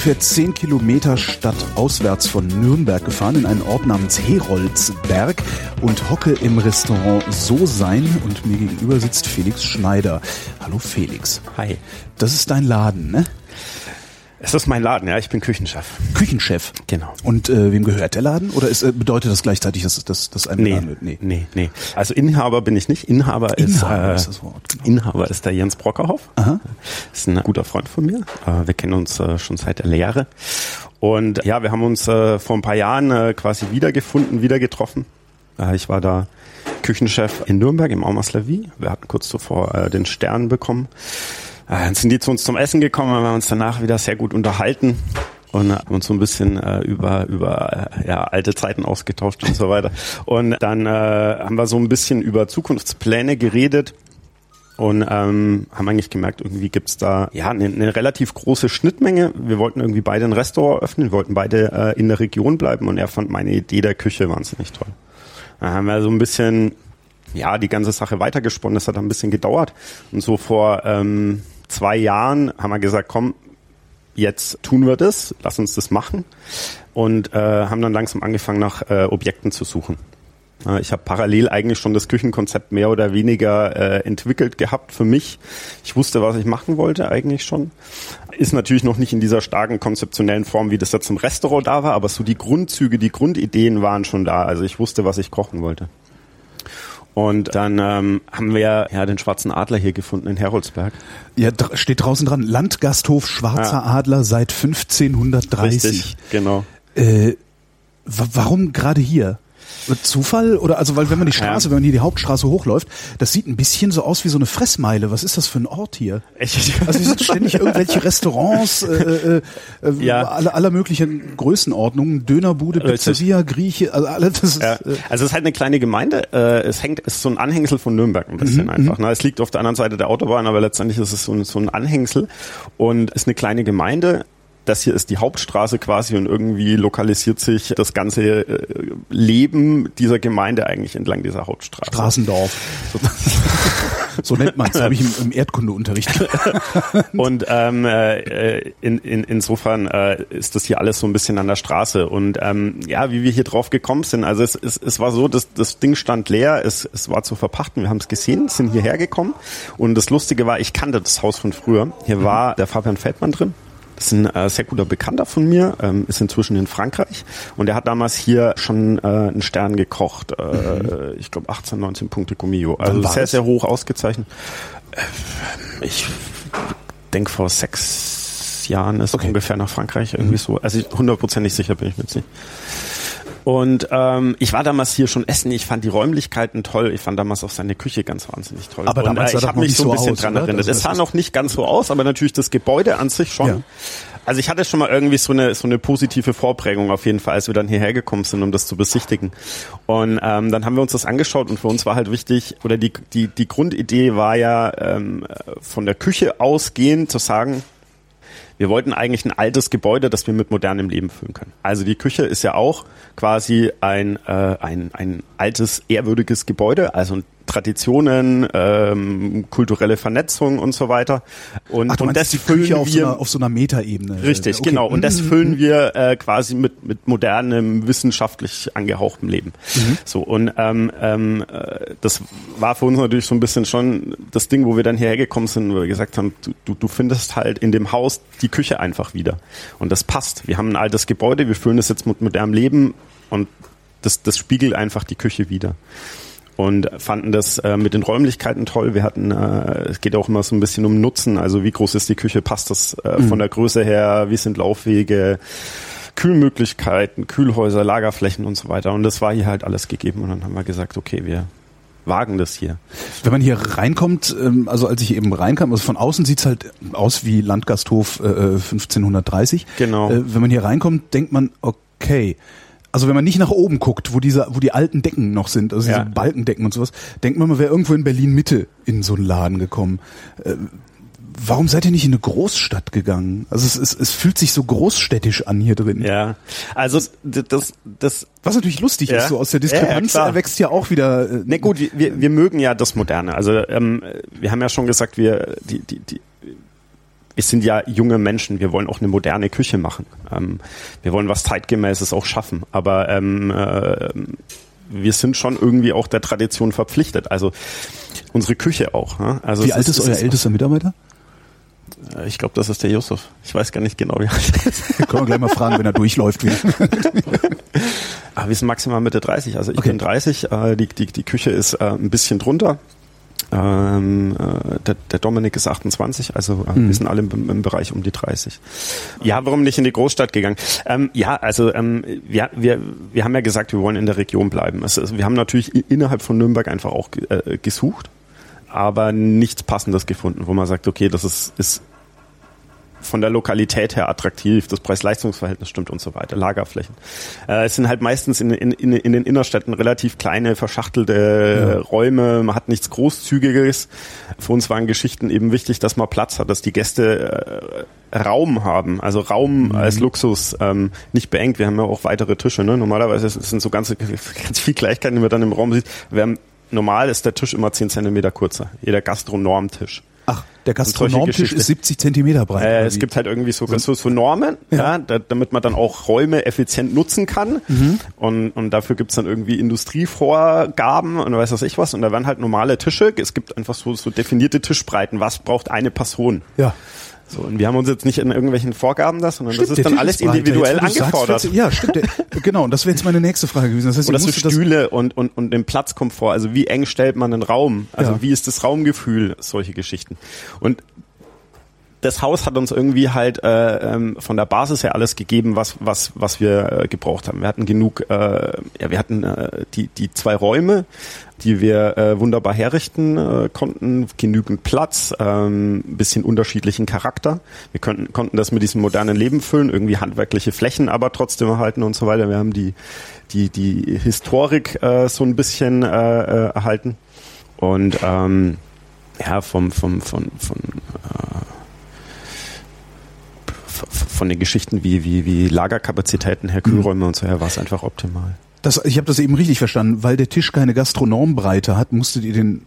Ich bin ungefähr 10 Kilometer stadtauswärts von Nürnberg gefahren in einen Ort namens Heroldsberg und hocke im Restaurant So Sein und mir gegenüber sitzt Felix Schneider. Hallo Felix. Hi. Das ist dein Laden, ne? Es ist mein Laden, ja, ich bin Küchenchef. Küchenchef. Genau. Und äh, wem gehört der Laden? Oder ist, äh, bedeutet das gleichzeitig, dass das dass ein Nee, Laden wird? nee, nee, nee. Also Inhaber bin ich nicht. Inhaber, Inhaber ist, ist äh, das Wort, genau. Inhaber ist der Jens Brockerhoff. Aha. Ist ein guter Freund von mir. Äh, wir kennen uns äh, schon seit der Lehre. Und ja, wir haben uns äh, vor ein paar Jahren äh, quasi wiedergefunden, wieder getroffen. Äh, ich war da Küchenchef in Nürnberg im Aumaslavie. Wir hatten kurz zuvor äh, den Stern bekommen. Äh, Dann sind die zu uns zum Essen gekommen, haben wir uns danach wieder sehr gut unterhalten und haben uns so ein bisschen äh, über über äh, ja, alte Zeiten ausgetauscht und so weiter. Und dann äh, haben wir so ein bisschen über Zukunftspläne geredet und ähm, haben eigentlich gemerkt, irgendwie gibt's da ja eine, eine relativ große Schnittmenge. Wir wollten irgendwie beide ein Restaurant öffnen, wir wollten beide äh, in der Region bleiben und er fand meine Idee der Küche wahnsinnig toll. Dann haben wir so ein bisschen ja, die ganze Sache weitergesponnen. Das hat ein bisschen gedauert. Und so vor ähm, zwei Jahren haben wir gesagt, komm, jetzt tun wir das, lass uns das machen. Und äh, haben dann langsam angefangen, nach äh, Objekten zu suchen. Ich habe parallel eigentlich schon das Küchenkonzept mehr oder weniger äh, entwickelt gehabt für mich. Ich wusste, was ich machen wollte eigentlich schon. Ist natürlich noch nicht in dieser starken konzeptionellen Form, wie das jetzt im Restaurant da war, aber so die Grundzüge, die Grundideen waren schon da. Also ich wusste, was ich kochen wollte. Und dann ähm, haben wir ja den schwarzen Adler hier gefunden in Heroldsberg. Ja, dr steht draußen dran, Landgasthof Schwarzer Ja. Adler seit 1530. genau. Äh, wa- warum gerade hier? Zufall? Oder also, weil wenn man die Straße, Ja. wenn man hier die Hauptstraße hochläuft, das sieht ein bisschen so aus wie so eine Fressmeile. Was ist das für ein Ort hier? Echt? Also hier sind ständig irgendwelche Restaurants, äh, äh, äh, Ja. aller, aller möglichen Größenordnungen, Dönerbude. Pizzeria, Grieche, also alles das ist, Ja. äh, Also es ist halt eine kleine Gemeinde. Äh, es hängt, es ist so ein Anhängsel von Nürnberg ein bisschen einfach. Ne? Es liegt auf der anderen Seite der Autobahn, aber letztendlich ist es so ein, so ein Anhängsel und ist eine kleine Gemeinde. Das hier ist die Hauptstraße quasi und irgendwie lokalisiert sich das ganze äh, Leben dieser Gemeinde eigentlich entlang dieser Hauptstraße. Straßendorf. So, so nennt man es, habe ich im, im Erdkundeunterricht. Und ähm, äh, in, in, insofern äh, ist das hier alles so ein bisschen an der Straße. Und ähm, ja, wie wir hier drauf gekommen sind, also es, es, es war so, dass das Ding stand leer, es, es war zu verpachten, wir haben es gesehen, sind hierher gekommen. Und das Lustige war, ich kannte das Haus von früher. Hier war der Fabian Feldmann drin. Ist ein äh, sehr guter Bekannter von mir, ähm, ist inzwischen in Frankreich und er hat damals hier schon äh, einen Stern gekocht. Äh, Ich glaube 18, 19 Punkte Gumio. Also sehr, sehr hoch ausgezeichnet. Äh, Ich denke vor sechs Jahren ist Okay. ungefähr nach Frankreich irgendwie so. Also hundertprozentig sicher bin ich mir jetzt nicht. Und ähm, ich war damals hier schon essen. Ich fand die Räumlichkeiten toll. Ich fand damals auch seine Küche ganz wahnsinnig toll. Aber und, damals sah ich das habe mich so ein bisschen aus, dran oder? erinnert. Es sah noch nicht ganz so aus, aber natürlich das Gebäude an sich schon. Ja. Also ich hatte schon mal irgendwie so eine so eine positive Vorprägung auf jeden Fall, als wir dann hierher gekommen sind, um das zu besichtigen. Und ähm, dann haben wir uns das angeschaut und für uns war halt wichtig oder die die die Grundidee war ja ähm, von der Küche ausgehend zu sagen, wir wollten eigentlich ein altes Gebäude, das wir mit modernem Leben füllen können. Also die Küche ist ja auch quasi ein, äh, ein, ein altes, ehrwürdiges Gebäude, also Traditionen, ähm, kulturelle Vernetzung und so weiter. Und, Ach, und meinst das füllen Küche auf so, wir einer, auf so einer Metaebene. Richtig, Okay. genau. Und das Mhm. füllen wir äh, quasi mit, mit modernem, wissenschaftlich angehauchtem Leben. Mhm. So, und ähm, ähm, äh, das war für uns natürlich so ein bisschen schon das Ding, wo wir dann hierher gekommen sind, wo wir gesagt haben, du, du, findest halt in dem Haus die Küche einfach wieder. Und das passt. Wir haben ein altes Gebäude, wir füllen es jetzt mit modernem Leben und das, das spiegelt einfach die Küche wieder und fanden das äh, mit den Räumlichkeiten toll. Wir hatten, äh, es geht auch immer so ein bisschen um Nutzen, also wie groß ist die Küche, passt das äh, von der Größe her, wie sind Laufwege, Kühlmöglichkeiten, Kühlhäuser, Lagerflächen und so weiter. Und das war hier halt alles gegeben und dann haben wir gesagt, okay, wir wagen das hier. Wenn man hier reinkommt, ähm, also als ich eben reinkam, also von außen sieht's halt aus wie Landgasthof äh, 1530. Genau. Äh, Wenn man hier reinkommt, denkt man, okay, also wenn man nicht nach oben guckt, wo diese, wo die alten Decken noch sind, also Ja. diese Balkendecken und sowas, denkt man, man wäre irgendwo in Berlin Mitte in so einen Laden gekommen. Äh, Warum seid ihr nicht in eine Großstadt gegangen? Also es, es, es fühlt sich so großstädtisch an hier drin. Ja, also d- das, das, Was natürlich lustig Ja. ist, so aus der Ja, ja, Diskrepanz klar. erwächst ja auch wieder. Äh, Ne gut, wir- wir, wir mögen ja das Moderne. Also ähm, wir haben ja schon gesagt, wir die die die wir sind ja junge Menschen, wir wollen auch eine moderne Küche machen. Ähm, wir wollen was zeitgemäßes auch schaffen. Aber ähm, äh, wir sind schon irgendwie auch der Tradition verpflichtet. Also unsere Küche auch. Ne? Also Wie alt ist, ist euer ältester Mitarbeiter? Äh, ich glaube, das ist der Yusuf. Ich weiß gar nicht genau, wie alt er ist. Können wir gleich mal fragen, wenn er durchläuft. Aber wir sind maximal Mitte 30. Also ich okay. bin 30. Äh, die, die, die Küche ist äh, ein bisschen drunter. Ähm, äh, der, der Dominik ist 28, also äh, mhm. wir sind alle im, im, Bereich um die 30. Ja, warum nicht in die Großstadt gegangen? Ähm, ja, also ähm, wir, wir, wir haben ja gesagt, wir wollen in der Region bleiben. Also, wir haben natürlich innerhalb von Nürnberg einfach auch äh, gesucht, aber nichts Passendes gefunden, wo man sagt, okay, das ist, ist von der Lokalität her attraktiv, das Preis-Leistungs-Verhältnis stimmt und so weiter, Lagerflächen. Äh, es sind halt meistens in, in, in, in den Innerstädten relativ kleine, verschachtelte ja. Räume, man hat nichts Großzügiges. Für uns waren Geschichten eben wichtig, dass man Platz hat, dass die Gäste äh, Raum haben, also Raum mhm. als Luxus, ähm, nicht beengt. Wir haben ja auch weitere Tische, ne? Normalerweise sind so ganz, ganz viel Gleichkeiten, die man dann im Raum sieht. Wir haben, normal ist der Tisch immer 10 Zentimeter kurzer, jeder Gastronormtisch. Ach, der Gastronomtisch ist 70 Zentimeter breit. Äh, es gibt halt irgendwie so, so, so Normen, ja. ja da, damit man dann auch Räume effizient nutzen kann. Mhm. Und, und dafür gibt's dann irgendwie Industrievorgaben und weiß was ich was. Und da werden halt normale Tische. Es gibt einfach so, so definierte Tischbreiten. Was braucht eine Person? Ja. So, und wir haben uns jetzt nicht in irgendwelchen Vorgaben das, sondern stimmt, das ist dann alles individuell jetzt, angefordert. Sagst, ja, stimmt. genau, und das wäre jetzt meine nächste Frage gewesen. Das heißt, Oder so Stühle und, und, und den Platzkomfort. Also wie eng stellt man einen Raum? Also ja. wie ist das Raumgefühl? Solche Geschichten. Und das Haus hat uns irgendwie halt äh, ähm, von der Basis her alles gegeben, was was was wir äh, gebraucht haben. Wir hatten genug, äh, ja, wir hatten äh, die die zwei Räume, die wir äh, wunderbar herrichten äh, konnten, genügend Platz, ähm, bisschen unterschiedlichen Charakter. Wir konnten konnten das mit diesem modernen Leben füllen, irgendwie handwerkliche Flächen, aber trotzdem erhalten und so weiter. Wir haben die die die Historik äh, so ein bisschen äh, äh, erhalten und ähm, ja vom vom von von äh, von den Geschichten wie, wie, wie Lagerkapazitäten her, Kühlräume mhm. und so her, war es einfach optimal. Das, ich habe das eben richtig verstanden, weil der Tisch keine Gastronombreite hat, musstet ihr den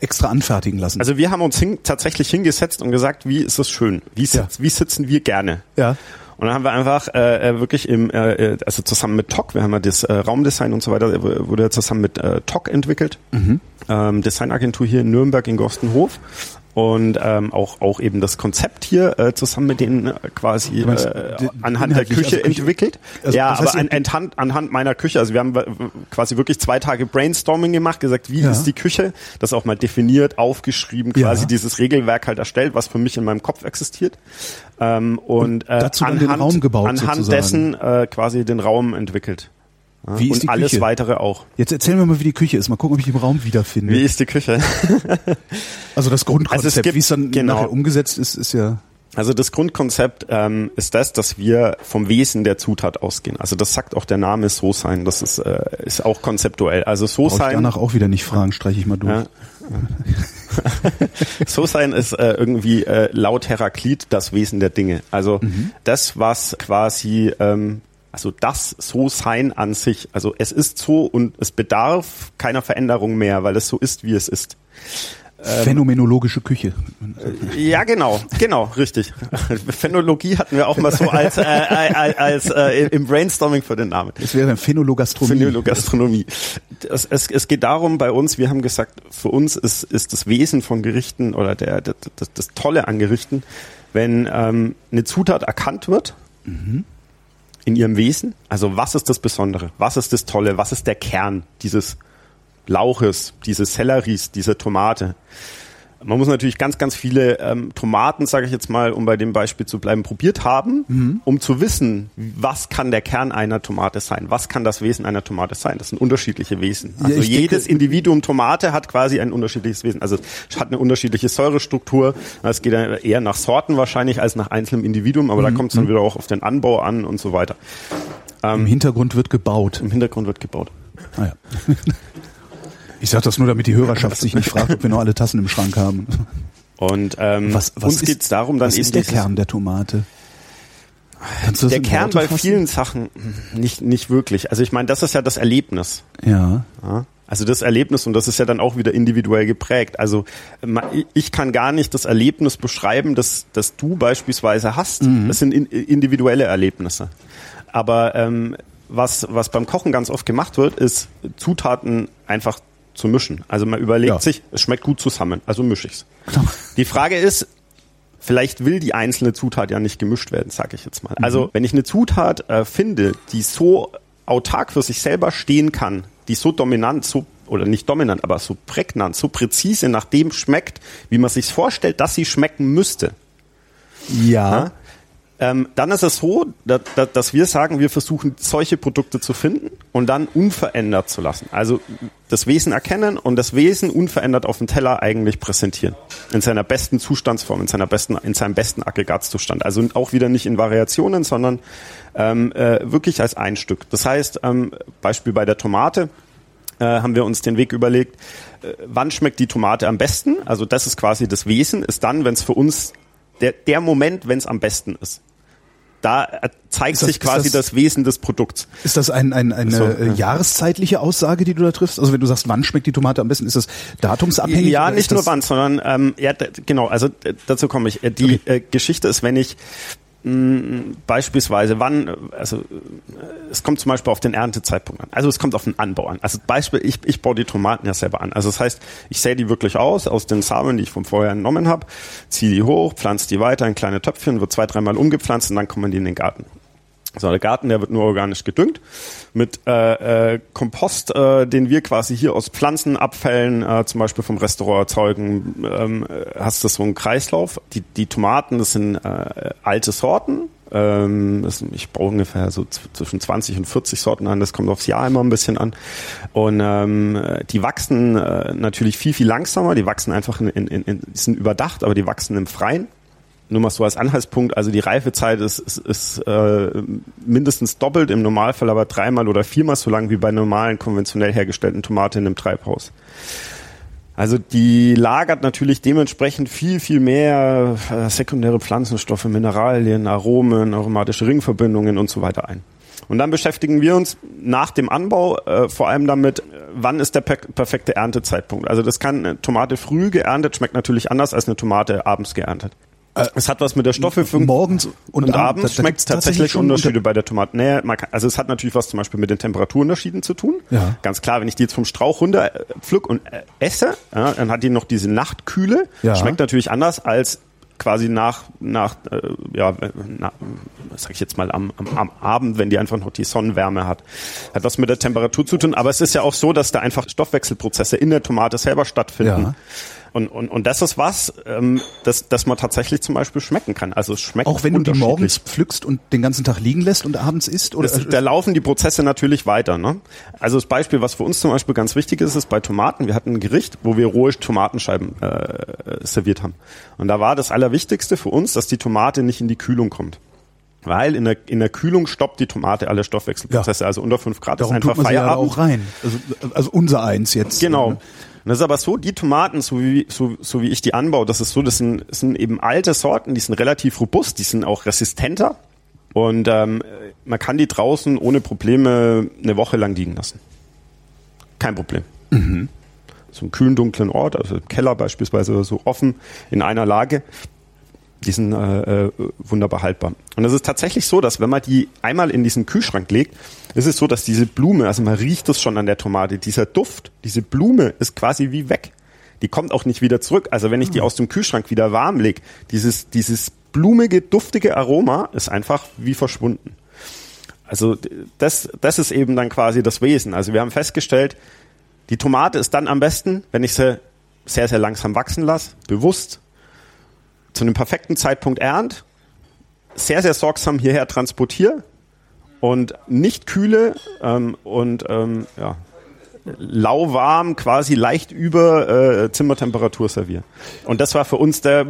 extra anfertigen lassen. Also wir haben uns hin, tatsächlich hingesetzt und gesagt, wie ist das schön? Wie, sitz, ja. wie sitzen wir gerne? Ja. Und dann haben wir einfach äh, äh wirklich im, äh, äh also zusammen mit TOC, wir haben ja das äh, Raumdesign und so weiter, wurde zusammen mit äh, TOC entwickelt, mhm. ähm, Designagentur hier in Nürnberg in Gorstenhof und ähm, auch auch eben das Konzept hier äh, zusammen mit denen äh, quasi meinst, äh, anhand der Küche also entwickelt. Also, ja, aber an, anhand, anhand meiner Küche. Also wir haben quasi wirklich zwei Tage Brainstorming gemacht, gesagt, wie ja. ist die Küche, das auch mal definiert, aufgeschrieben, quasi ja. dieses Regelwerk halt erstellt, was für mich in meinem Kopf existiert. Ähm, und, und äh, anhand, den Raum gebaut, anhand sozusagen. dessen äh, quasi den Raum entwickelt. Wie ist und die alles Küche? weitere auch. Jetzt erzählen wir mal, wie die Küche ist. Mal gucken, ob ich im Raum wiederfinde. Wie ist die Küche? also das Grundkonzept, also gibt, wie es dann genau. nachher umgesetzt ist, ist ja. Also das Grundkonzept ähm, ist das, dass wir vom Wesen der Zutat ausgehen. Also das sagt auch der Name So sein. Das ist, äh, ist auch konzeptuell. Also So Brauch sein. Ich danach auch wieder nicht fragen, streiche ich mal durch. Ja. so sein ist äh, irgendwie äh, laut Heraklit das Wesen der Dinge. Also mhm. das, was quasi ähm, also das So-Sein an sich, also es ist so und es bedarf keiner Veränderung mehr, weil es so ist, wie es ist. Ähm, Phänomenologische Küche. Ja, genau, genau, richtig. Phänologie hatten wir auch mal so als, äh, äh, als äh, im Brainstorming für den Namen. Es wäre Phänologastronomie. Phänologastronomie. Es, es, es geht darum bei uns, wir haben gesagt, für uns ist, ist das Wesen von Gerichten oder der, der das, das Tolle an Gerichten, wenn ähm, eine Zutat erkannt wird, mhm in ihrem Wesen? Also was ist das Besondere? Was ist das Tolle? Was ist der Kern dieses Lauches, dieses Selleries, dieser Tomate? Man muss natürlich ganz, ganz viele ähm, Tomaten, sage ich jetzt mal, um bei dem Beispiel zu bleiben, probiert haben, mhm. um zu wissen, was kann der Kern einer Tomate sein, was kann das Wesen einer Tomate sein. Das sind unterschiedliche Wesen. Also ja, jedes denke, Individuum Tomate hat quasi ein unterschiedliches Wesen. Also es hat eine unterschiedliche Säurestruktur. Es geht eher nach Sorten wahrscheinlich als nach einzelnem Individuum, aber mhm. da kommt es dann mhm. wieder auch auf den Anbau an und so weiter. Ähm, Im Hintergrund wird gebaut. Im Hintergrund wird gebaut. Ah ja. Ich sage das nur, damit die Hörerschaft sich nicht fragt, ob wir noch alle Tassen im Schrank haben. Und ähm, was, was uns geht es darum, dann was eben ist der Kern der Tomate. der Kern bei vielen Sachen nicht nicht wirklich. Also ich meine, das ist ja das Erlebnis. Ja. ja. Also das Erlebnis, und das ist ja dann auch wieder individuell geprägt. Also ich kann gar nicht das Erlebnis beschreiben, das, das du beispielsweise hast. Mhm. Das sind individuelle Erlebnisse. Aber ähm, was, was beim Kochen ganz oft gemacht wird, ist Zutaten einfach zu mischen. Also man überlegt ja. sich, es schmeckt gut zusammen, also mische ich's. Genau. Die Frage ist, vielleicht will die einzelne Zutat ja nicht gemischt werden, sage ich jetzt mal. Mhm. Also wenn ich eine Zutat äh, finde, die so autark für sich selber stehen kann, die so dominant, so oder nicht dominant, aber so prägnant, so präzise nach dem schmeckt, wie man sich vorstellt, dass sie schmecken müsste. Ja. ja ähm, dann ist es so, dass, dass wir sagen, wir versuchen solche Produkte zu finden und dann unverändert zu lassen. Also das Wesen erkennen und das Wesen unverändert auf dem Teller eigentlich präsentieren. In seiner besten Zustandsform, in, seiner besten, in seinem besten Aggregatzustand. Also auch wieder nicht in Variationen, sondern ähm, äh, wirklich als ein Stück. Das heißt, ähm, Beispiel bei der Tomate, äh, haben wir uns den Weg überlegt, äh, wann schmeckt die Tomate am besten? Also das ist quasi das Wesen, ist dann, wenn es für uns der, der Moment, wenn es am besten ist da zeigt das, sich quasi das, das, Wesen des Produkts. Ist das ein, ein, eine so, ja. jahreszeitliche Aussage, die du da triffst? Also wenn du sagst, wann schmeckt die Tomate am besten, ist das datumsabhängig? Ja, nicht nur wann, sondern ähm, ja, genau, also dazu komme ich. Die okay. äh, Geschichte ist, wenn ich beispielsweise wann, also es kommt zum Beispiel auf den Erntezeitpunkt an. Also es kommt auf den Anbau an. Also Beispiel, ich, ich baue die Tomaten ja selber an. Also das heißt, ich sähe die wirklich aus, aus den Samen, die ich vom Vorjahr entnommen habe, ziehe die hoch, pflanze die weiter in kleine Töpfchen, wird zwei, dreimal umgepflanzt und dann kommen die in den Garten. So, der Garten, der wird nur organisch gedüngt mit äh, äh, Kompost, äh, den wir quasi hier aus Pflanzenabfällen, äh, zum Beispiel vom Restaurant erzeugen, ähm, äh, hast du so einen Kreislauf. Die, die Tomaten, das sind äh, alte Sorten. Ähm, das, ich brauche ungefähr so zwischen 20 und 40 Sorten an. Das kommt aufs Jahr immer ein bisschen an. Und ähm, die wachsen äh, natürlich viel, viel langsamer. Die wachsen einfach in, in, in, sind überdacht, aber die wachsen im Freien nur mal so als Anhaltspunkt, also die Reifezeit ist, ist, ist äh, mindestens doppelt, im Normalfall aber dreimal oder viermal so lang wie bei normalen konventionell hergestellten Tomaten im Treibhaus. Also die lagert natürlich dementsprechend viel, viel mehr äh, sekundäre Pflanzenstoffe, Mineralien, Aromen, aromatische Ringverbindungen und so weiter ein. Und dann beschäftigen wir uns nach dem Anbau äh, vor allem damit, wann ist der per perfekte Erntezeitpunkt. Also das kann eine Tomate früh geerntet, schmeckt natürlich anders als eine Tomate abends geerntet. Äh, es hat was mit der Stoffhilfe. Morgens und, und abends schmeckt es tatsächlich Unterschiede bei der Tomate. Nee, kann, also es hat natürlich was zum Beispiel mit den Temperaturunterschieden zu tun. Ja. Ganz klar, wenn ich die jetzt vom Strauch runter äh, pflück und äh, esse, ja, dann hat die noch diese Nachtkühle. Ja. Schmeckt natürlich anders als quasi nach, nach äh, ja, na, sag ich jetzt mal, am, am, am Abend, wenn die einfach noch die Sonnenwärme hat. Hat was mit der Temperatur zu tun, aber es ist ja auch so, dass da einfach Stoffwechselprozesse in der Tomate selber stattfinden. Ja. Und, und, und das ist was, ähm, das, das man tatsächlich zum Beispiel schmecken kann. Also es schmeckt Auch wenn du die morgens pflückst und den ganzen Tag liegen lässt und abends isst? Oder? Das, da laufen die Prozesse natürlich weiter. Ne? Also das Beispiel, was für uns zum Beispiel ganz wichtig ist, ist bei Tomaten. Wir hatten ein Gericht, wo wir rohe Tomatenscheiben äh, serviert haben. Und da war das Allerwichtigste für uns, dass die Tomate nicht in die Kühlung kommt. Weil in der, in der Kühlung stoppt die Tomate alle Stoffwechselprozesse. Ja. Also unter fünf Grad Darum ist einfach tut man Feierabend. Ja auch rein. Also, also unser eins jetzt. Genau. Und das ist aber so, die Tomaten, so wie, so, so wie ich die anbaue, das ist so, das sind, das sind eben alte Sorten, die sind relativ robust, die sind auch resistenter. Und ähm, man kann die draußen ohne Probleme eine Woche lang liegen lassen. Kein Problem. Mhm. So einem kühlen, dunklen Ort, also im Keller beispielsweise so offen in einer Lage die sind äh, äh, wunderbar haltbar. Und es ist tatsächlich so, dass wenn man die einmal in diesen Kühlschrank legt, ist es so, dass diese Blume, also man riecht es schon an der Tomate, dieser Duft, diese Blume ist quasi wie weg. Die kommt auch nicht wieder zurück. Also wenn ich die hm. aus dem Kühlschrank wieder warm lege, dieses, dieses blumige, duftige Aroma ist einfach wie verschwunden. Also das, das ist eben dann quasi das Wesen. Also wir haben festgestellt, die Tomate ist dann am besten, wenn ich sie sehr, sehr langsam wachsen lasse, bewusst zu einem perfekten Zeitpunkt ernt, sehr, sehr sorgsam hierher transportiere und nicht kühle ähm, und ähm, ja, lauwarm, quasi leicht über äh, Zimmertemperatur serviere. Und das war für uns der,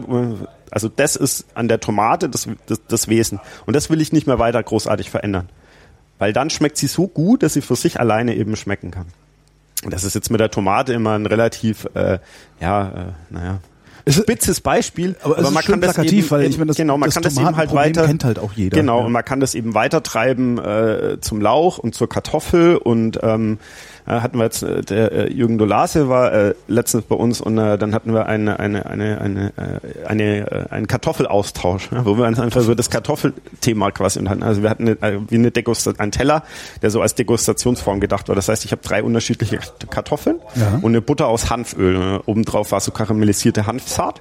also das ist an der Tomate das, das, das Wesen. Und das will ich nicht mehr weiter großartig verändern. Weil dann schmeckt sie so gut, dass sie für sich alleine eben schmecken kann. Das ist jetzt mit der Tomate immer ein relativ, äh, ja, äh, naja, spitzes Beispiel, aber, aber man kann das eben, weil ich meine, das, genau, man kann das eben halt weiter kennt halt auch jeder. Genau, ja. und man kann das eben weiter treiben äh, zum Lauch und zur Kartoffel und ähm, äh, hatten wir jetzt, äh, der äh, Jürgen Dolase war äh, letztens bei uns und äh, dann hatten wir eine, eine, eine, eine, äh, eine, äh, einen Kartoffelaustausch, ja, wo wir uns einfach so das Kartoffelthema quasi unterhalten. Also wir hatten eine, äh, wie eine Degustation, einen Teller, der so als Degustationsform gedacht war. Das heißt, ich habe drei unterschiedliche Kartoffeln Ja. und eine Butter aus Hanföl. Äh, Obendrauf war so karamellisierte Hanfsaat.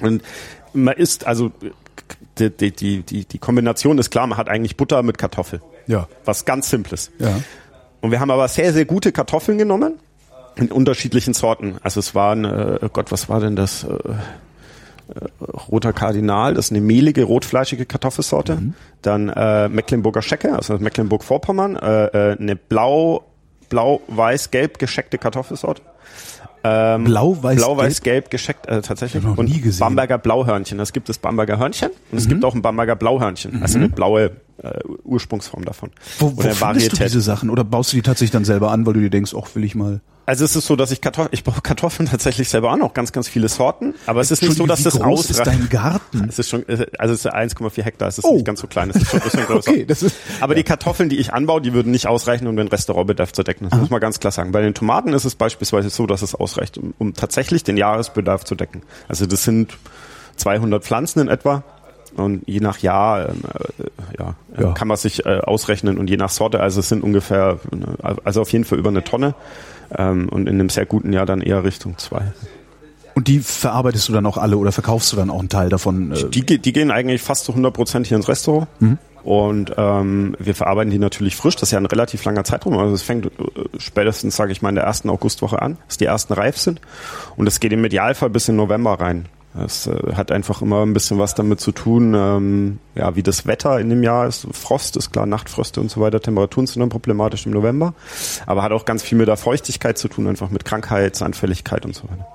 Und man isst, also die, die, die, die, die Kombination ist klar, man hat eigentlich Butter mit Kartoffel. Ja. Was ganz Simples. Ja. Und wir haben aber sehr, sehr gute Kartoffeln genommen. In unterschiedlichen Sorten. Also es waren, äh, oh Gott, was war denn das? Äh, äh, roter Kardinal, das ist eine mehlige, rotfleischige Kartoffelsorte. Dann äh, Mecklenburger Schecke, also Mecklenburg-Vorpommern, äh, äh, eine blau, blau-weiß-gelb gescheckte Kartoffelsorte. Ähm, Blau-weiß-gelb? Blau-weiß-gelb gescheckt, äh, tatsächlich. Noch und nie gesehen. Bamberger Blauhörnchen. Es gibt das Bamberger Hörnchen und es gibt auch ein Bamberger Blauhörnchen. Also eine blaue äh, Ursprungsform davon. Wo, wo Oder findest du diese Sachen? Oder baust du die tatsächlich dann selber an, weil du dir denkst, ach, will ich mal. Also es ist so, dass ich Kartoffeln, ich baue Kartoffeln tatsächlich selber auch ganz, ganz viele Sorten. Aber es ist nicht so, dass das groß ist ausreicht. dein Garten? Es ist schon, also es ist 1,4 Hektar, es ist Oh. nicht ganz so klein, es ist schon ein bisschen größer. Okay, das ist- Aber die Kartoffeln, die ich anbaue, die würden nicht ausreichen, um den Restaurantbedarf zu decken. Das muss man ganz klar sagen. Bei den Tomaten ist es beispielsweise so, dass es ausreicht, um, um tatsächlich den Jahresbedarf zu decken. Also das sind 200 Pflanzen in etwa. Und je nach Jahr ähm, äh, ja, äh, Ja. kann man sich äh, ausrechnen und je nach Sorte, also es sind ungefähr, äh, also auf jeden Fall über eine Tonne ähm, und in einem sehr guten Jahr dann eher Richtung zwei. Und die verarbeitest du dann auch alle oder verkaufst du dann auch einen Teil davon? Äh, Die, die gehen eigentlich fast zu 100 Prozent hier ins Restaurant. Und ähm, wir verarbeiten die natürlich frisch. Das ist ja ein relativ langer Zeitraum. Also es fängt äh, spätestens, sage ich mal, in der ersten Augustwoche an, dass die ersten reif sind. Und es geht im Idealfall bis in November rein. Es äh, hat einfach immer ein bisschen was damit zu tun, ähm, ja, wie das Wetter in dem Jahr ist. Frost ist klar, Nachtfröste und so weiter. Temperaturen sind dann problematisch im November. Aber hat auch ganz viel mit der Feuchtigkeit zu tun, einfach mit Krankheitsanfälligkeit und so weiter.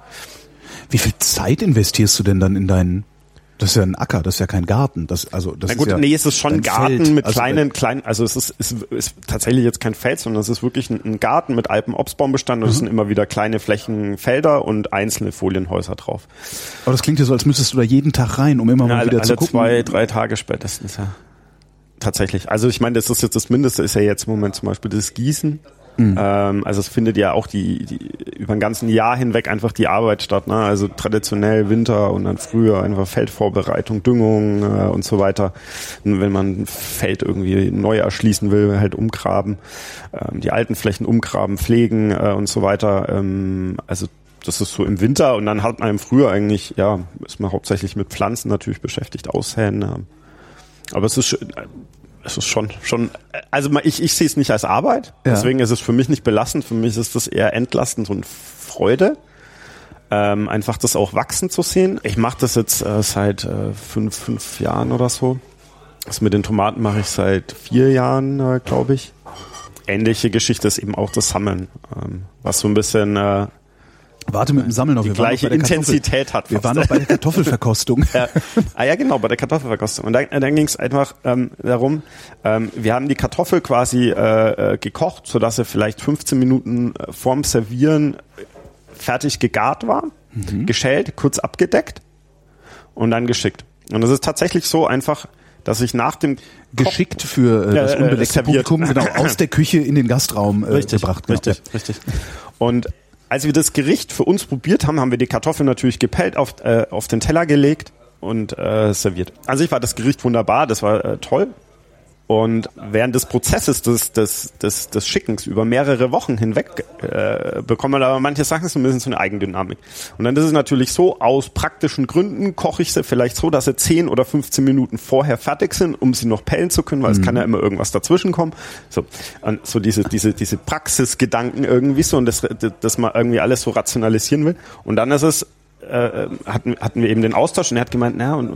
wie viel Zeit investierst du denn dann in deinen? Das ist ja ein Acker, das ist ja kein Garten. Das, also, das Na gut, ist ja nee, es ist schon Garten Feld. mit Also, kleinen, kleinen, also es ist, ist, ist tatsächlich jetzt kein Feld, sondern es ist wirklich ein, ein Garten mit Alpenobstbaumbestand und Mhm. es sind immer wieder kleine Flächen Felder und einzelne Folienhäuser drauf. Aber das klingt ja so, als müsstest du da jeden Tag rein, um immer mal alle wieder alle zu gucken. zwei, drei Tage spätestens, ja. Tatsächlich. Also ich meine, das ist jetzt das Mindeste, ist ja jetzt im Moment zum Beispiel das Gießen. Mhm. Ähm, also es findet ja auch die, die über ein ganzen Jahr hinweg einfach die Arbeit statt. Ne? Also traditionell Winter und dann früher einfach Feldvorbereitung, Düngung äh, und so weiter. Und wenn man ein Feld irgendwie neu erschließen will, halt umgraben, ähm, die alten Flächen umgraben, pflegen äh, und so weiter. Ähm, also das ist so im Winter und dann hat man im Frühjahr eigentlich, ja, ist man hauptsächlich mit Pflanzen natürlich beschäftigt, aussäen. Ähm, aber es ist, sch- es ist schon, schon, also ich, ich sehe es nicht als Arbeit, Ja. deswegen ist es für mich nicht belastend, für mich ist das eher entlastend und Freude. Ähm, einfach das auch wachsen zu sehen. Ich mache das jetzt äh, seit äh, fünf, fünf Jahren oder so. Das mit den Tomaten mache ich seit vier Jahren, äh, glaube ich. Ähnliche Geschichte ist eben auch das Sammeln, ähm, was so ein bisschen äh, Warte mit dem Sammeln noch. die wir noch gleiche Kartoffel- Intensität hat. Wir waren noch bei der Kartoffelverkostung. ja. Ah ja, genau, bei der Kartoffelverkostung. Und dann, dann ging es einfach ähm, darum, ähm, wir haben die Kartoffel quasi äh, äh, gekocht, sodass sie vielleicht 15 Minuten äh, vorm Servieren fertig gegart war, geschält, kurz abgedeckt und dann geschickt. Und es ist tatsächlich so einfach, dass ich nach dem Geschickt für äh, das äh, serviert. Publikum, genau, aus der Küche in den Gastraum äh, richtig, gebracht. Genau. Richtig, richtig. Und als wir das Gericht für uns probiert haben, haben wir die Kartoffeln natürlich gepellt, auf, äh, auf den Teller gelegt und äh, serviert. An sich war das Gericht wunderbar, das war äh, toll. Und während des Prozesses des, des, des, des Schickens über mehrere Wochen hinweg äh, bekommt man aber manche Sachen so ein bisschen so eine Eigendynamik. Und dann ist es natürlich so, aus praktischen Gründen koche ich sie vielleicht so, dass sie 10 oder 15 Minuten vorher fertig sind, um sie noch pellen zu können, weil es kann ja immer irgendwas dazwischen kommen. So, und so diese, diese, diese Praxisgedanken irgendwie so und das, dass man irgendwie alles so rationalisieren will. Und dann ist es, äh, hatten, hatten wir eben den Austausch und er hat gemeint, na, und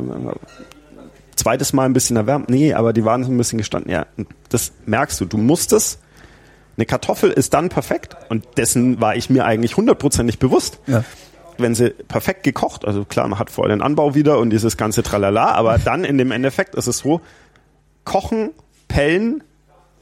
zweites Mal ein bisschen erwärmt. Nee, aber die waren so ein bisschen gestanden. Ja, das merkst du. Du musstest. Eine Kartoffel ist dann perfekt und dessen war ich mir eigentlich hundertprozentig bewusst. Ja. Wenn sie perfekt gekocht, also klar, man hat vorher den Anbau wieder und dieses ganze Tralala, aber dann in dem Endeffekt ist es so, kochen, pellen,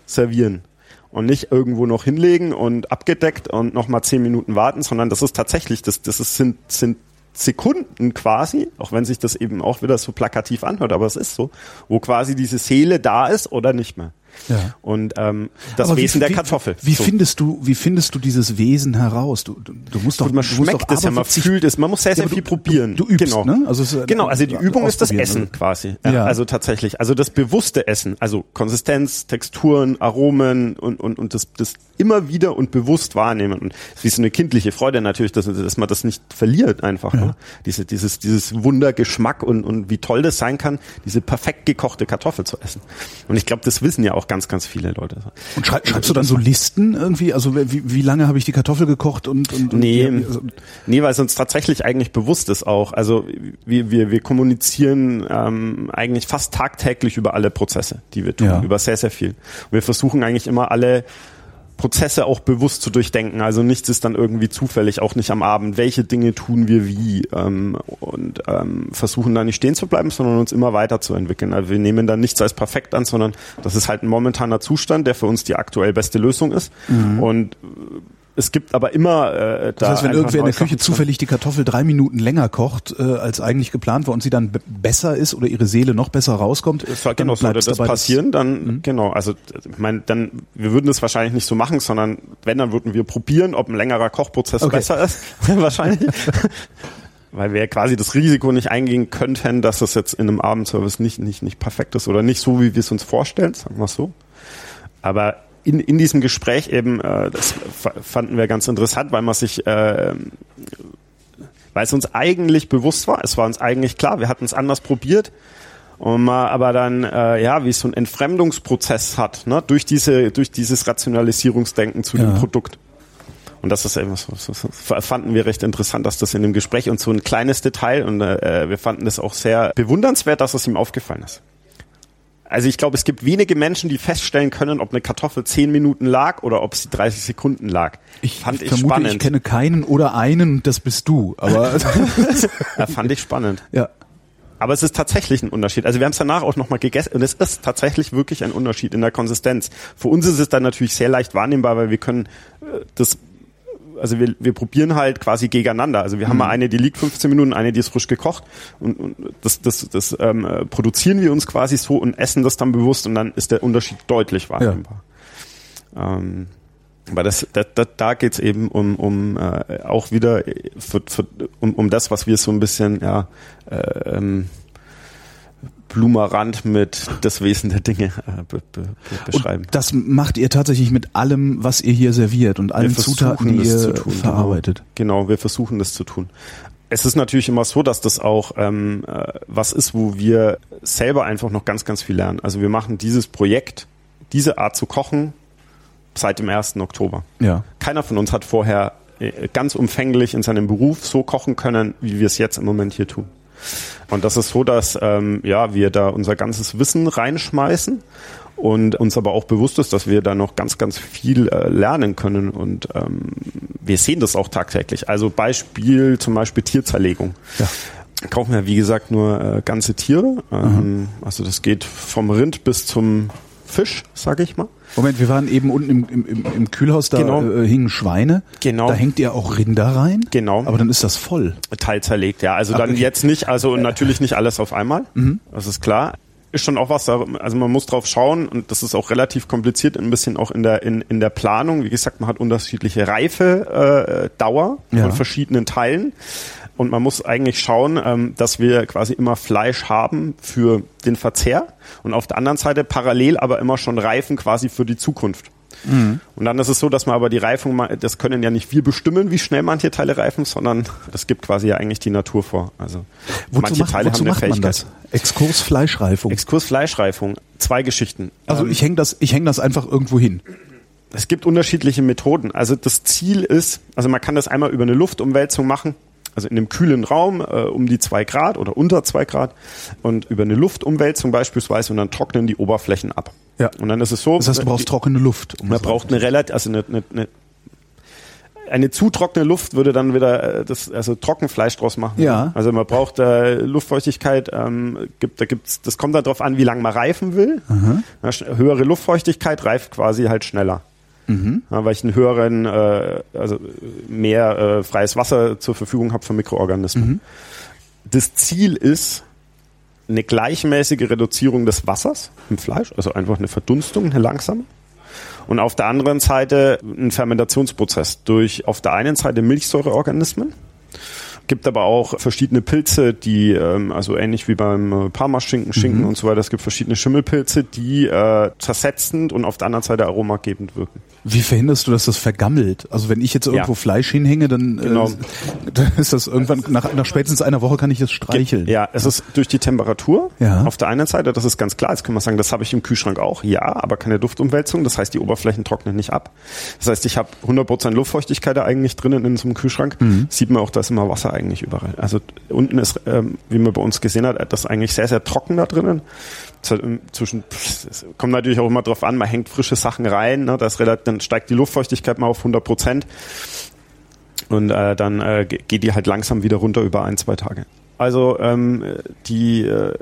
servieren und nicht irgendwo noch hinlegen und abgedeckt und nochmal zehn Minuten warten, sondern das ist tatsächlich, das, das ist, sind, sind Sekunden quasi, auch wenn sich das eben auch wieder so plakativ anhört, aber es ist so, wo quasi diese Seele da ist oder nicht mehr. Ja. Und ähm, das Aber Wesen wie, der Kartoffel. Wie so. findest du, wie findest du dieses Wesen heraus? Du, du, du musst doch, man schmeckt es ja, man fühlt es, man muss sehr, sehr ja, viel probieren. Du, übst, genau. ne? Also es, genau, also die Übung ist das Essen quasi. Ja. Also tatsächlich, also das bewusste Essen, also Konsistenz, Texturen, Aromen und und und das das immer wieder und bewusst wahrnehmen. Und wie so eine kindliche Freude natürlich, dass, dass man das nicht verliert einfach. Ja. Ne? Diese, dieses, dieses Wundergeschmack und, und wie toll das sein kann, diese perfekt gekochte Kartoffel zu essen. Und ich glaube, das wissen ja auch ganz, ganz viele Leute. Und schrei schreibst du dann so Listen irgendwie? Also wie, wie lange habe ich die Kartoffel gekocht und, und, und nee, also nee, weil es uns tatsächlich eigentlich bewusst ist auch. Also wir, wir, wir kommunizieren ähm, eigentlich fast tagtäglich über alle Prozesse, die wir tun, ja. über sehr, sehr viel. Und wir versuchen eigentlich immer alle Prozesse auch bewusst zu durchdenken. Also nichts ist dann irgendwie zufällig, auch nicht am Abend. Welche Dinge tun wir wie? Ähm, und ähm, versuchen da nicht stehen zu bleiben, sondern uns immer weiterzuentwickeln. Also wir nehmen dann nichts als perfekt an, sondern das ist halt ein momentaner Zustand, der für uns die aktuell beste Lösung ist. Mhm. Und es gibt aber immer äh, da Das heißt, wenn irgendwer in der Küche zufällig die Kartoffel drei Minuten länger kocht, äh, als eigentlich geplant war und sie dann besser ist oder ihre Seele noch besser rauskommt, das genau, sollte das passieren, dann mhm. genau, also ich meine, dann wir würden das wahrscheinlich nicht so machen, sondern wenn dann würden wir probieren, ob ein längerer Kochprozess okay. besser ist, wahrscheinlich. Weil wir quasi das Risiko nicht eingehen könnten, dass das jetzt in einem Abendservice nicht, nicht, nicht perfekt ist oder nicht so, wie wir es uns vorstellen, sagen wir so. Aber in, in diesem Gespräch eben, äh, das fanden wir ganz interessant, weil man sich, äh, weil es uns eigentlich bewusst war, es war uns eigentlich klar, wir hatten es anders probiert und man aber dann äh, ja wie so ein Entfremdungsprozess hat, ne, durch diese durch dieses Rationalisierungsdenken zu ja. dem Produkt. Und das ist eben so, so, so, fanden wir recht interessant, dass das in dem Gespräch und so ein kleines Detail und äh, wir fanden das auch sehr bewundernswert, dass es ihm aufgefallen ist. Also ich glaube, es gibt wenige Menschen, die feststellen können, ob eine Kartoffel zehn Minuten lag oder ob sie 30 Sekunden lag. Ich fand ich vermute, spannend. ich kenne keinen oder einen das bist du. Aber ja, fand ich spannend. Ja. Aber es ist tatsächlich ein Unterschied. Also wir haben es danach auch nochmal gegessen und es ist tatsächlich wirklich ein Unterschied in der Konsistenz. Für uns ist es dann natürlich sehr leicht wahrnehmbar, weil wir können äh, das also wir, wir probieren halt quasi gegeneinander. Also wir haben mal mhm. eine, die liegt 15 Minuten, eine, die ist frisch gekocht und, und das, das, das ähm, produzieren wir uns quasi so und essen das dann bewusst und dann ist der Unterschied deutlich wahrnehmbar. Ja. Ähm, aber das, das, das, da geht's eben um, um äh, auch wieder für, für, um, um das, was wir so ein bisschen ja äh, ähm, Blumerand mit das Wesen der Dinge äh, be, be, beschreiben. Und das macht ihr tatsächlich mit allem, was ihr hier serviert und allen Zutaten, die ihr tun, genau. verarbeitet. Genau. genau, wir versuchen das zu tun. Es ist natürlich immer so, dass das auch ähm, äh, was ist, wo wir selber einfach noch ganz, ganz viel lernen. Also wir machen dieses Projekt, diese Art zu kochen, seit dem 1. Oktober. Ja. Keiner von uns hat vorher äh, ganz umfänglich in seinem Beruf so kochen können, wie wir es jetzt im Moment hier tun. Und das ist so, dass ähm, ja wir da unser ganzes Wissen reinschmeißen und uns aber auch bewusst ist, dass wir da noch ganz, ganz viel äh, lernen können und ähm, wir sehen das auch tagtäglich. Also Beispiel zum Beispiel Tierzerlegung. Ja. Kaufen wir wie gesagt nur äh, ganze Tiere. Ähm, mhm. Also das geht vom Rind bis zum Fisch, sage ich mal. Moment, wir waren eben unten im, im, im Kühlhaus, da genau. äh, hingen Schweine. Genau. Da hängt ihr auch Rinder rein. Genau. Aber dann ist das voll. Teilzerlegt, ja. Also dann okay. jetzt nicht, also natürlich nicht alles auf einmal. Mhm. Das ist klar. Ist schon auch was, da, also man muss drauf schauen und das ist auch relativ kompliziert, ein bisschen auch in der in, in der Planung. Wie gesagt, man hat unterschiedliche Reife äh, Dauer ja. von verschiedenen Teilen. Und man muss eigentlich schauen, ähm, dass wir quasi immer Fleisch haben für den Verzehr und auf der anderen Seite parallel aber immer schon Reifen quasi für die Zukunft. Mhm. Und dann ist es so, dass man aber die Reifung, das können ja nicht wir bestimmen, wie schnell manche Teile reifen, sondern das gibt quasi ja eigentlich die Natur vor. Also wozu manche macht, Teile haben eine Fähigkeit. Exkurs Fleischreifung. Exkurs Fleischreifung. Zwei Geschichten. Also ähm, ich hänge das, ich hänge das einfach irgendwo hin. Es gibt unterschiedliche Methoden. Also das Ziel ist, also man kann das einmal über eine Luftumwälzung machen also in einem kühlen Raum äh, um die zwei Grad oder unter zwei Grad und über eine Luftumwälzung beispielsweise und dann trocknen die Oberflächen ab. Ja. Und dann ist es so. Das heißt, du brauchst die, trockene Luft. Um man braucht eine relativ, also eine, eine, eine eine zu trockene Luft würde dann wieder äh, das also Trockenfleisch draus machen. Ja. Also man braucht äh, Luftfeuchtigkeit. Ähm, gibt da gibt's das kommt dann darauf an, wie lange man reifen will. Ja, höhere Luftfeuchtigkeit reift quasi halt schneller. Mhm. Ja, weil ich einen höheren, äh, also mehr äh, freies Wasser zur Verfügung habe für Mikroorganismen. Mhm. Das Ziel ist, eine gleichmäßige Reduzierung des Wassers im Fleisch, also einfach eine Verdunstung, eine langsame. Und auf der anderen Seite ein Fermentationsprozess durch auf der einen Seite Milchsäureorganismen, gibt aber auch verschiedene Pilze, die, ähm, also ähnlich wie beim äh, Parmaschinken, Schinken mhm. und so weiter, es gibt verschiedene Schimmelpilze, die äh, zersetzend und auf der anderen Seite aromagebend wirken. Wie verhinderst du, dass das vergammelt? Also wenn ich jetzt irgendwo ja. Fleisch hinhänge, dann, äh, genau. äh, dann ist das irgendwann nach, nach spätestens einer Woche kann ich das streicheln. Ja, es ist durch die Temperatur ja. auf der einen Seite, das ist ganz klar. Jetzt kann man sagen, das habe ich im Kühlschrank auch. Ja, aber keine Duftumwälzung. Das heißt, die Oberflächen trocknen nicht ab. Das heißt, ich habe 100% Luftfeuchtigkeit eigentlich drinnen in so einem Kühlschrank. Mhm. Sieht man auch, da ist immer Wasser eigentlich überall. Also unten ist, ähm, wie man bei uns gesehen hat, das eigentlich sehr, sehr trocken da drinnen zwischen, es kommt natürlich auch immer drauf an, man hängt frische Sachen rein, ne, das relativ, dann steigt die Luftfeuchtigkeit mal auf 100 Prozent und äh, dann äh, geht die halt langsam wieder runter über ein, zwei Tage. Also ähm, die, äh,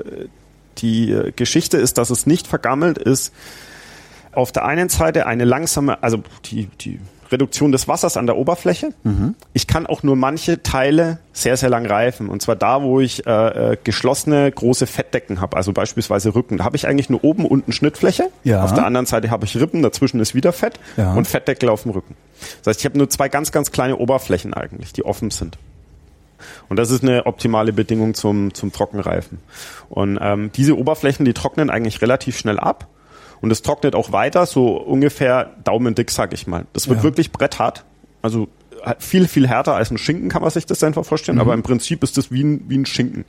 die Geschichte ist, dass es nicht vergammelt ist. Auf der einen Seite eine langsame, also die, die Reduktion des Wassers an der Oberfläche. Mhm. Ich kann auch nur manche Teile sehr, sehr lang reifen. Und zwar da, wo ich äh, äh geschlossene große Fettdecken habe, also beispielsweise Rücken. Da habe ich eigentlich nur oben unten Schnittfläche. Ja. Auf der anderen Seite habe ich Rippen, dazwischen ist wieder Fett ja. und Fettdeckel auf dem Rücken. Das heißt, ich habe nur zwei ganz, ganz kleine Oberflächen eigentlich, die offen sind. Und das ist eine optimale Bedingung zum, zum Trockenreifen. Und ähm, diese Oberflächen, die trocknen eigentlich relativ schnell ab. Und es trocknet auch weiter, so ungefähr daumendick, sag ich mal. Das wird ja. wirklich bretthart. Also viel, viel härter als ein Schinken kann man sich das einfach vorstellen, mhm. aber im Prinzip ist das wie ein, wie ein Schinken.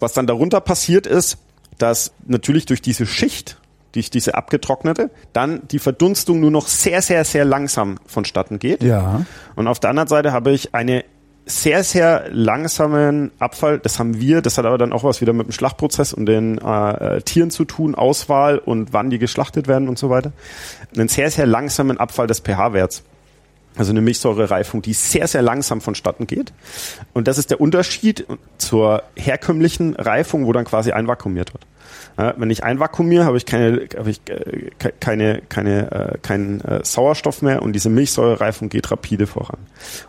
Was dann darunter passiert ist, dass natürlich durch diese Schicht, durch diese abgetrocknete, dann die Verdunstung nur noch sehr, sehr, sehr langsam vonstatten geht. Ja. Und auf der anderen Seite habe ich eine sehr, sehr langsamen Abfall. Das haben wir. Das hat aber dann auch was wieder mit dem Schlachtprozess und den äh, Tieren zu tun, Auswahl und wann die geschlachtet werden und so weiter. Einen sehr, sehr langsamen Abfall des pH-Werts. Also eine Milchsäurereifung, die sehr, sehr langsam vonstatten geht. Und das ist der Unterschied zur herkömmlichen Reifung, wo dann quasi einvakuumiert wird. Ja, wenn ich einvakuumiere, habe ich keine, habe ich äh, keine, keine, äh, keinen äh, Sauerstoff mehr und diese Milchsäurereifung geht rapide voran.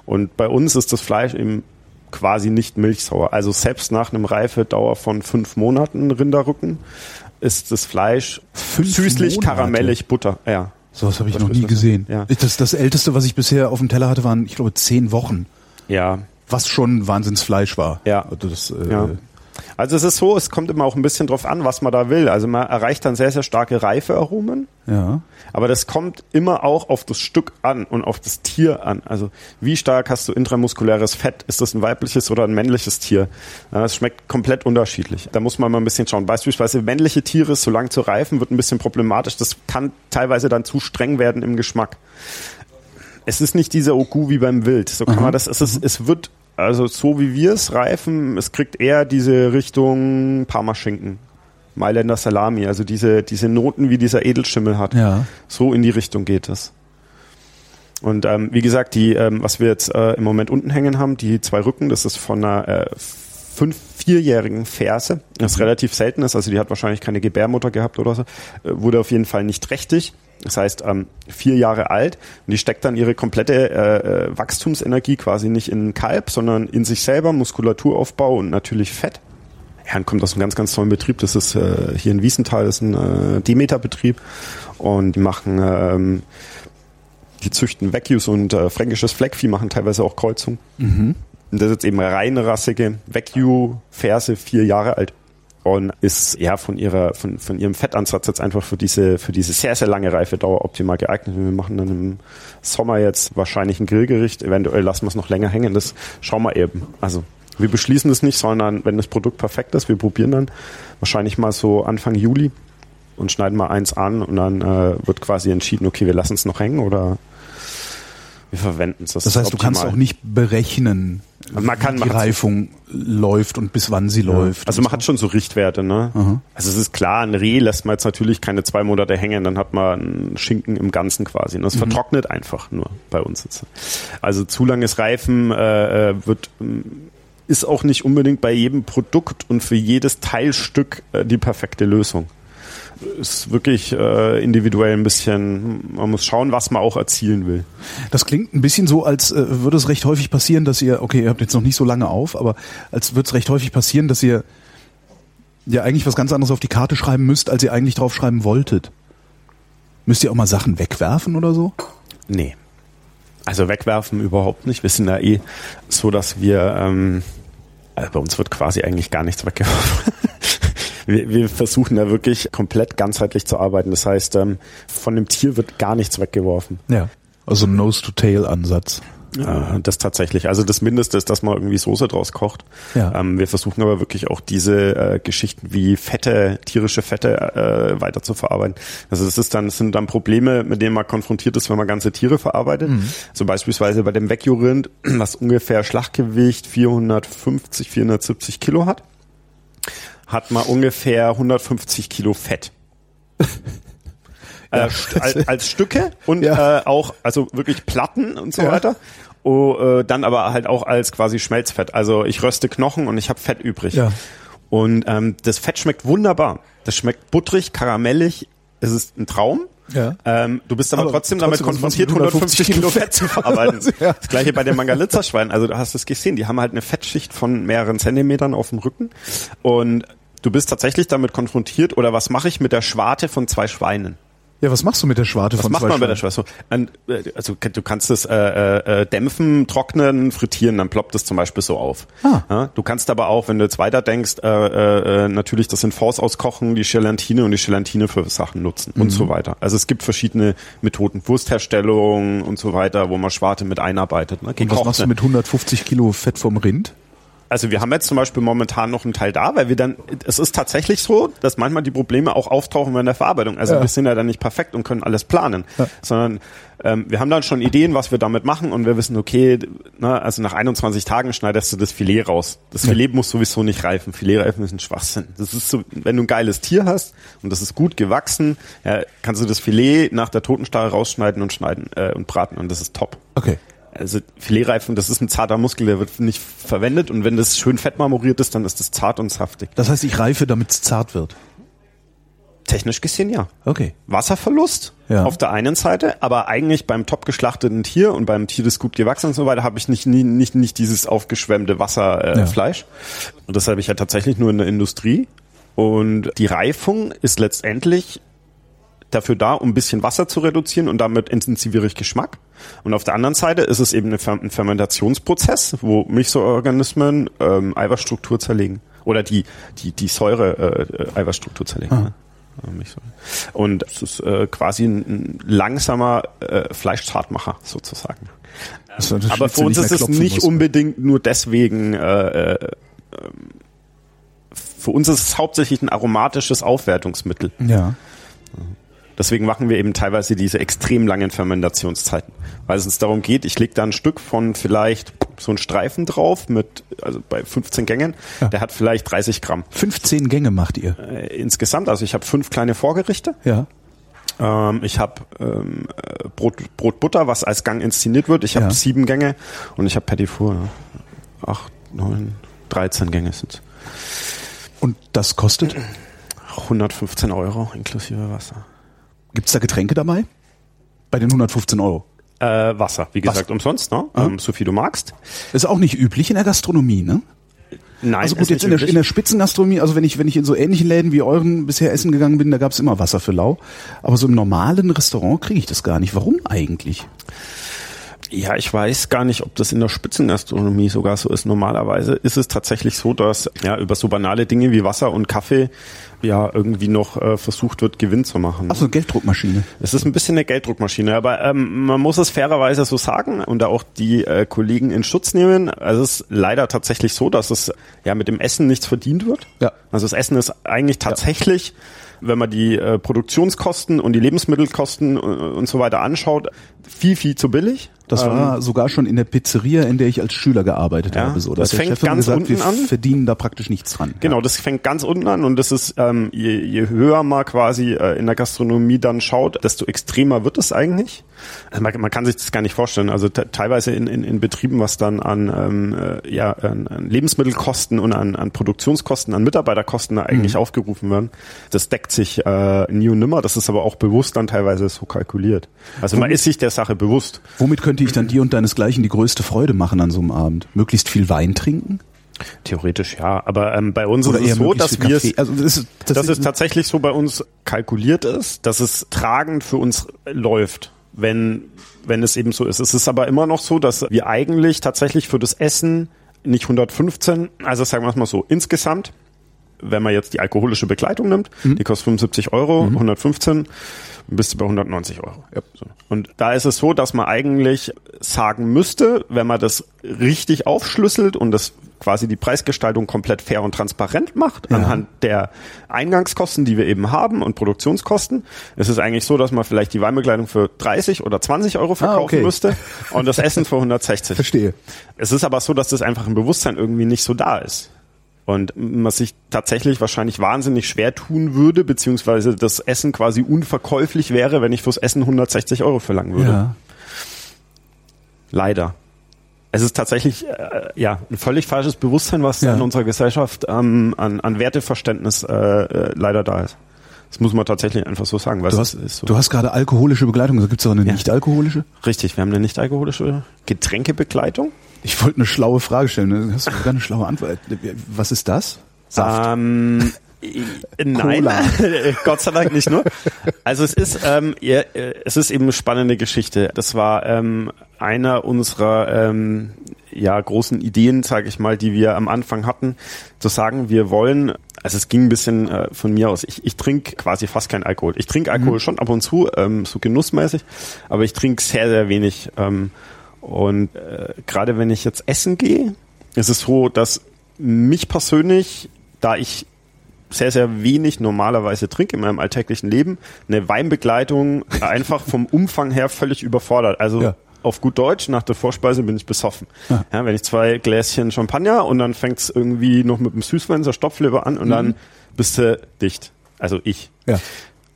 Und bei uns ist das Fleisch eben quasi nicht milchsauer. Also selbst nach einem Reifedauer von fünf Monaten Rinderrücken ist das Fleisch fünf süßlich, Monate. karamellig, Butter. Ja. So was habe ich noch nie gesehen. Ja. Das, das älteste, was ich bisher auf dem Teller hatte, waren, ich glaube, zehn Wochen. Ja. Was schon Wahnsinnsfleisch war. Ja. Also das, äh, ja. Also es ist so, es kommt immer auch ein bisschen drauf an, was man da will. Also man erreicht dann sehr, sehr starke Reifearomen. Ja. Aber das kommt immer auch auf das Stück an und auf das Tier an. Also wie stark hast du intramuskuläres Fett? Ist das ein weibliches oder ein männliches Tier? Es schmeckt komplett unterschiedlich. Da muss man mal ein bisschen schauen. Beispielsweise männliche Tiere, so lang zu reifen, wird ein bisschen problematisch. Das kann teilweise dann zu streng werden im Geschmack. Es ist nicht dieser Ogu wie beim Wild. So kann Aha. man das, es, ist, es wird also so wie wir es reifen, es kriegt eher diese Richtung Parmaschinken. Mailänder Salami, also diese, diese Noten, wie dieser Edelschimmel hat. Ja. So in die Richtung geht es. Und ähm, wie gesagt, die, ähm, was wir jetzt äh, im Moment unten hängen haben, die zwei Rücken, das ist von einer äh, fünf, vierjährigen Ferse, das mhm. relativ selten ist, also die hat wahrscheinlich keine Gebärmutter gehabt oder so, äh, wurde auf jeden Fall nicht trächtig. Das heißt, ähm, vier Jahre alt und die steckt dann ihre komplette äh, äh, Wachstumsenergie quasi nicht in Kalb, sondern in sich selber, Muskulaturaufbau und natürlich Fett. Ja, und kommt aus einem ganz, ganz tollen Betrieb. Das ist äh, hier in Wiesenthal, das ist ein äh, Demeter-Betrieb und die machen, ähm, die züchten Wagyu und äh, fränkisches Fleckvieh, machen teilweise auch Kreuzung. Mhm. Und das ist jetzt eben reinrassige Wagyu-Ferse, vier Jahre alt und ist ja von ihrer von, von ihrem Fettansatz jetzt einfach für diese für diese sehr sehr lange Reifedauer optimal geeignet. Wir machen dann im Sommer jetzt wahrscheinlich ein Grillgericht, eventuell lassen wir es noch länger hängen. Das schauen wir eben. Also wir beschließen das nicht, sondern wenn das Produkt perfekt ist, wir probieren dann wahrscheinlich mal so Anfang Juli und schneiden mal eins an und dann äh, wird quasi entschieden, okay, wir lassen es noch hängen oder wir verwenden es. Das, das heißt, du kannst auch nicht berechnen, man kann, wie die Reifung läuft und bis wann sie ja. läuft. Also man so. hat schon so Richtwerte, ne? Aha. Also es ist klar, ein Reh lässt man jetzt natürlich keine zwei Monate hängen, dann hat man einen Schinken im Ganzen quasi. Und das mhm. vertrocknet einfach nur bei uns jetzt. Also zu langes Reifen äh, äh wird ist auch nicht unbedingt bei jedem Produkt und für jedes Teilstück äh, die perfekte Lösung ist wirklich äh, individuell ein bisschen, man muss schauen, was man auch erzielen will. Das klingt ein bisschen so, als äh, würde es recht häufig passieren, dass ihr, okay, ihr habt jetzt noch nicht so lange auf, aber als würde es recht häufig passieren, dass ihr ja eigentlich was ganz anderes auf die Karte schreiben müsst, als ihr eigentlich drauf schreiben wolltet. Müsst ihr auch mal Sachen wegwerfen oder so? Nee. Also wegwerfen überhaupt nicht. Wir sind da eh so, dass wir, ähm, also bei uns wird quasi eigentlich gar nichts weggeworfen. Wir, wir versuchen da wirklich komplett ganzheitlich zu arbeiten. Das heißt, ähm, von dem Tier wird gar nichts weggeworfen. Ja. Also Nose-to-Tail-Ansatz. Äh, das tatsächlich. Also das Mindeste ist, dass man irgendwie Soße draus kocht. Ja. Ähm, wir versuchen aber wirklich auch diese äh, Geschichten wie Fette, tierische Fette äh, weiter zu verarbeiten. Also das ist dann, das sind dann Probleme, mit denen man konfrontiert ist, wenn man ganze Tiere verarbeitet. Mhm. So beispielsweise bei dem Wegurind, was ungefähr Schlachtgewicht 450, 470 Kilo hat, hat man ungefähr 150 Kilo Fett. Ja, äh, als, als Stücke und Ja. äh, auch, also wirklich Platten und so Ja. weiter. Oh, äh, dann aber halt auch als quasi Schmelzfett. Also ich röste Knochen und ich habe Fett übrig. Ja. Und ähm, das Fett schmeckt wunderbar. Das schmeckt butterig, karamellig. Es ist ein Traum. Ja. Ähm, du bist aber, Aber trotzdem, trotzdem damit konfrontiert, mit 150 Kilo Fett zu verarbeiten. Ja. Das gleiche bei den Mangalitza-Schweinen. Also du hast es gesehen, die haben halt eine Fettschicht von mehreren Zentimetern auf dem Rücken. Und du bist tatsächlich damit konfrontiert, oder was mache ich mit der Schwarte von zwei Schweinen? Ja, was machst du mit der Schwarte Was von macht zwei man bei der an- äh, Also du kannst es äh, äh, äh, dämpfen, trocknen, frittieren, dann ploppt es zum Beispiel so auf. Ah. Ja, du kannst aber auch, wenn du jetzt weiter denkst, äh, äh, äh, natürlich das in Force auskochen, die Gelatine und die Gelatine für Sachen nutzen und Mhm. so weiter. Also es gibt verschiedene Methoden, Wurstherstellung und so weiter, wo man Schwarte mit einarbeitet. Ne? Und was machst du mit 150 Kilo Fett vom Rind? Also wir haben jetzt zum Beispiel momentan noch einen Teil da, weil wir dann, es ist tatsächlich so, dass manchmal die Probleme auch auftauchen während der Verarbeitung. Also Ja. wir sind ja dann nicht perfekt und können alles planen, sondern ähm, wir haben dann schon Ideen, was wir damit machen und wir wissen, okay, ne, also nach 21 Tagen schneidest du das Filet raus. Das Filet muss sowieso nicht reifen. Filetreifen ist ein Schwachsinn. Das ist so, wenn du ein geiles Tier hast und das ist gut gewachsen, ja, kannst du das Filet nach der Totenstarre rausschneiden und schneiden äh, und braten und das ist top. Okay. Also Filetreifen, das ist ein zarter Muskel, der wird nicht verwendet und wenn das schön fettmarmoriert ist, dann ist das zart und saftig. Das heißt, ich reife, damit es zart wird. Technisch gesehen ja. Okay. Wasserverlust Ja. auf der einen Seite, aber eigentlich beim top geschlachteten Tier und beim Tier, das gut gewachsen und so weiter, habe ich nicht, nie, nicht, nicht dieses aufgeschwemmte Wasserfleisch. Äh, Ja. Und das habe ich ja tatsächlich nur in der Industrie. Und die Reifung ist letztendlich dafür da, um ein bisschen Wasser zu reduzieren und damit intensiviere ich Geschmack. Und auf der anderen Seite ist es eben ein Fermentationsprozess, wo Milchsäureorganismen ähm, Eiweißstruktur zerlegen oder die die die Säure äh, äh, Eiweißstruktur zerlegen. Ne? Äh, Milchsäure. Und es ist äh, quasi ein, ein langsamer äh, Fleischzartmacher sozusagen. Natürlich Aber für uns ist es nicht muss. unbedingt nur deswegen. Äh, äh, ähm, für uns ist es hauptsächlich ein aromatisches Aufwertungsmittel. Ja. Deswegen machen wir eben teilweise diese extrem langen Fermentationszeiten. Weil es uns darum geht, ich lege da ein Stück von vielleicht so einen Streifen drauf mit, also bei 15 Gängen, Ja. der hat vielleicht 30 Gramm 15 Gänge macht ihr. äh, insgesamt. Also ich habe fünf kleine Vorgerichte. Ja. Ähm, ich habe ähm, äh, Brot, Brot, Butter, was als Gang inszeniert wird. Ich habe Ja. sieben Gänge und ich habe Petit Four. Ja. Acht, neun, 13 Gänge sind Und das kostet? 115 Euro inklusive Wasser. Gibt's da Getränke dabei? Bei den 115 Euro. Äh, Wasser, wie gesagt, umsonst, ne? Ähm, so viel du magst. Ist auch nicht üblich in der Gastronomie, ne? Nein, Also ist gut, jetzt nicht in der, in der Spitzengastronomie, also wenn ich, wenn ich in so ähnlichen Läden wie euren bisher essen gegangen bin, da gab's immer Wasser für lau. Aber so im normalen Restaurant kriege ich das gar nicht. Warum eigentlich? Ja, ich weiß gar nicht, ob das in der Spitzengastronomie sogar so ist. Normalerweise ist es tatsächlich so, dass ja über so banale Dinge wie Wasser und Kaffee ja irgendwie noch äh, versucht wird, Gewinn zu machen. Ach so, eine Gelddruckmaschine. Es ist ein bisschen eine Gelddruckmaschine, aber ähm, man muss es fairerweise so sagen und da auch die äh, Kollegen in Schutz nehmen. Also es ist leider tatsächlich so, dass es ja mit dem Essen nichts verdient wird. Ja. Also das Essen ist eigentlich tatsächlich, wenn man die äh, Produktionskosten und die Lebensmittelkosten äh, und so weiter anschaut, viel, viel zu billig. Das war sogar schon in der Pizzeria, in der ich als Schüler gearbeitet Ähm. Ja, habe. So. Da das fängt ganz gesagt, wir unten an. verdienen da praktisch nichts dran. Genau, das fängt ganz unten an und das ist, ähm, je, je höher man quasi äh, in der Gastronomie dann schaut, desto extremer wird es eigentlich. Also man, man kann sich das gar nicht vorstellen. Also te- teilweise in, in, in Betrieben, was dann an, ähm, äh, ja, an, an Lebensmittelkosten und an, an Produktionskosten, an Mitarbeiterkosten da eigentlich aufgerufen werden, das deckt sich äh, nie und nimmer. Das ist aber auch bewusst dann teilweise so kalkuliert. Also man ist sich der Sache bewusst. Womit könnte ich dann dir und deinesgleichen die größte Freude machen an so einem Abend? Möglichst viel Wein trinken? Theoretisch ja, aber ähm, bei uns Oder ist es so, dass wir Kaffee. Also das ist, das dass ist, es tatsächlich so bei uns kalkuliert ist, dass es tragend für uns läuft, wenn, wenn es eben so ist. Es ist aber immer noch so, dass wir eigentlich tatsächlich für das Essen nicht 115, also sagen wir es mal so, insgesamt, wenn man jetzt die alkoholische Begleitung nimmt, die kostet 75 Euro, 115, bist du bei 190 Euro. So. Und da ist es so, dass man eigentlich sagen müsste, wenn man das richtig aufschlüsselt und das quasi die Preisgestaltung komplett fair und transparent macht, Ja. anhand der Eingangskosten, die wir eben haben und Produktionskosten, ist es eigentlich so, dass man vielleicht die Weinbegleitung für 30 oder 20 Euro verkaufen Ah, okay. müsste und das Essen für 160. verstehe. Es ist aber so, dass das einfach im Bewusstsein irgendwie nicht so da ist. Und man sich tatsächlich wahrscheinlich wahnsinnig schwer tun würde, beziehungsweise das Essen quasi unverkäuflich wäre, wenn ich fürs Essen 160 Euro verlangen würde. Ja. Leider. Es ist tatsächlich äh, ja ein völlig falsches Bewusstsein, was Ja. in unserer Gesellschaft ähm, an, an Werteverständnis äh, äh, leider da ist. Das muss man tatsächlich einfach so sagen. Weil Du hast, so. du hast gerade alkoholische Begleitung. Gibt es auch eine Ja. nicht-alkoholische? Richtig, wir haben eine nicht-alkoholische Getränkebegleitung. Ich wollte eine schlaue Frage stellen. Hast du sogar eine schlaue Antwort? Was ist das? Saft. Ähm, äh, nein. Gott sei Dank nicht nur. Also es ist, ähm, ja, äh, es ist eben eine spannende Geschichte. Das war ähm, einer unserer ähm, ja großen Ideen, sage ich mal, die wir am Anfang hatten, zu sagen, wir wollen. Also es ging ein bisschen äh, von mir aus. Ich, ich trinke quasi fast keinen Alkohol. Ich trinke Alkohol schon ab und zu, ähm, so genussmäßig, aber ich trinke sehr, sehr wenig. Ähm, und äh, gerade wenn ich jetzt essen gehe, ist es so, dass mich persönlich, da ich sehr, sehr wenig normalerweise trinke in meinem alltäglichen Leben, eine Weinbegleitung einfach vom Umfang her völlig überfordert. Also Ja. auf gut Deutsch, nach der Vorspeise bin ich besoffen. Ja. Ja, wenn ich zwei Gläschen Champagner und dann fängt's irgendwie noch mit dem Süßwein, so Stopfleber an und dann bist du dicht. Also ich.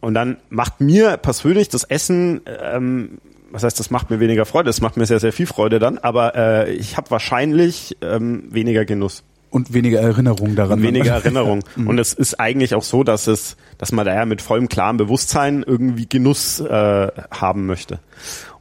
Und dann macht mir persönlich das Essen, ähm, was heißt, das macht mir weniger Freude, es macht mir sehr, sehr viel Freude dann, aber äh, ich habe wahrscheinlich ähm, weniger Genuss Und weniger Erinnerung daran. und weniger Erinnerung. Und es ist eigentlich auch so, dass es, dass man daher mit vollem klaren Bewusstsein irgendwie Genuss äh, haben möchte.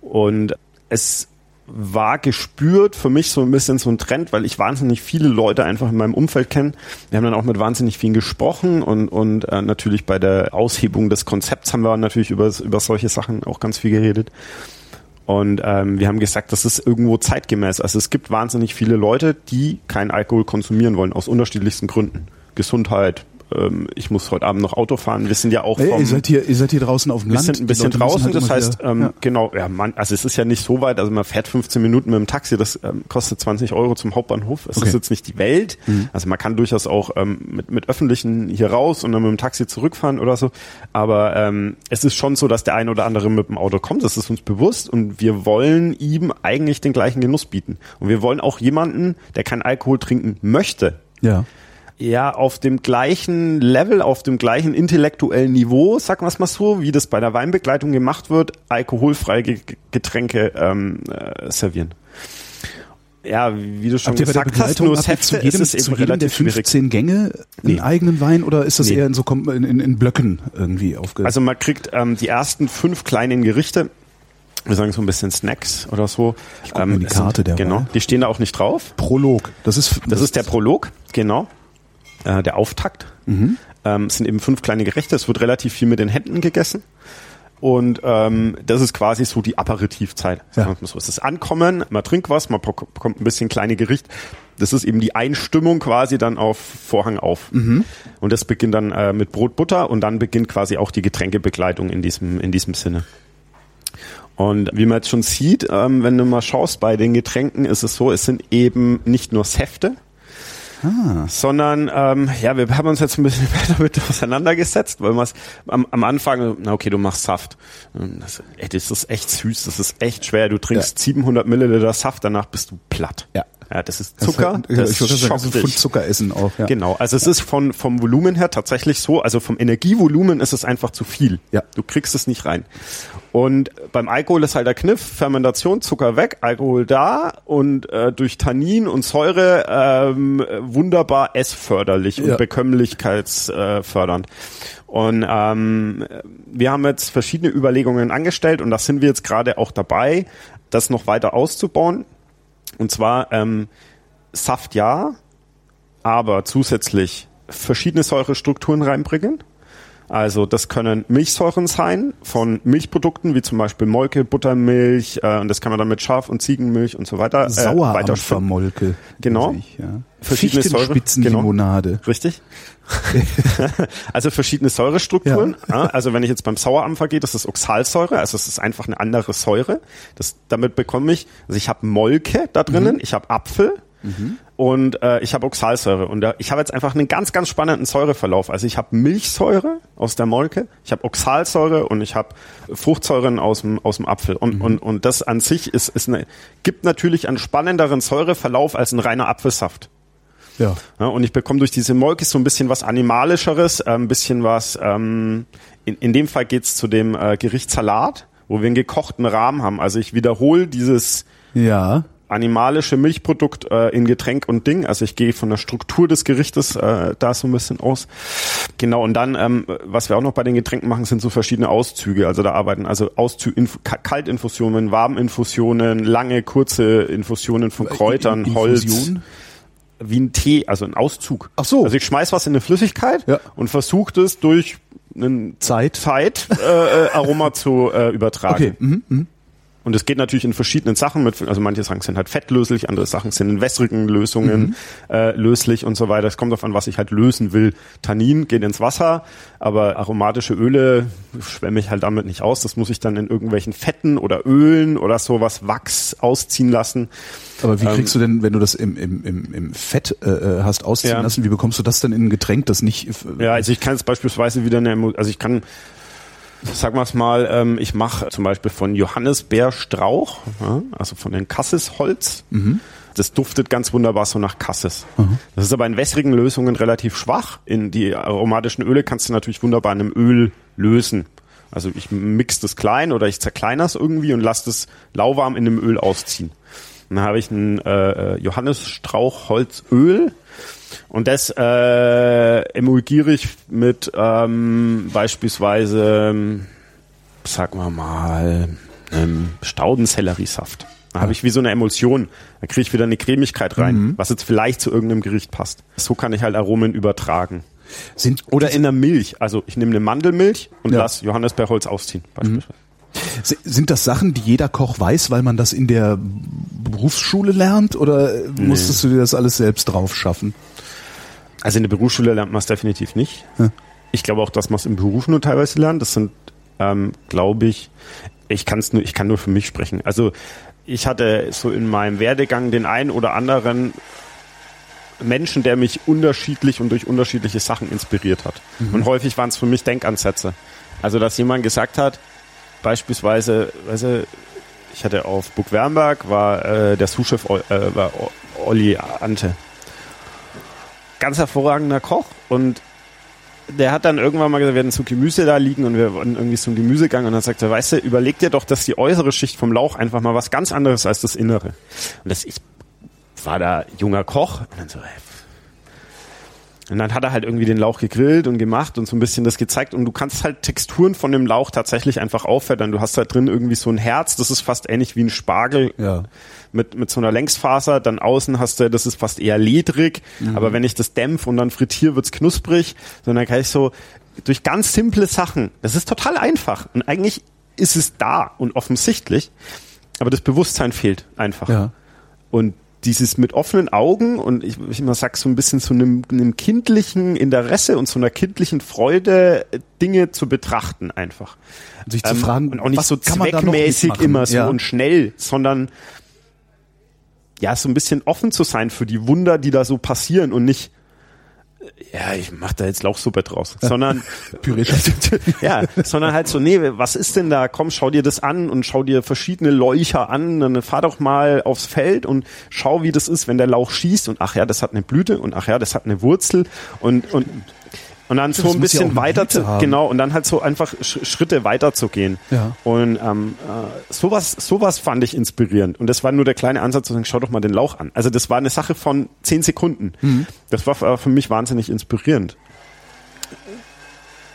Und es war gespürt für mich so ein bisschen so ein Trend, weil ich wahnsinnig viele Leute einfach in meinem Umfeld kenne. Wir haben dann auch mit wahnsinnig vielen gesprochen und, und äh, natürlich bei der Aushebung des Konzepts haben wir natürlich über, über solche Sachen auch ganz viel geredet. Und ähm, wir haben gesagt, das ist irgendwo zeitgemäß. Also es gibt wahnsinnig viele Leute, die keinen Alkohol konsumieren wollen, aus unterschiedlichsten Gründen. Gesundheit, ähm, ich muss heute Abend noch Auto fahren. Wir sind ja auch Hey, vom, ihr, seid hier, ihr seid hier draußen auf dem wir Land. sind ein bisschen draußen, halt das heißt, ähm, ja. genau, ja, man, also es ist ja nicht so weit, also man fährt 15 Minuten mit dem Taxi, das ähm, kostet 20 Euro zum Hauptbahnhof. Es Okay. Mhm. ist jetzt nicht die Welt, also man kann durchaus auch ähm, mit, mit Öffentlichen hier raus und dann mit dem Taxi zurückfahren oder so, aber ähm, es ist schon so, dass der ein oder andere mit dem Auto kommt, das ist uns bewusst und wir wollen ihm eigentlich den gleichen Genuss bieten. Und wir wollen auch jemanden, der keinen Alkohol trinken möchte, ja. Ja auf dem gleichen Level, auf dem gleichen intellektuellen Niveau, sagen wir es mal so, wie das bei der Weinbegleitung gemacht wird, alkoholfreie Ge- Getränke ähm, äh, servieren. Ja, wie du schon Habt der gesagt hast, nur Säfte jedem, ist es zu eben jedem der relativ schwierig. 15 Gänge einen Nee. eigenen Wein oder ist das Nee. eher in so in, in, in Blöcken irgendwie aufge... Also man kriegt ähm, die ersten fünf kleinen Gerichte, wir sagen so ein bisschen Snacks oder so. Ich guck mir die Karte derweil. Genau, die stehen da auch nicht drauf. Prolog. Das ist Das ist der Prolog, genau. Äh, der Auftakt. Mhm. Ähm, es sind eben fünf kleine Gerichte. Es wird relativ viel mit den Händen gegessen. Und ähm, das ist quasi so die Aperitivzeit. Mal so. Es ist Ankommen, man trinkt was, man bek- bekommt ein bisschen kleine Gericht. Das ist eben die Einstimmung quasi dann auf Vorhang auf. Mhm. Und das beginnt dann äh, mit Brot, Butter und dann beginnt quasi auch die Getränkebegleitung in diesem, in diesem Sinne. Und wie man jetzt schon sieht, ähm, wenn du mal schaust bei den Getränken, ist es so, es sind eben nicht nur Säfte, sondern ähm, ja, wir haben uns jetzt ein bisschen mehr damit auseinandergesetzt, weil wir es am, am Anfang, na okay, du machst Saft. Das, ey, das ist echt süß, das ist echt schwer. Du trinkst 700 Milliliter Saft, danach bist du platt. Ja. Ja, das ist Das Zucker. Halt- das ich würde sagen, das ein Pfund. Zucker essen auch. Ja. Genau, also es ist von, vom Volumen her tatsächlich so, also vom Energievolumen ist es einfach zu viel. Ja. Du kriegst es nicht rein. Und beim Alkohol ist halt der Kniff, Fermentation, Zucker weg, Alkohol da und äh, durch Tannin und Säure ähm, wunderbar essförderlich und Ja. bekömmlichkeitsfördernd. Und ähm, wir haben jetzt verschiedene Überlegungen angestellt und da sind wir jetzt gerade auch dabei, das noch weiter auszubauen. Und zwar ähm, Saft ja, aber zusätzlich verschiedene Säurestrukturen reinbringen. Also das können Milchsäuren sein von Milchprodukten wie zum Beispiel Molke, Buttermilch äh, und das kann man dann mit Schaf- und Ziegenmilch und so weiter äh, Sauerampfermolke. Genau. Ich, ja. Verschiedene Säure. Limonade. Genau. Richtig. also verschiedene Säurestrukturen. Ja. Also wenn ich jetzt beim Sauerampfer gehe, das ist Oxalsäure, also es ist einfach eine andere Säure. Das, damit bekomme ich, also ich habe Molke da drinnen, mhm. ich habe Apfel, Mhm. Und äh, ich habe Oxalsäure. Und äh, ich habe jetzt einfach einen ganz, ganz spannenden Säureverlauf. Also ich habe Milchsäure aus der Molke, ich habe Oxalsäure und ich habe Fruchtsäuren aus dem, aus dem Apfel. Und, mhm. und, und das an sich ist, ist eine, gibt natürlich einen spannenderen Säureverlauf als ein reiner Apfelsaft. Ja. ja. Und ich bekomme durch diese Molke so ein bisschen was Animalischeres, äh, ein bisschen was, ähm, in, in dem Fall geht's zu dem äh, Gericht Salat, wo wir einen gekochten Rahmen haben. Also ich wiederhole dieses ja animalische Milchprodukt äh, in Getränk und Ding. Also ich gehe von der Struktur des Gerichtes äh, da so ein bisschen aus. Genau, und dann, ähm, was wir auch noch bei den Getränken machen, sind so verschiedene Auszüge. Also da arbeiten also Auszüge, Inf Kaltinfusionen, Warminfusionen, lange, kurze Infusionen von Kräutern, in Holz. Wie ein Tee, also ein Auszug. Ach so. Also ich schmeiß was in eine Flüssigkeit ja. und versuche das durch einen Zeit, Zeit äh, äh Aroma zu äh, übertragen. Okay. Mhm, mh. Und es geht natürlich in verschiedenen Sachen mit, also manche Sachen sind halt fettlöslich, andere Sachen sind in wässrigen Lösungen mhm. äh, löslich und so weiter. Es kommt darauf an, was ich halt lösen will. Tannin geht ins Wasser, aber aromatische Öle schwemme ich halt damit nicht aus. Das muss ich dann in irgendwelchen Fetten oder Ölen oder sowas Wachs ausziehen lassen. Aber wie kriegst ähm, du denn, wenn du das im, im, im, im Fett äh, äh hast ausziehen ja. lassen, wie bekommst du das denn in ein Getränk, das nicht... Ja, also ich kann es beispielsweise wieder eine, also ich kann sagen wir es mal, ähm, ich mache zum Beispiel von Johannisbeerstrauch, ja, also von den Kassisholz. Mhm. Das duftet ganz wunderbar so nach Kassis. Mhm. Das ist aber in wässrigen Lösungen relativ schwach. In die aromatischen Öle kannst du natürlich wunderbar in einem Öl lösen. Also ich mix das klein oder ich zerkleiner es irgendwie und lasse das lauwarm in dem Öl ausziehen. Dann habe ich ein äh, Johannisstrauchholzöl und das äh, emulgiere ich mit ähm, beispielsweise, sagen wir mal, ähm, Staudenselleriesaft. Da habe ich wie so eine Emulsion. Da kriege ich wieder eine Cremigkeit rein, mhm. was jetzt vielleicht zu irgendeinem Gericht passt. So kann ich halt Aromen übertragen. Sind Oder in der Milch. Also ich nehme eine Mandelmilch und ja. lasse Johannisbeerholz ausziehen, beispielsweise. Mhm. Sind das Sachen, die jeder Koch weiß, weil man das in der Berufsschule lernt oder nee. musstest du dir das alles selbst drauf schaffen? Also in der Berufsschule lernt man es definitiv nicht. Ja. Ich glaube auch, dass man es im Beruf nur teilweise lernt. Das sind, ähm, glaube ich, ich kann es nur, ich kann nur für mich sprechen. Also ich hatte so in meinem Werdegang den einen oder anderen Menschen, der mich unterschiedlich und durch unterschiedliche Sachen inspiriert hat. Mhm. Und häufig waren es für mich Denkansätze. Also dass jemand gesagt hat, beispielsweise, du, ich hatte auf Burg Wernberg war äh, der Souschef äh, Olli Ante. Ganz hervorragender Koch und der hat dann irgendwann mal gesagt, wir hatten so Gemüse da liegen und wir waren irgendwie ein Gemüsegang und dann sagt er, weißt du, überleg dir doch, dass die äußere Schicht vom Lauch einfach mal was ganz anderes als das Innere. Und das, ich war da junger Koch und dann so, ey, und dann hat er halt irgendwie den Lauch gegrillt und gemacht und so ein bisschen das gezeigt. Und du kannst halt Texturen von dem Lauch tatsächlich einfach auffäddern. Du hast da drin irgendwie so ein Herz, das ist fast ähnlich wie ein Spargel ja. mit, mit so einer Längsfaser. Dann außen hast du, das ist fast eher ledrig. Mhm. Aber wenn ich das dämpf und dann frittiere, wird's knusprig. Sondern kann ich so durch ganz simple Sachen, das ist total einfach. Und eigentlich ist es da und offensichtlich. Aber das Bewusstsein fehlt einfach. Ja. Und dieses mit offenen Augen und ich, ich immer sag so ein bisschen so einem, einem kindlichen Interesse und so einer kindlichen Freude Dinge zu betrachten einfach. Und sich zu ähm, fragen, und auch nicht so zweckmäßig immer so ja. und schnell, sondern ja, so ein bisschen offen zu sein für die Wunder, die da so passieren und nicht ja, ich mach da jetzt Lauchsuppe draus, sondern ja, sondern halt so, nee, was ist denn da? Komm, schau dir das an und schau dir verschiedene Leucher an, dann fahr doch mal aufs Feld und schau, wie das ist, wenn der Lauch schießt. Und ach ja, das hat eine Blüte und ach ja, das hat eine Wurzel. Und und und dann das so ein bisschen ja weiter zu, genau und dann halt so einfach Schritte weiter zu gehen ja. und ähm, äh, sowas sowas fand ich inspirierend und das war nur der kleine Ansatz zu sagen schau doch mal den Lauch an also das war eine Sache von zehn Sekunden mhm. das war für mich wahnsinnig inspirierend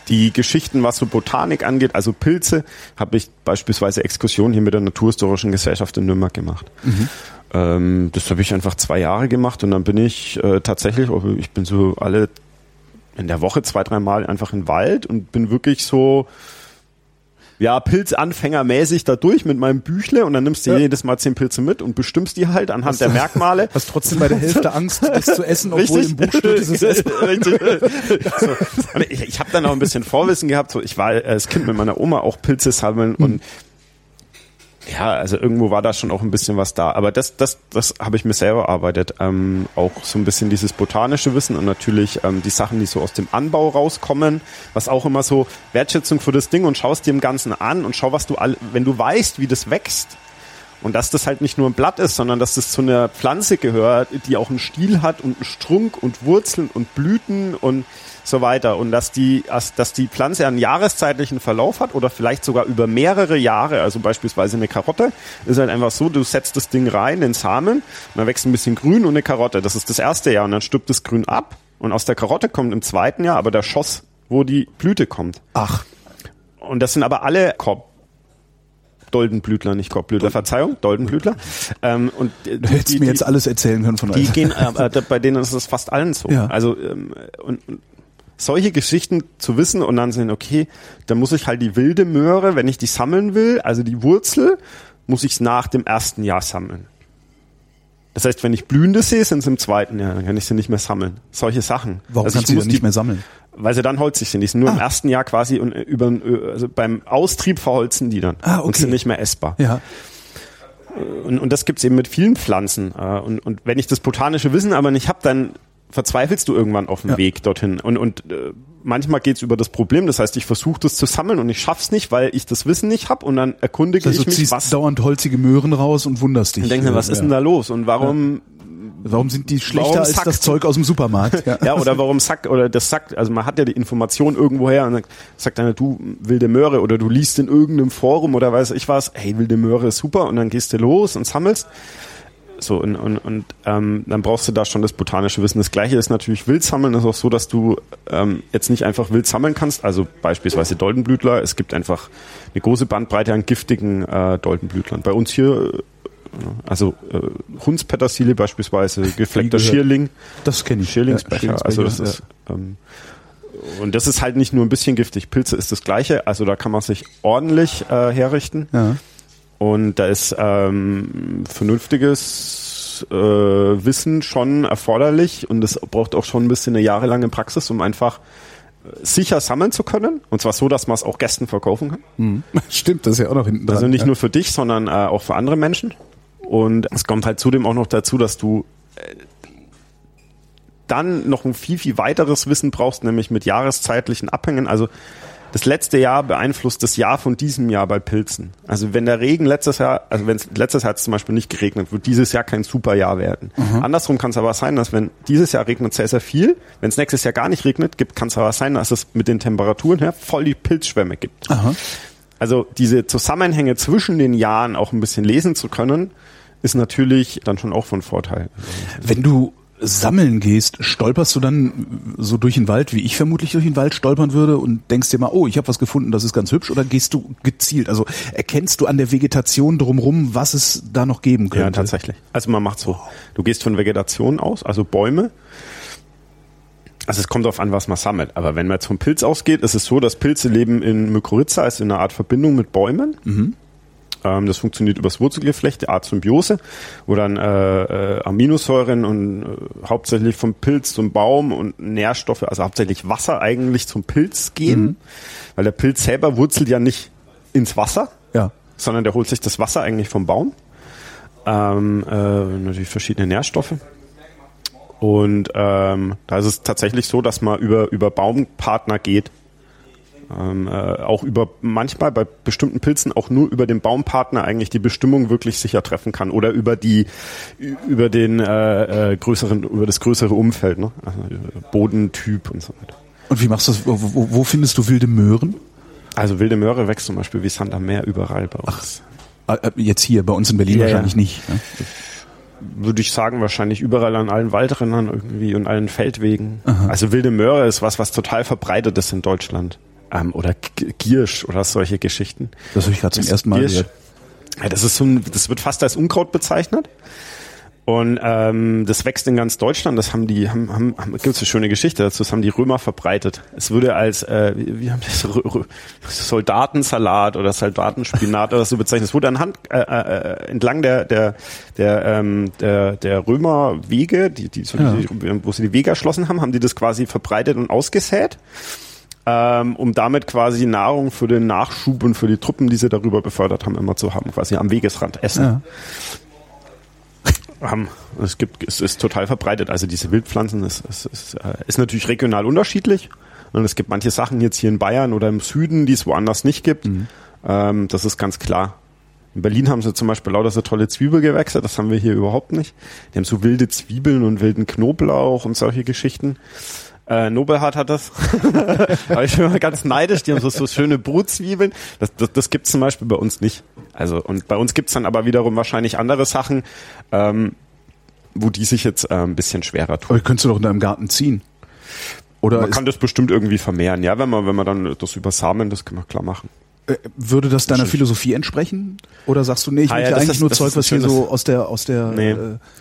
die Geschichten, was so Botanik angeht, also Pilze, habe ich beispielsweise Exkursionen hier mit der Naturhistorischen Gesellschaft in Nürnberg gemacht. Mhm. Ähm, das habe ich einfach zwei Jahre gemacht und dann bin ich äh, tatsächlich, ich bin so alle in der Woche zwei, dreimal einfach in den Wald und bin wirklich so ja, Pilzanfängermäßig da durch mit meinem Büchle und dann nimmst du ja. jedes Mal zehn Pilze mit und bestimmst die halt anhand der Merkmale. Hast trotzdem bei der Hälfte Angst, das zu essen, obwohl Richtig. im Buch steht, ist es Richtig. so. Ich, ich habe dann auch ein bisschen Vorwissen gehabt. So, ich war als Kind mit meiner Oma auch Pilze sammeln mhm. und ja, also irgendwo war da schon auch ein bisschen was da. Aber das, das, das habe ich mir selber erarbeitet. Ähm, auch so ein bisschen dieses botanische Wissen und natürlich ähm, die Sachen, die so aus dem Anbau rauskommen, was auch immer so Wertschätzung für das Ding und schaust dir im Ganzen an und schau, was du all, wenn du weißt, wie das wächst, und dass das halt nicht nur ein Blatt ist, sondern dass das zu einer Pflanze gehört, die auch einen Stiel hat und einen Strunk und Wurzeln und Blüten und so weiter. Und dass die, dass die Pflanze einen jahreszeitlichen Verlauf hat oder vielleicht sogar über mehrere Jahre, also beispielsweise eine Karotte, ist halt einfach so, du setzt das Ding rein, den Samen, und dann wächst ein bisschen Grün und eine Karotte. Das ist das erste Jahr und dann stirbt das Grün ab und aus der Karotte kommt im zweiten Jahr aber der Schoss, wo die Blüte kommt. Ach. Und das sind aber alle Korb Doldenblütler, nicht Korbblütler, Verzeihung, Doldenblütler. Ähm, und die, du hättest die, mir jetzt alles erzählen können von euch. Die gehen, äh, äh, bei denen ist es fast allen so. Ja. Also ähm, und, und solche Geschichten zu wissen und dann sehen, okay, dann muss ich halt die wilde Möhre, wenn ich die sammeln will, also die Wurzel, muss ich es nach dem ersten Jahr sammeln. Das heißt, wenn ich blühende sehe, sind es im zweiten Jahr, dann kann ich sie nicht mehr sammeln. Solche Sachen. Warum also kannst du die nicht mehr sammeln? Weil sie dann holzig sind. Die sind nur ah. im ersten Jahr quasi und äh, über, äh, also beim Austrieb verholzen die dann ah, okay. und sind nicht mehr essbar. Ja. Und, und das gibt's eben mit vielen Pflanzen. Äh, und, und wenn ich das botanische Wissen aber nicht habe, dann verzweifelst du irgendwann auf dem ja. Weg dorthin. Und, und äh, manchmal geht's über das Problem. Das heißt, ich versuche das zu sammeln und ich schaff's nicht, weil ich das Wissen nicht habe. Und dann erkundige das heißt, ich mich, was. dauernd holzige Möhren raus und wunderst dich. Und denke, was ja. ist denn da los? Und warum ja. Warum sind die schlechter als das Zeug aus dem Supermarkt? Ja. ja, oder warum sagt, oder das sagt, also man hat ja die Information irgendwoher und dann sagt einer, du wilde Möhre oder du liest in irgendeinem Forum oder weiß ich was, hey, wilde Möhre ist super und dann gehst du los und sammelst. So, und, und, und ähm, dann brauchst du da schon das botanische Wissen. Das gleiche ist natürlich Wildsammeln. Das ist auch so, dass du ähm, jetzt nicht einfach wild sammeln kannst. Also beispielsweise Doldenblütler. Es gibt einfach eine große Bandbreite an giftigen äh, Doldenblütlern. Bei uns hier, also äh, Hundspetersilie beispielsweise, gefleckter Schierling. Das kenne ich. Schierlingsbecher. Ja, also das ist ähm, und das ist halt nicht nur ein bisschen giftig. Pilze ist das gleiche. Also da kann man sich ordentlich äh, herrichten. Ja. Und da ist ähm, vernünftiges äh, Wissen schon erforderlich und es braucht auch schon ein bisschen eine jahrelange Praxis, um einfach äh, sicher sammeln zu können. Und zwar so, dass man es auch Gästen verkaufen kann. Mhm. Stimmt, das ist ja auch noch hinten dran. Also nicht ja. nur für dich, sondern äh, auch für andere Menschen. Und es kommt halt zudem auch noch dazu, dass du äh, dann noch ein viel, viel weiteres Wissen brauchst, nämlich mit jahreszeitlichen Abhängen. Also das letzte Jahr beeinflusst das Jahr von diesem Jahr bei Pilzen. Also wenn der Regen letztes Jahr, also wenn es letztes Jahr zum Beispiel nicht geregnet, wird dieses Jahr kein super Jahr werden. Mhm. Andersrum kann es aber sein, dass wenn dieses Jahr regnet sehr, sehr viel, wenn es nächstes Jahr gar nicht regnet, gibt, kann es aber sein, dass es mit den Temperaturen her voll die Pilzschwämme gibt. Aha. Also diese Zusammenhänge zwischen den Jahren auch ein bisschen lesen zu können, ist natürlich dann schon auch von Vorteil. Wenn du sammeln gehst, stolperst du dann so durch den Wald, wie ich vermutlich durch den Wald stolpern würde und denkst dir mal, oh, ich habe was gefunden, das ist ganz hübsch, oder gehst du gezielt? Also erkennst du an der Vegetation drumherum, was es da noch geben könnte? Ja, tatsächlich. Also man macht so, du gehst von Vegetation aus, also Bäume. Also es kommt darauf an, was man sammelt. Aber wenn man jetzt vom Pilz ausgeht, ist es so, dass Pilze leben in Mykorrhiza, also in einer Art Verbindung mit Bäumen. Mhm. Ähm, das funktioniert übers Wurzelgeflecht, Art Symbiose, wo dann äh, äh, Aminosäuren und äh, hauptsächlich vom Pilz zum Baum und Nährstoffe, also hauptsächlich Wasser eigentlich zum Pilz gehen, mhm. weil der Pilz selber wurzelt ja nicht ins Wasser, ja. sondern der holt sich das Wasser eigentlich vom Baum. Ähm, äh, natürlich verschiedene Nährstoffe. Und ähm, da ist es tatsächlich so, dass man über, über Baumpartner geht, ähm, äh, auch über manchmal bei bestimmten Pilzen auch nur über den Baumpartner eigentlich die Bestimmung wirklich sicher treffen kann oder über die über den äh, äh, größeren über das größere Umfeld, ne? Also Bodentyp und so weiter. Und wie machst du das? Wo, wo findest du wilde Möhren? Also wilde Möhre wächst zum Beispiel wie Sand am Meer überall bei uns. Ach, äh, jetzt hier bei uns in Berlin ja, wahrscheinlich ja. nicht. Ne? Würde ich sagen, wahrscheinlich überall an allen Waldrändern irgendwie und allen Feldwegen. Aha. Also wilde Möhre ist was, was total verbreitet ist in Deutschland ähm, oder Giersch oder solche Geschichten. Das habe ich gerade zum ersten Mal gehört. Ja, das ist so ein, das wird fast als Unkraut bezeichnet. Und ähm, das wächst in ganz Deutschland. Das haben die, haben, haben, haben gibt es eine schöne Geschichte dazu. Das haben die Römer verbreitet. Es würde als, äh, wie, haben das Soldatensalat oder Soldatenspinat oder so bezeichnet. Es wurde anhand äh, äh, entlang der der der ähm, der, der Römerwege, die, die, so Ja. die, wo sie die Wege erschlossen haben, haben die das quasi verbreitet und ausgesät ähm, um damit quasi Nahrung für den Nachschub und für die Truppen, die sie darüber befördert haben, immer zu haben, quasi am Wegesrand essen. Ja. Haben. Es gibt, es ist total verbreitet. Also diese Wildpflanzen ist, ist, ist, äh, ist natürlich regional unterschiedlich. Und es gibt manche Sachen jetzt hier in Bayern oder im Süden, die es woanders nicht gibt. Ähm, das ist ganz klar. In Berlin haben sie zum Beispiel lauter so tolle Zwiebelgewächse, das haben wir hier überhaupt nicht. Die haben so wilde Zwiebeln und wilden Knoblauch und solche Geschichten. Äh, Nobelhart hat das. Aber ich bin immer ganz neidisch, die haben so, so schöne Brutzwiebeln. Das, das, das gibt's zum Beispiel bei uns nicht. Also, und bei uns gibt's dann aber wiederum wahrscheinlich andere Sachen, ähm, wo die sich jetzt äh, ein bisschen schwerer tun. Aber könntest du doch in deinem Garten ziehen. Oder Man kann das bestimmt irgendwie vermehren, ja, wenn man, wenn man dann das über Samen, das kann man klar machen. Äh, würde das deiner Philosophie entsprechen? Oder sagst du, nee, ich Ah, ja, eigentlich ist- nur Zeug, was hier so aus der, aus der, Nee, äh,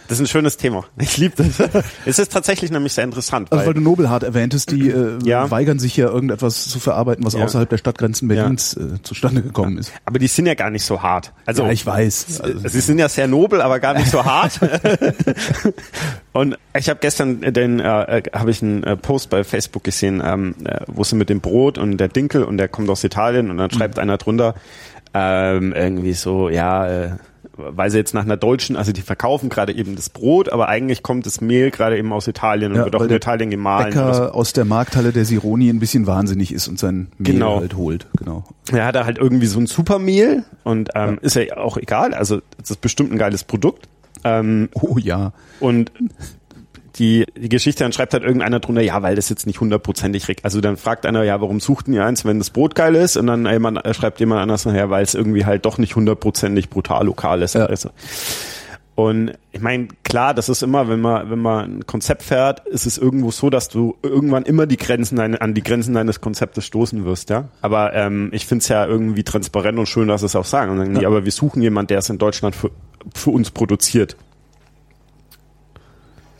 das ist ein schönes Thema. Ich liebe das. es ist tatsächlich nämlich sehr interessant, also weil weil, du Nobelhart erwähntest, die äh, Ja. weigern sich ja irgendetwas zu verarbeiten, was Ja. außerhalb der Stadtgrenzen Berlins äh, zustande gekommen ist. aber die sind ja gar nicht so hart. Also ja, ich weiß. Also, Sie sind ja sehr nobel, aber gar nicht so hart. und ich habe gestern den, äh, äh, habe ich einen äh, Post bei Facebook gesehen, ähm, äh, wo sie mit dem Brot und der Dinkel und der kommt aus Italien und dann schreibt einer drunter ähm, irgendwie so, ja, äh, weil sie jetzt nach einer deutschen, also die verkaufen gerade eben das Brot, aber eigentlich kommt das Mehl gerade eben aus Italien und Ja, wird auch in Italien gemahlen. Bäcker aus der Markthalle der Sironi ein bisschen wahnsinnig ist und sein Mehl Genau. halt holt. Genau. Er hat da halt irgendwie so ein Supermehl und ähm, ist ja auch egal, also das ist bestimmt ein geiles Produkt. Ähm, Oh ja. Und die, die Geschichte, dann schreibt halt irgendeiner drunter, ja, weil das jetzt nicht hundertprozentig, reg- also dann fragt einer, ja, warum sucht denn ihr eins, wenn das Brot geil ist? Und dann jemand, äh, schreibt jemand anders nachher, weil es irgendwie halt doch nicht hundertprozentig brutal lokal ist. Ja. Also. Und ich meine, klar, das ist immer, wenn man, wenn man ein Konzept fährt, ist es irgendwo so, dass du irgendwann immer die Grenzen deine, an die Grenzen deines Konzeptes stoßen wirst, ja. Aber ähm, ich finde es ja irgendwie transparent und schön, dass es auch sagen. Und dann, nee, aber wir suchen jemanden, der es in Deutschland für, für uns produziert.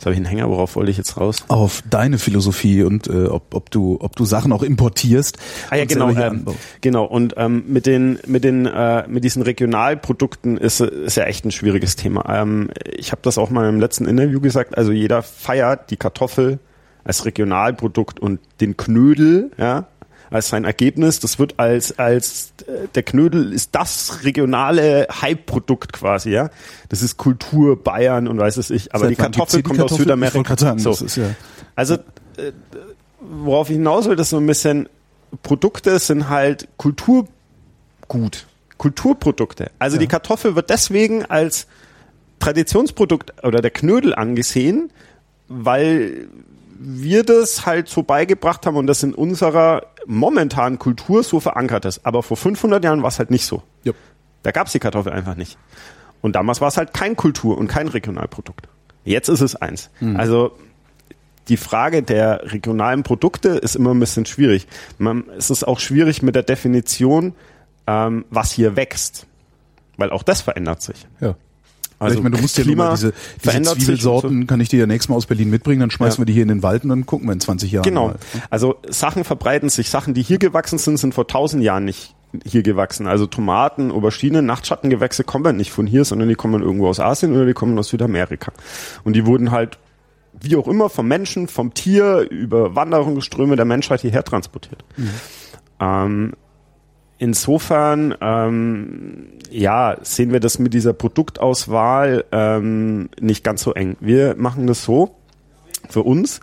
Jetzt habe ich einen Hänger, worauf wollte ich jetzt raus? Auf deine Philosophie und äh, ob, ob du ob du Sachen auch importierst. Ah ja, genau, ähm, genau. Und ähm, mit den mit den äh, mit diesen Regionalprodukten ist ist ja echt ein schwieriges Thema. Ähm, ich habe das auch mal im letzten Interview gesagt. Also jeder feiert die Kartoffel als Regionalprodukt und den Knödel, ja, als sein Ergebnis. Das wird als als äh, der Knödel ist das regionale Hype-Produkt quasi, ja. Das ist Kultur Bayern und weiß es ich. Aber Seit die Kartoffel die kommt aus Kartoffel? Südamerika. Wollte gerade sagen, so. ist ja Also, äh, worauf ich hinaus will, ist so ein bisschen, Produkte sind halt Kulturgut. Kulturprodukte. Also die Kartoffel wird deswegen als Traditionsprodukt oder der Knödel angesehen, weil wir das halt so beigebracht haben und das in unserer momentanen Kultur so verankert ist. Aber vor 500 Jahren war es halt nicht so. ja. Da gab es die Kartoffel einfach nicht. Und damals war es halt kein Kultur- und kein Regionalprodukt. Jetzt ist es eins. Also die Frage der regionalen Produkte ist immer ein bisschen schwierig. Man, es ist auch schwierig mit der Definition, ähm, was hier wächst. Weil auch das verändert sich. ja. Also ich meine, du musst ja Klima diese, diese Zwiebelsorten, kann ich dir ja nächstes Mal aus Berlin mitbringen, dann schmeißen Ja. wir die hier in den Wald und dann gucken wir in 20 Jahren Genau. mal. Also Sachen verbreiten sich. Sachen, die hier gewachsen sind, sind vor tausend Jahren nicht hier gewachsen. Also Tomaten, Auberginen, Nachtschattengewächse kommen nicht von hier, sondern die kommen irgendwo aus Asien oder die kommen aus Südamerika. Und die wurden halt, wie auch immer, vom Menschen, vom Tier über Wanderungsströme der Menschheit hierher transportiert. Ähm, insofern, ähm, ja, sehen wir das mit dieser Produktauswahl ähm, nicht ganz so eng. Wir machen das so für uns,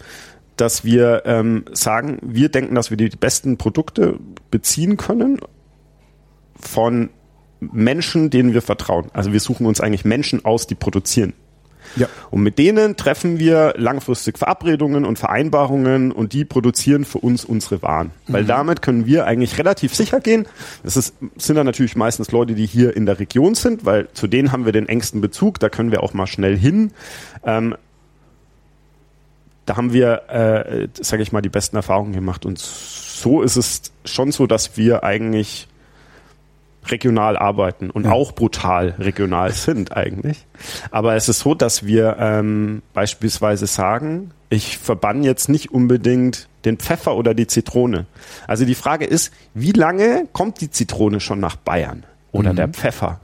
dass wir ähm, sagen, wir denken, dass wir die besten Produkte beziehen können von Menschen, denen wir vertrauen. Also wir suchen uns eigentlich Menschen aus, die produzieren. Ja. Und mit denen treffen wir langfristig Verabredungen und Vereinbarungen und die produzieren für uns unsere Waren. Weil damit können wir eigentlich relativ sicher gehen. Das ist, sind dann natürlich meistens Leute, die hier in der Region sind, weil zu denen haben wir den engsten Bezug, da können wir auch mal schnell hin. Ähm, da haben wir, äh, sage ich mal, die besten Erfahrungen gemacht. Und so ist es schon so, dass wir eigentlich regional arbeiten und Ja. auch brutal regional sind eigentlich. Aber es ist so, dass wir ähm, beispielsweise sagen, ich verbann jetzt nicht unbedingt den Pfeffer oder die Zitrone. Also die Frage ist, wie lange kommt die Zitrone schon nach Bayern oder der Pfeffer?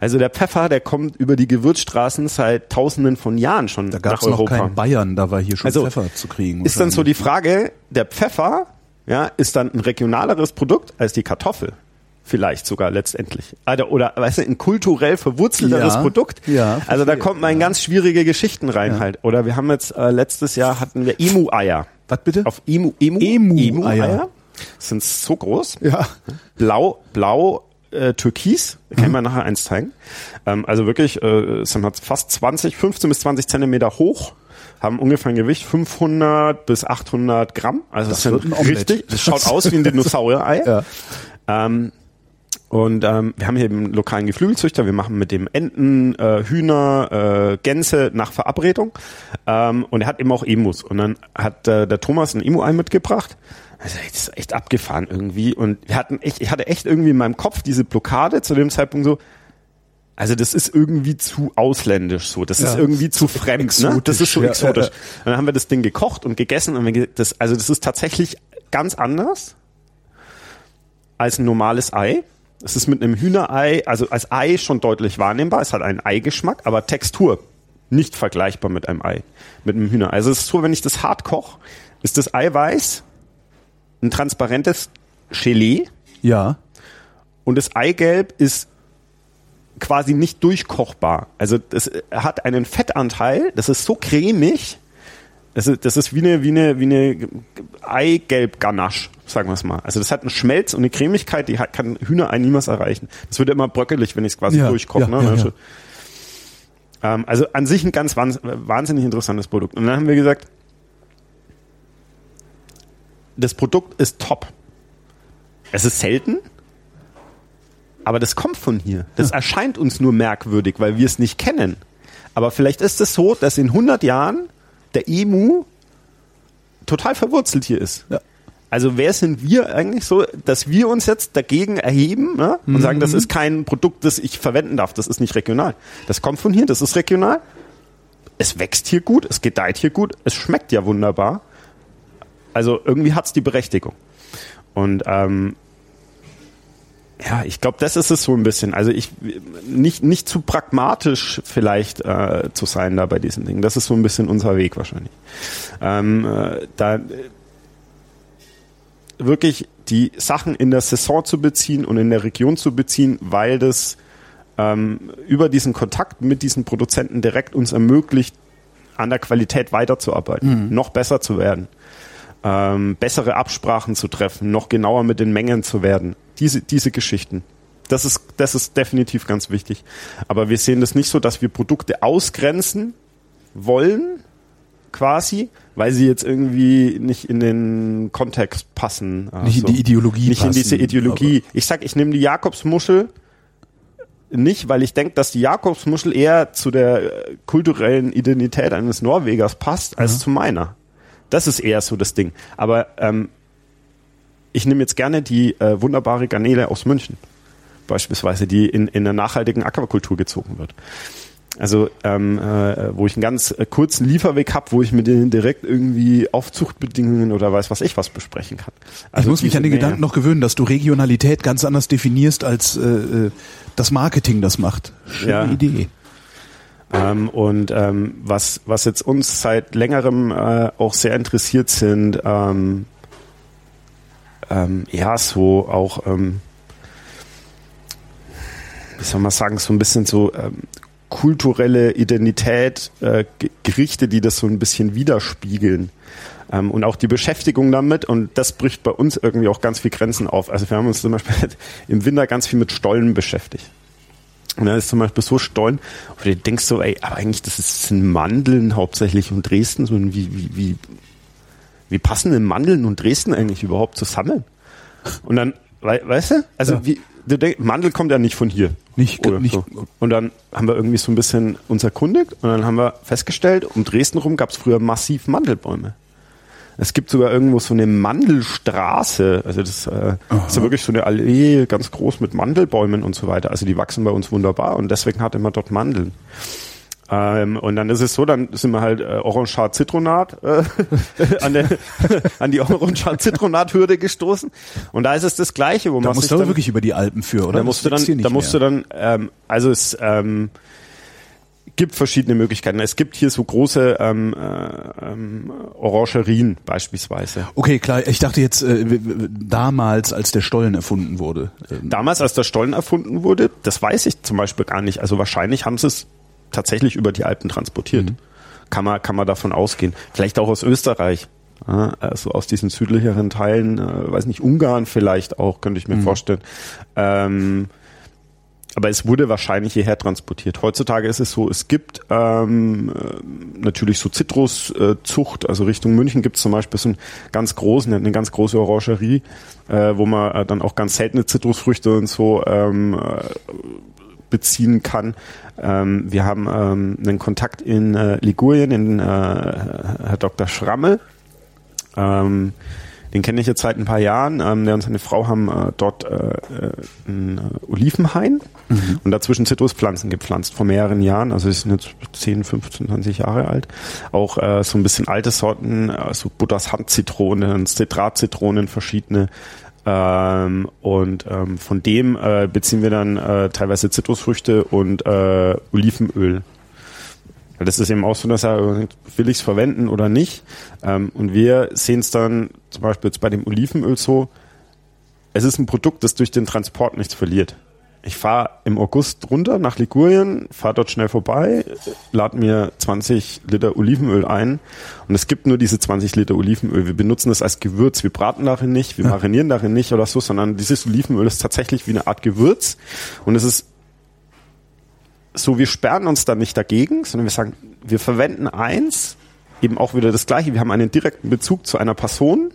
Also der Pfeffer, der kommt über die Gewürzstraßen seit Tausenden von Jahren schon Da gab nach es noch Europa. keinen Bayern, da war hier schon Also, Pfeffer zu kriegen. Ist dann so die wahrscheinlich. Frage, der Pfeffer ja, ist dann ein regionaleres Produkt als die Kartoffel. Vielleicht sogar letztendlich. Oder, oder weißt du, ein kulturell verwurzelteres Ja, Produkt. ja, also da kommt man in ganz schwierige Geschichten rein Ja. halt. Oder wir haben jetzt äh, letztes Jahr hatten wir Emu-Eier. Was bitte? Auf Emu, Emu, Emu-Eier. Sind so groß. ja. Blau, blau, äh, türkis. Kann ich mal nachher eins zeigen. Ähm, also wirklich, äh, sind halt fast 20, 15 bis 20 Zentimeter hoch. Haben ungefähr ein Gewicht 500 bis 800 Gramm. Also das, wird sind richtig, das schaut aus wie ein Dinosaurier-Ei. Ja. Ähm, und ähm, wir haben hier einen lokalen Geflügelzüchter. Wir machen mit dem Enten, äh, Hühner, äh, Gänse nach Verabredung. Ähm, und er hat eben auch Emus. Und dann hat äh, der Thomas ein Emu-Ei mitgebracht. Also das ist echt abgefahren irgendwie. Und wir hatten echt, ich hatte echt irgendwie in meinem Kopf diese Blockade zu dem Zeitpunkt so. Also das ist irgendwie zu ausländisch so. Das ist Ja. irgendwie zu fremd. Ne? Das ist so Exotisch, ja, exotisch. ja, Und dann haben wir das Ding gekocht und gegessen. Und wir, das, also das ist tatsächlich ganz anders als ein normales Ei. Es ist mit einem Hühnerei, also als Ei schon deutlich wahrnehmbar. Es hat einen Eigeschmack, aber Textur nicht vergleichbar mit einem Ei, mit einem Hühnerei. Also es ist so, wenn ich das hart koche, ist das Eiweiß ein transparentes Gelee Ja. und das Eigelb ist quasi nicht durchkochbar. Also das hat einen Fettanteil, das ist so cremig, das ist, das ist wie eine, wie eine, wie eine Eigelb-Ganache, sagen wir es mal. Also das hat einen Schmelz und eine Cremigkeit, die hat, kann Hühnerei niemals erreichen. Das wird immer bröckelig, wenn ich es quasi Ja, durchkoche. ja, ne? ja, also, ja. ähm, also an sich ein ganz wahns- wahnsinnig interessantes Produkt. Und dann haben wir gesagt, das Produkt ist top. Es ist selten, aber das kommt von hier. Das erscheint uns nur merkwürdig, weil wir es nicht kennen. Aber vielleicht ist es so, dass in 100 Jahren der Emu total verwurzelt hier ist. Ja. Also wer sind wir eigentlich so, dass wir uns jetzt dagegen erheben ne? und sagen, das ist kein Produkt, das ich verwenden darf, das ist nicht regional. Das kommt von hier, das ist regional. Es wächst hier gut, es gedeiht hier gut, es schmeckt ja wunderbar. Also irgendwie hat's die Berechtigung. Und ähm, ja, ich glaube, das ist es so ein bisschen. Also ich nicht nicht zu pragmatisch vielleicht äh, zu sein da bei diesen Dingen. Das ist so ein bisschen unser Weg wahrscheinlich. Ähm, äh, da äh, wirklich die Sachen in der Saison zu beziehen und in der Region zu beziehen, weil das ähm, über diesen Kontakt mit diesen Produzenten direkt uns ermöglicht, an der Qualität weiterzuarbeiten, noch besser zu werden, ähm, bessere Absprachen zu treffen, noch genauer mit den Mengen zu werden. Diese, diese Geschichten. Das ist, das ist definitiv ganz wichtig. Aber wir sehen das nicht so, dass wir Produkte ausgrenzen wollen, quasi, weil sie jetzt irgendwie nicht in den Kontext passen. Nicht in Also die Ideologie Nicht in passen, diese Ideologie. Ich sag, ich nehme die Jakobsmuschel nicht, weil ich denke, dass die Jakobsmuschel eher zu der äh, kulturellen Identität eines Norwegers passt, als zu meiner. Das ist eher so das Ding. Aber ähm, ich nehme jetzt gerne die äh, wunderbare Garnele aus München, beispielsweise, die in, in der nachhaltigen Aquakultur gezogen wird. Also ähm, äh, wo ich einen ganz äh, kurzen Lieferweg habe, wo ich mit denen direkt irgendwie Aufzuchtbedingungen oder weiß was ich was besprechen kann. Also ich muss mich an den Nähe. Gedanken noch gewöhnen, dass du Regionalität ganz anders definierst, als äh, äh, das Marketing das macht. Schöne Ja. Idee. Ähm, und ähm, was, was jetzt uns seit längerem äh, auch sehr interessiert sind, ähm, ähm, ja, so auch, ähm, wie soll man sagen, so ein bisschen so ähm, kulturelle Identität, äh, Gerichte, die das so ein bisschen widerspiegeln. Ähm, und auch die Beschäftigung damit, und das bricht bei uns irgendwie auch ganz viel Grenzen auf. Also wir haben uns zum Beispiel im Winter ganz viel mit Stollen beschäftigt. Und da ist zum Beispiel so Stollen, wo du denkst so, ey, aber eigentlich, das, sind Mandeln hauptsächlich und Dresden, so wie, wie, wie, wie passen denn Mandeln und Dresden eigentlich überhaupt zusammen? Und dann, wei- weißt du, also Ja. wie, du denk, Mandel kommt ja nicht von hier. Nicht- Oder nicht- so. Und dann haben wir irgendwie so ein bisschen uns erkundigt und dann haben wir festgestellt, um Dresden rum gab es früher massiv Mandelbäume. Es gibt sogar irgendwo so eine Mandelstraße. Also das äh, ist ja wirklich so eine Allee, ganz groß mit Mandelbäumen und so weiter. Also die wachsen bei uns wunderbar und deswegen hatte man dort Mandeln. Ähm, und dann ist es so, dann sind wir halt äh, Orangeat Zitronat äh, an, der, an die Orangeat Zitronat Hürde gestoßen. Und da ist es das Gleiche, wo Da man musst sich du dann, wirklich über die Alpen für, oder? da musst du dann, da musst mehr. du dann, ähm, also es ähm, gibt verschiedene Möglichkeiten. Es gibt hier so große ähm, äh, ähm, Orangerien beispielsweise. Okay, klar. Ich dachte jetzt äh, damals, als der Stollen erfunden wurde. Ähm, Damals, als der Stollen erfunden wurde, das weiß ich zum Beispiel gar nicht. Also wahrscheinlich haben sie es tatsächlich über die Alpen transportiert. Kann man, kann man davon ausgehen. Vielleicht auch aus Österreich. Also aus diesen südlicheren Teilen, äh, weiß nicht, Ungarn vielleicht auch, könnte ich mir vorstellen. Ähm, aber es wurde wahrscheinlich hierher transportiert. Heutzutage ist es so, es gibt ähm, äh, natürlich so Zitruszucht, also Richtung München gibt es zum Beispiel so einen ganz großen, eine ganz große Orangerie, äh, wo man äh, dann auch ganz seltene Zitrusfrüchte und so ähm, äh, beziehen kann. Ähm, wir haben ähm, einen Kontakt in äh, Ligurien, in äh, Herr Dr. Schrammel. Ähm, den kenne ich jetzt seit ein paar Jahren. Ähm, der und seine Frau haben äh, dort äh, äh, einen äh, Olivenhain und dazwischen Zitruspflanzen gepflanzt vor mehreren Jahren. Also sie sind jetzt 10, 15, 20 Jahre alt. Auch äh, so ein bisschen alte Sorten, also Butters Handzitronen, Zitratzitronen, verschiedene. Ähm, und ähm, von dem äh, beziehen wir dann äh, teilweise Zitrusfrüchte und äh, Olivenöl. Das ist eben auch so, dass er will ich es verwenden oder nicht. Ähm, und wir sehen es dann zum Beispiel jetzt bei dem Olivenöl so, es ist ein Produkt, das durch den Transport nichts verliert. Ich fahre im August runter nach Ligurien, fahre dort schnell vorbei, lade mir 20 Liter Olivenöl ein und es gibt nur diese 20 Liter Olivenöl. Wir benutzen das als Gewürz. Wir braten darin nicht, wir marinieren darin nicht oder so, sondern dieses Olivenöl ist tatsächlich wie eine Art Gewürz und es ist so, wir sperren uns da nicht dagegen, sondern wir sagen, wir verwenden eins, eben auch wieder das Gleiche. Wir haben einen direkten Bezug zu einer Person,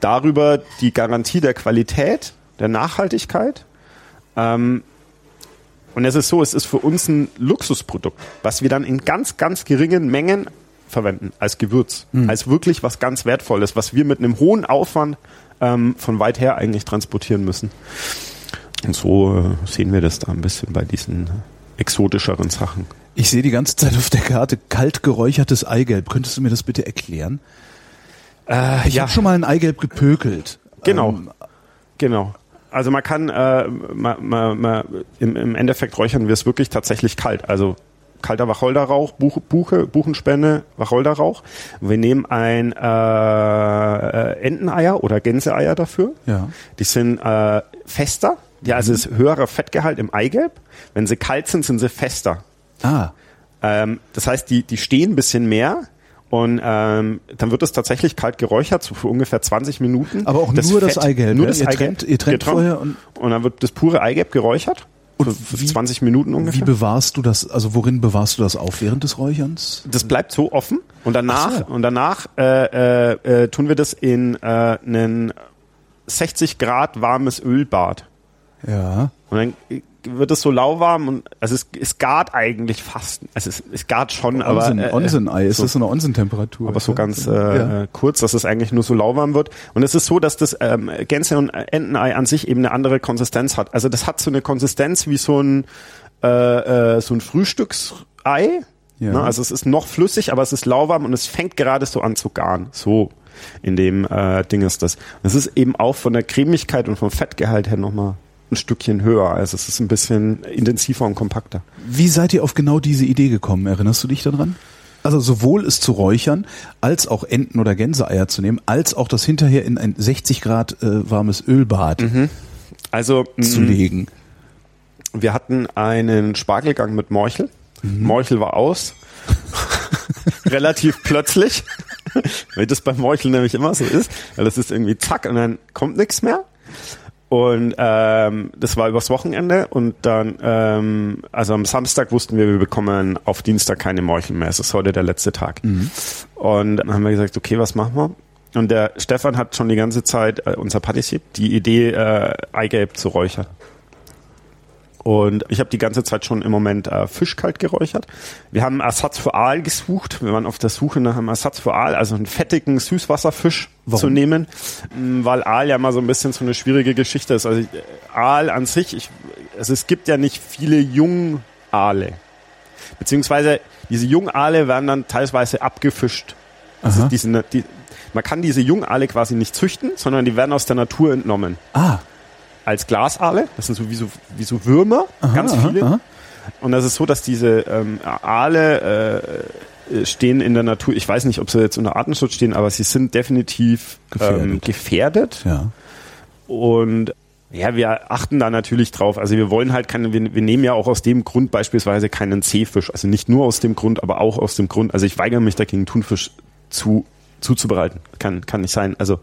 darüber die Garantie der Qualität, der Nachhaltigkeit. Ähm, und es ist so, es ist für uns ein Luxusprodukt, was wir dann in ganz, ganz geringen Mengen verwenden als Gewürz, als wirklich was ganz Wertvolles, was wir mit einem hohen Aufwand ähm, von weit her eigentlich transportieren müssen. Und so äh, sehen wir das da ein bisschen bei diesen exotischeren Sachen. Ich sehe die ganze Zeit auf der Karte kalt geräuchertes Eigelb. Könntest du mir das bitte erklären? Äh, Ich habe schon mal ein Eigelb gepökelt. Genau. Ähm, Genau. Also man kann, äh, ma, ma, ma, im, im Endeffekt räuchern wir es wirklich tatsächlich kalt. Also kalter Wacholderrauch, Buche, Buche, Buchenspende, Wacholderrauch. Wir nehmen ein äh, äh, Enteneier oder Gänseeier dafür. Ja. Die sind äh, fester. Ja, also es ist höherer Fettgehalt im Eigelb. Wenn sie kalt sind, sind sie fester. ah, Ähm, das heißt, die, die stehen ein bisschen mehr und ähm, dann wird es tatsächlich kalt geräuchert, so für ungefähr 20 Minuten. Aber auch nur das Eigelb, Nur ja? das Ihr Eigelb. trennt- ihr trennt vorher und- und dann wird das pure Eigelb geräuchert. Und für, wie- 20 Minuten wie ungefähr. bewahrst du das, also worin bewahrst du das auf während des Räucherns? Das bleibt so offen und danach Ach so. und danach äh, äh, äh, tun wir das in äh, einen 60 Grad warmes Ölbad. Ja. Und dann wird es so lauwarm und also es, es gart eigentlich fast. Also es, es gart schon, aber Onsen, äh, Onsen-Ei, ist so. das so eine Onsentemperatur? aber so Ja. ganz äh, Ja. äh, kurz, dass es eigentlich nur so lauwarm wird. Und es ist so, dass das ähm, Gänse- und Entenei an sich eben eine andere Konsistenz hat. Also das hat so eine Konsistenz wie so ein äh, äh, so ein Frühstücksei. Ja. Ne? Also es ist noch flüssig, aber es ist lauwarm und es fängt gerade so an zu garen. So in dem äh, Ding ist das. Es ist eben auch von der Cremigkeit und vom Fettgehalt her nochmal ein Stückchen höher. Also es ist ein bisschen intensiver und kompakter. Wie seid ihr auf genau diese Idee gekommen? Erinnerst du dich daran? Also sowohl es zu räuchern, als auch Enten- oder Gänseeier zu nehmen, als auch das hinterher in ein 60 Grad äh, warmes Ölbad Also zu mh, legen. Wir hatten einen Spargelgang mit Morchel. Morchel war aus. Relativ plötzlich. Wie das beim Morchel nämlich immer so ist. Weil das ist irgendwie zack und dann kommt nichts mehr. Und ähm, das war übers Wochenende und dann, ähm, also am Samstag wussten wir, wir bekommen auf Dienstag keine Morchel mehr. Es ist heute der letzte Tag. Und dann haben wir gesagt, okay, was machen wir? Und der Stefan hat schon die ganze Zeit, äh, unser Patissier, die Idee, äh, Eigelb zu räuchern. Und ich habe die ganze Zeit schon im Moment äh, Fisch kalt geräuchert. Wir haben Ersatz für Aal gesucht. Wir waren auf der Suche nach einem Ersatz für Aal, also einen fettigen Süßwasserfisch Warum? zu nehmen, mm, weil Aal ja mal so ein bisschen so eine schwierige Geschichte ist. Also äh, Aal an sich, ich, also es gibt ja nicht viele Jungaale. Beziehungsweise diese Jungaale werden dann teilweise abgefischt. Also diese, die, man kann diese Jungaale quasi nicht züchten, sondern die werden aus der Natur entnommen. Ah als Glasaale. Das sind so wie so, wie so Würmer, aha, ganz viele. Aha, aha. Und das ist so, dass diese ähm, Aale äh, stehen in der Natur. Ich weiß nicht, ob sie jetzt unter Artenschutz stehen, aber sie sind definitiv gefährdet. Ähm, gefährdet. Ja. Und ja, wir achten da natürlich drauf. Also wir wollen halt keine, wir, wir nehmen ja auch aus dem Grund beispielsweise keinen Seefisch. Also nicht nur aus dem Grund, aber auch aus dem Grund. Also ich weigere mich dagegen, Thunfisch zu, zuzubereiten. Kann, kann nicht sein. Also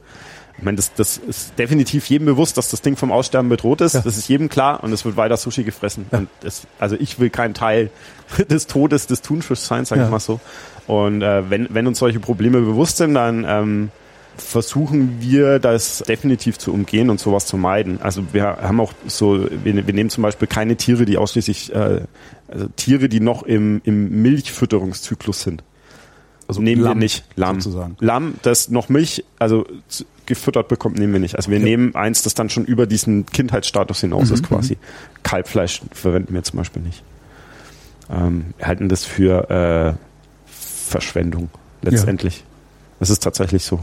ich meine, das, das ist definitiv jedem bewusst, dass das Ding vom Aussterben bedroht ist. Ja. Das ist jedem klar und es wird weiter Sushi gefressen. Ja. Und das, also ich will kein Teil des Todes des Thunfischs sein, sage ja. ich mal so. Und äh, wenn, wenn uns solche Probleme bewusst sind, dann ähm, versuchen wir das definitiv zu umgehen und sowas zu meiden. Also wir haben auch so, wir, wir nehmen zum Beispiel keine Tiere, die ausschließlich, äh, also Tiere, die noch im, im Milchfütterungszyklus sind. Also nehmen Lamm, wir nicht Lamm. Sozusagen. Lamm, das noch Milch, also gefüttert bekommt, nehmen wir nicht. Also wir okay. nehmen eins, das dann schon über diesen Kindheitsstatus hinaus mhm. ist quasi. Kalbfleisch verwenden wir zum Beispiel nicht. Ähm, wir halten das für äh, Verschwendung letztendlich. Ja. Das ist tatsächlich so.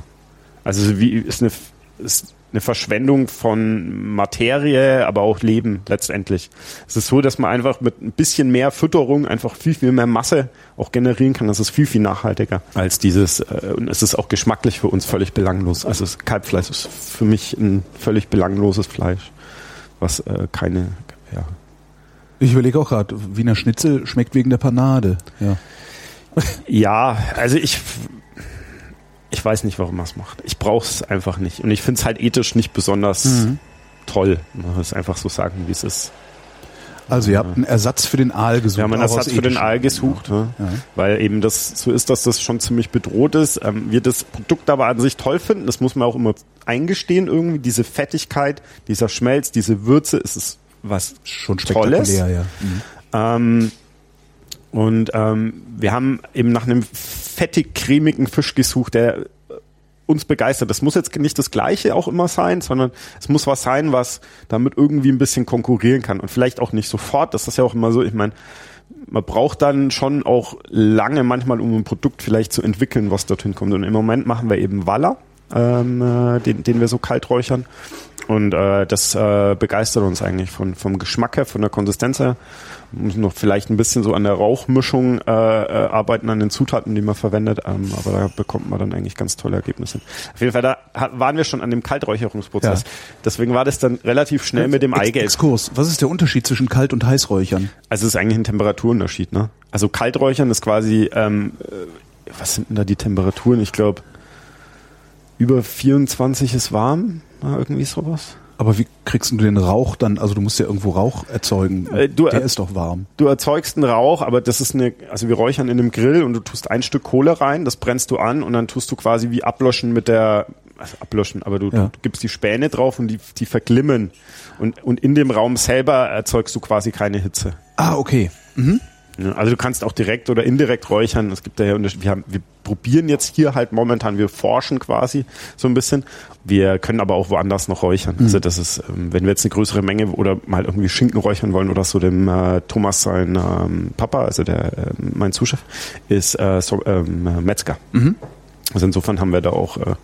Also wie ist eine ist eine Verschwendung von Materie, aber auch Leben letztendlich. Es ist so, dass man einfach mit ein bisschen mehr Fütterung einfach viel, viel mehr Masse auch generieren kann. Das ist viel, viel nachhaltiger als dieses, äh, und es ist auch geschmacklich für uns völlig belanglos. Also Kalbfleisch ist für mich ein völlig belangloses Fleisch, was äh, keine, ja. Ich überlege auch gerade, Wiener Schnitzel schmeckt wegen der Panade, ja. Ja, also ich ich weiß nicht, warum er es macht. Ich brauche es einfach nicht. Und ich finde es halt ethisch nicht besonders mhm. toll. Man muss einfach so sagen, wie es ist. Also ihr habt einen Ersatz für den Aal gesucht. Wir haben einen Ersatz für den Aal gesucht, ja. Ja. weil eben das so ist, dass das schon ziemlich bedroht ist. Ähm, wir das Produkt aber an sich toll finden, das muss man auch immer eingestehen irgendwie. Diese Fettigkeit, dieser Schmelz, diese Würze, ist es was schon Tolles. Ja. Mhm. Ähm, und ähm, wir haben eben nach einem fettig cremigen Fisch gesucht, der uns begeistert. Das muss jetzt nicht das Gleiche auch immer sein, sondern es muss was sein, was damit irgendwie ein bisschen konkurrieren kann und vielleicht auch nicht sofort. Das ist ja auch immer so. Ich meine, man braucht dann schon auch lange manchmal, um ein Produkt vielleicht zu entwickeln, was dorthin kommt. Und im Moment machen wir eben Waller, ähm, äh, den, den wir so kalt räuchern. Und äh, das äh, begeistert uns eigentlich von, vom Geschmack her, von der Konsistenz her. Muss noch vielleicht ein bisschen so an der Rauchmischung äh, äh, arbeiten, an den Zutaten, die man verwendet, ähm, aber da bekommt man dann eigentlich ganz tolle Ergebnisse. Auf jeden Fall, da waren wir schon an dem Kalträucherungsprozess. Ja. Deswegen war das dann relativ schnell mit dem Eigelb. Exkurs, was ist der Unterschied zwischen Kalt- und Heißräuchern? Also es ist eigentlich ein Temperaturunterschied. Ne? Also Kalträuchern ist quasi, ähm, äh, was sind denn da die Temperaturen? Ich glaube, über 24 ist warm, irgendwie sowas. Aber wie kriegst du den Rauch dann? Also du musst ja irgendwo Rauch erzeugen. Äh, du, Der ist doch warm. Du erzeugst einen Rauch, aber das ist eine, also wir räuchern in einem Grill und du tust ein Stück Kohle rein, das brennst du an und dann tust du quasi wie ablöschen mit der, also ablöschen, aber du, ja. du gibst die Späne drauf und die, die verglimmen. Und, und in dem Raum selber erzeugst du quasi keine Hitze. Ah, okay. Mhm. Also du kannst auch direkt oder indirekt räuchern. Es gibt da ja Unterschiede. Wir, haben, wir probieren jetzt hier halt momentan, wir forschen quasi so ein bisschen. Wir können aber auch woanders noch räuchern. Mhm. Also das ist, ähm, wenn wir jetzt eine größere Menge oder mal irgendwie Schinken räuchern wollen oder so, dem äh, Thomas sein ähm, Papa, also der äh, mein Zuschef, ist äh, so, ähm, Metzger. Mhm. Also insofern haben wir da auch äh,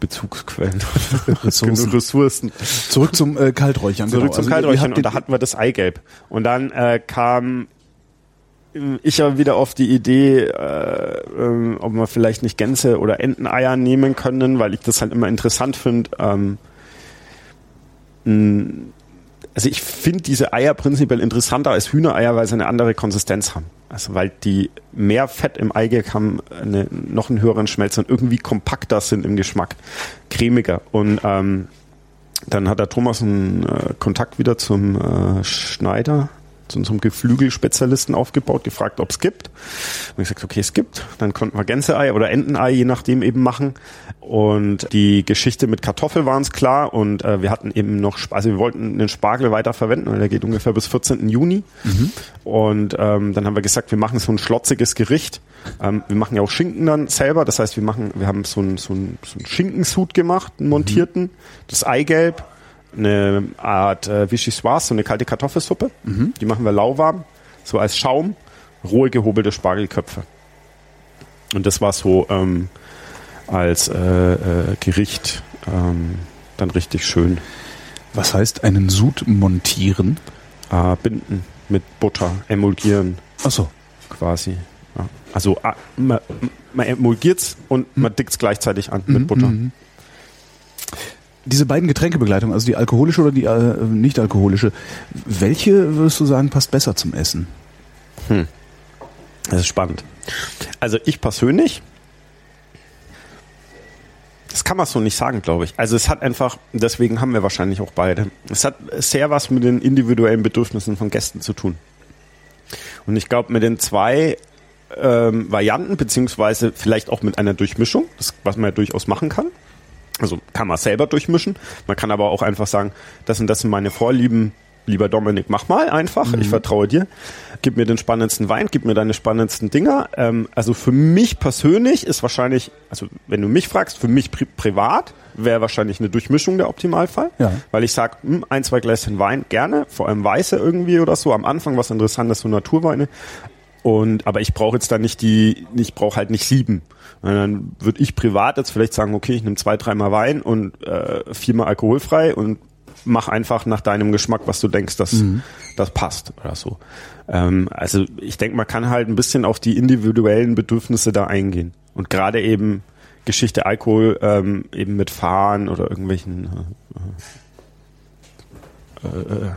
Bezugsquellen, Ressourcen. Ressourcen. Zurück zum äh, Kalträuchern. Zurück genau. zum also Kalträuchern und da hatten wir das Eigelb. Und dann äh, kam ich habe wieder auf die Idee, äh, äh, ob wir vielleicht nicht Gänse oder Enteneier nehmen können, weil ich das halt immer interessant finde. Ähm, also ich finde diese Eier prinzipiell interessanter als Hühnereier, weil sie eine andere Konsistenz haben. Also weil die mehr Fett im Eigelb haben, eine, noch einen höheren Schmelz und irgendwie kompakter sind im Geschmack, cremiger. Und ähm, dann hat der Thomas einen äh, Kontakt wieder zum äh, Schneider zu unserem Geflügelspezialisten aufgebaut, gefragt, ob es gibt. Und ich gesagt, okay, es gibt. Dann konnten wir Gänseei oder Entenei, je nachdem eben machen. Und die Geschichte mit Kartoffel war uns klar und äh, wir hatten eben noch, also wir wollten den Spargel weiter verwenden, weil der geht ungefähr bis 14. Juni. Mhm. Und ähm, dann haben wir gesagt, wir machen so ein schlotziges Gericht. Ähm, wir machen ja auch Schinken dann selber. Das heißt, wir machen, wir haben so ein, so ein, so ein Schinkensud gemacht, einen montierten, mhm. das Eigelb, eine Art äh, Vichyssoise, so eine kalte Kartoffelsuppe. Mhm. Die machen wir lauwarm, so als Schaum, rohe gehobelte Spargelköpfe. Und das war so ähm, als äh, äh, Gericht ähm, dann richtig schön. Was heißt einen Sud montieren? Äh, binden mit Butter, emulgieren. Ach so. Quasi. Ja. Also man, man emulgiert's und hm. man dickt's gleichzeitig an mit mhm, Butter. Mhm diese beiden Getränkebegleitungen, also die alkoholische oder die äh, nicht alkoholische, welche würdest du sagen passt besser zum Essen? Hm. Das ist spannend. Also ich persönlich, das kann man so nicht sagen, glaube ich. Also es hat einfach, deswegen haben wir wahrscheinlich auch beide. Es hat sehr was mit den individuellen Bedürfnissen von Gästen zu tun. Und ich glaube, mit den zwei ähm, Varianten, beziehungsweise vielleicht auch mit einer Durchmischung, das, was man ja durchaus machen kann, also kann man selber durchmischen. Man kann aber auch einfach sagen, das sind das sind meine Vorlieben. Lieber Dominik, mach mal einfach. Mhm. Ich vertraue dir. Gib mir den spannendsten Wein, gib mir deine spannendsten Dinger. Ähm, also für mich persönlich ist wahrscheinlich, also wenn du mich fragst, für mich pri privat wäre wahrscheinlich eine Durchmischung der Optimalfall. Ja. Weil ich sage, hm, ein, zwei Gläschen Wein gerne, vor allem weiße irgendwie oder so. Am Anfang was interessantes, so Naturweine. Und aber ich brauche jetzt da nicht die, ich brauche halt nicht sieben. Und dann würde ich privat jetzt vielleicht sagen, okay, ich nehme zwei, dreimal Wein und äh, viermal alkoholfrei und mach einfach nach deinem Geschmack, was du denkst, dass mhm. das passt oder so. Ähm, also ich denke, man kann halt ein bisschen auf die individuellen Bedürfnisse da eingehen. Und gerade eben Geschichte Alkohol ähm, eben mit Fahren oder irgendwelchen äh, äh, äh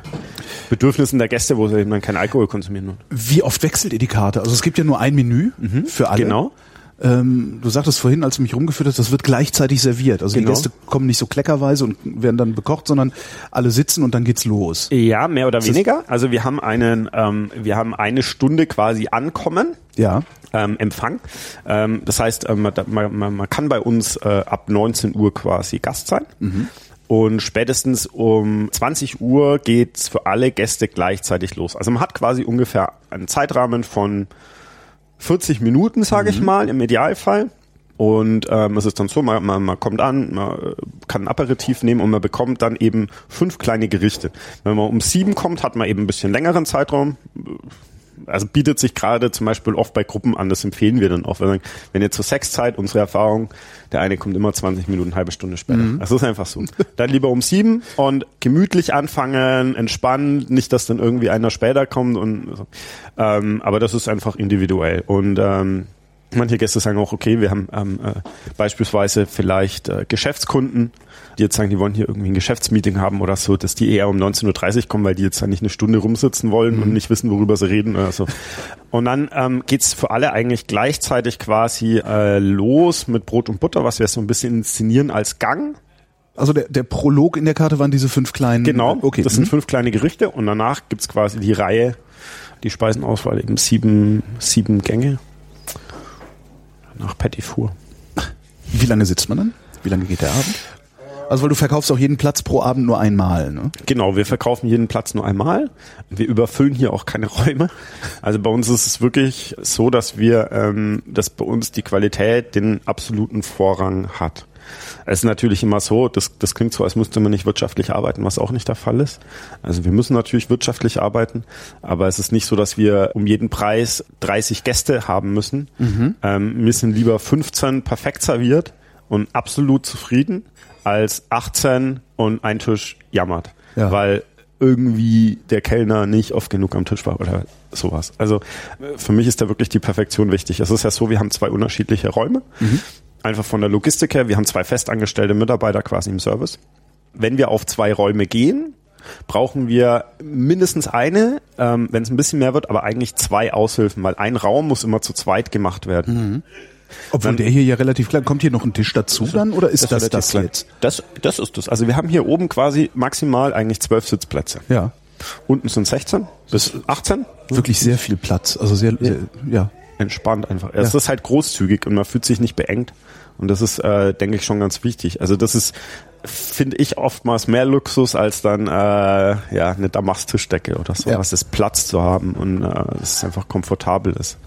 Bedürfnissen der Gäste, wo sie eben kein Alkohol konsumieren. Wie oft wechselt ihr die Karte? Also es gibt ja nur ein Menü mhm, für alle. Genau. Ähm, du sagtest vorhin, als du mich rumgeführt hast, das wird gleichzeitig serviert. Also genau. die Gäste kommen nicht so kleckerweise und werden dann bekocht, sondern alle sitzen und dann geht's los. Ja, mehr oder weniger. Also wir haben einen, ähm, wir haben eine Stunde quasi ankommen. Ja. Ähm, Empfang. Ähm, das heißt, ähm, man, man, man, kann bei uns äh, ab 19 Uhr quasi Gast sein. Mhm. Und spätestens um 20 Uhr geht's für alle Gäste gleichzeitig los. Also man hat quasi ungefähr einen Zeitrahmen von 40 Minuten, sage mhm. ich mal, im Idealfall. Und ähm, es ist dann so, man, man, man kommt an, man kann ein Aperitif nehmen und man bekommt dann eben fünf kleine Gerichte. Wenn man um sieben kommt, hat man eben ein bisschen längeren Zeitraum, also bietet sich gerade zum Beispiel oft bei Gruppen an, das empfehlen wir dann auch. Wenn, wenn ihr zur Sexzeit, unsere Erfahrung, der eine kommt immer 20 Minuten, halbe Stunde später. Mhm. Das ist einfach so. Dann lieber um sieben und gemütlich anfangen, entspannt, nicht, dass dann irgendwie einer später kommt und so. Ähm, aber das ist einfach individuell. Und ähm, Manche Gäste sagen auch, okay, wir haben ähm, äh, beispielsweise vielleicht äh, Geschäftskunden, die jetzt sagen, die wollen hier irgendwie ein Geschäftsmeeting haben oder so, dass die eher um 19.30 Uhr kommen, weil die jetzt da nicht eine Stunde rumsitzen wollen mhm. und nicht wissen, worüber sie reden oder so. Und dann ähm, geht's für alle eigentlich gleichzeitig quasi äh, los mit Brot und Butter, was wir so ein bisschen inszenieren als Gang. Also der, der Prolog in der Karte waren diese fünf kleinen. Genau, okay. das mhm. sind fünf kleine Gerichte und danach gibt's quasi die Reihe, die Speisenauswahl eben sieben, sieben Gänge nach Petit Four. Wie lange sitzt man dann? Wie lange geht der Abend? Also weil du verkaufst auch jeden Platz pro Abend nur einmal, ne? Genau, wir verkaufen jeden Platz nur einmal. Wir überfüllen hier auch keine Räume. Also bei uns ist es wirklich so, dass wir, ähm, dass bei uns die Qualität den absoluten Vorrang hat. Es ist natürlich immer so, das, das klingt so, als müsste man nicht wirtschaftlich arbeiten, was auch nicht der Fall ist. Also wir müssen natürlich wirtschaftlich arbeiten, aber es ist nicht so, dass wir um jeden Preis 30 Gäste haben müssen. Mhm. Ähm, wir sind lieber 15 perfekt serviert und absolut zufrieden als 18 und ein Tisch jammert. Ja. Weil irgendwie der Kellner nicht oft genug am Tisch war oder sowas. Also für mich ist da wirklich die Perfektion wichtig. Es ist ja so, wir haben zwei unterschiedliche Räume. Mhm einfach von der Logistik her, wir haben zwei festangestellte Mitarbeiter quasi im Service. Wenn wir auf zwei Räume gehen, brauchen wir mindestens eine, ähm, wenn es ein bisschen mehr wird, aber eigentlich zwei Aushilfen, weil ein Raum muss immer zu zweit gemacht werden. Mhm. Obwohl dann, der hier ja relativ klein, kommt hier noch ein Tisch dazu dann oder ist das das, das jetzt? Das, das ist das. Also wir haben hier oben quasi maximal eigentlich zwölf Sitzplätze. Ja. Unten sind 16 bis 18. Wirklich sehr viel Platz. Also sehr, sehr ja. Entspannt einfach. Es ist halt großzügig und man fühlt sich nicht beengt. Und das ist, äh, denke ich, schon ganz wichtig. Also das ist, finde ich, oftmals mehr Luxus als dann äh, ja eine Damast-Tischdecke oder so, Ja. was ist Platz zu haben und äh, dass es einfach komfortabel ist.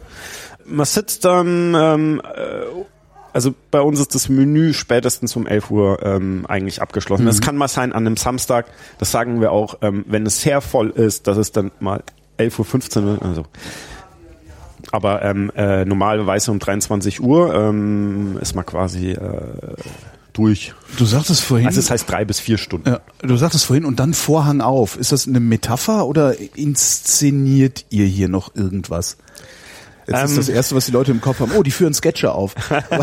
Man sitzt dann, ähm, äh, also bei uns ist das Menü spätestens um 11 Uhr ähm, eigentlich abgeschlossen. Das kann mal sein an einem Samstag, das sagen wir auch, ähm, wenn es sehr voll ist, dass es dann mal 11.15 Uhr. Also. Aber ähm, äh, normalerweise um 23 Uhr ähm, ist man quasi äh, durch. Du sagtest vorhin. Also das heißt drei bis vier Stunden. ja, du sagtest vorhin und dann Vorhang auf. Ist das eine Metapher oder inszeniert ihr hier noch irgendwas? Jetzt ist Ähm. das erste, was die Leute im Kopf haben. Oh, die führen Sketche auf.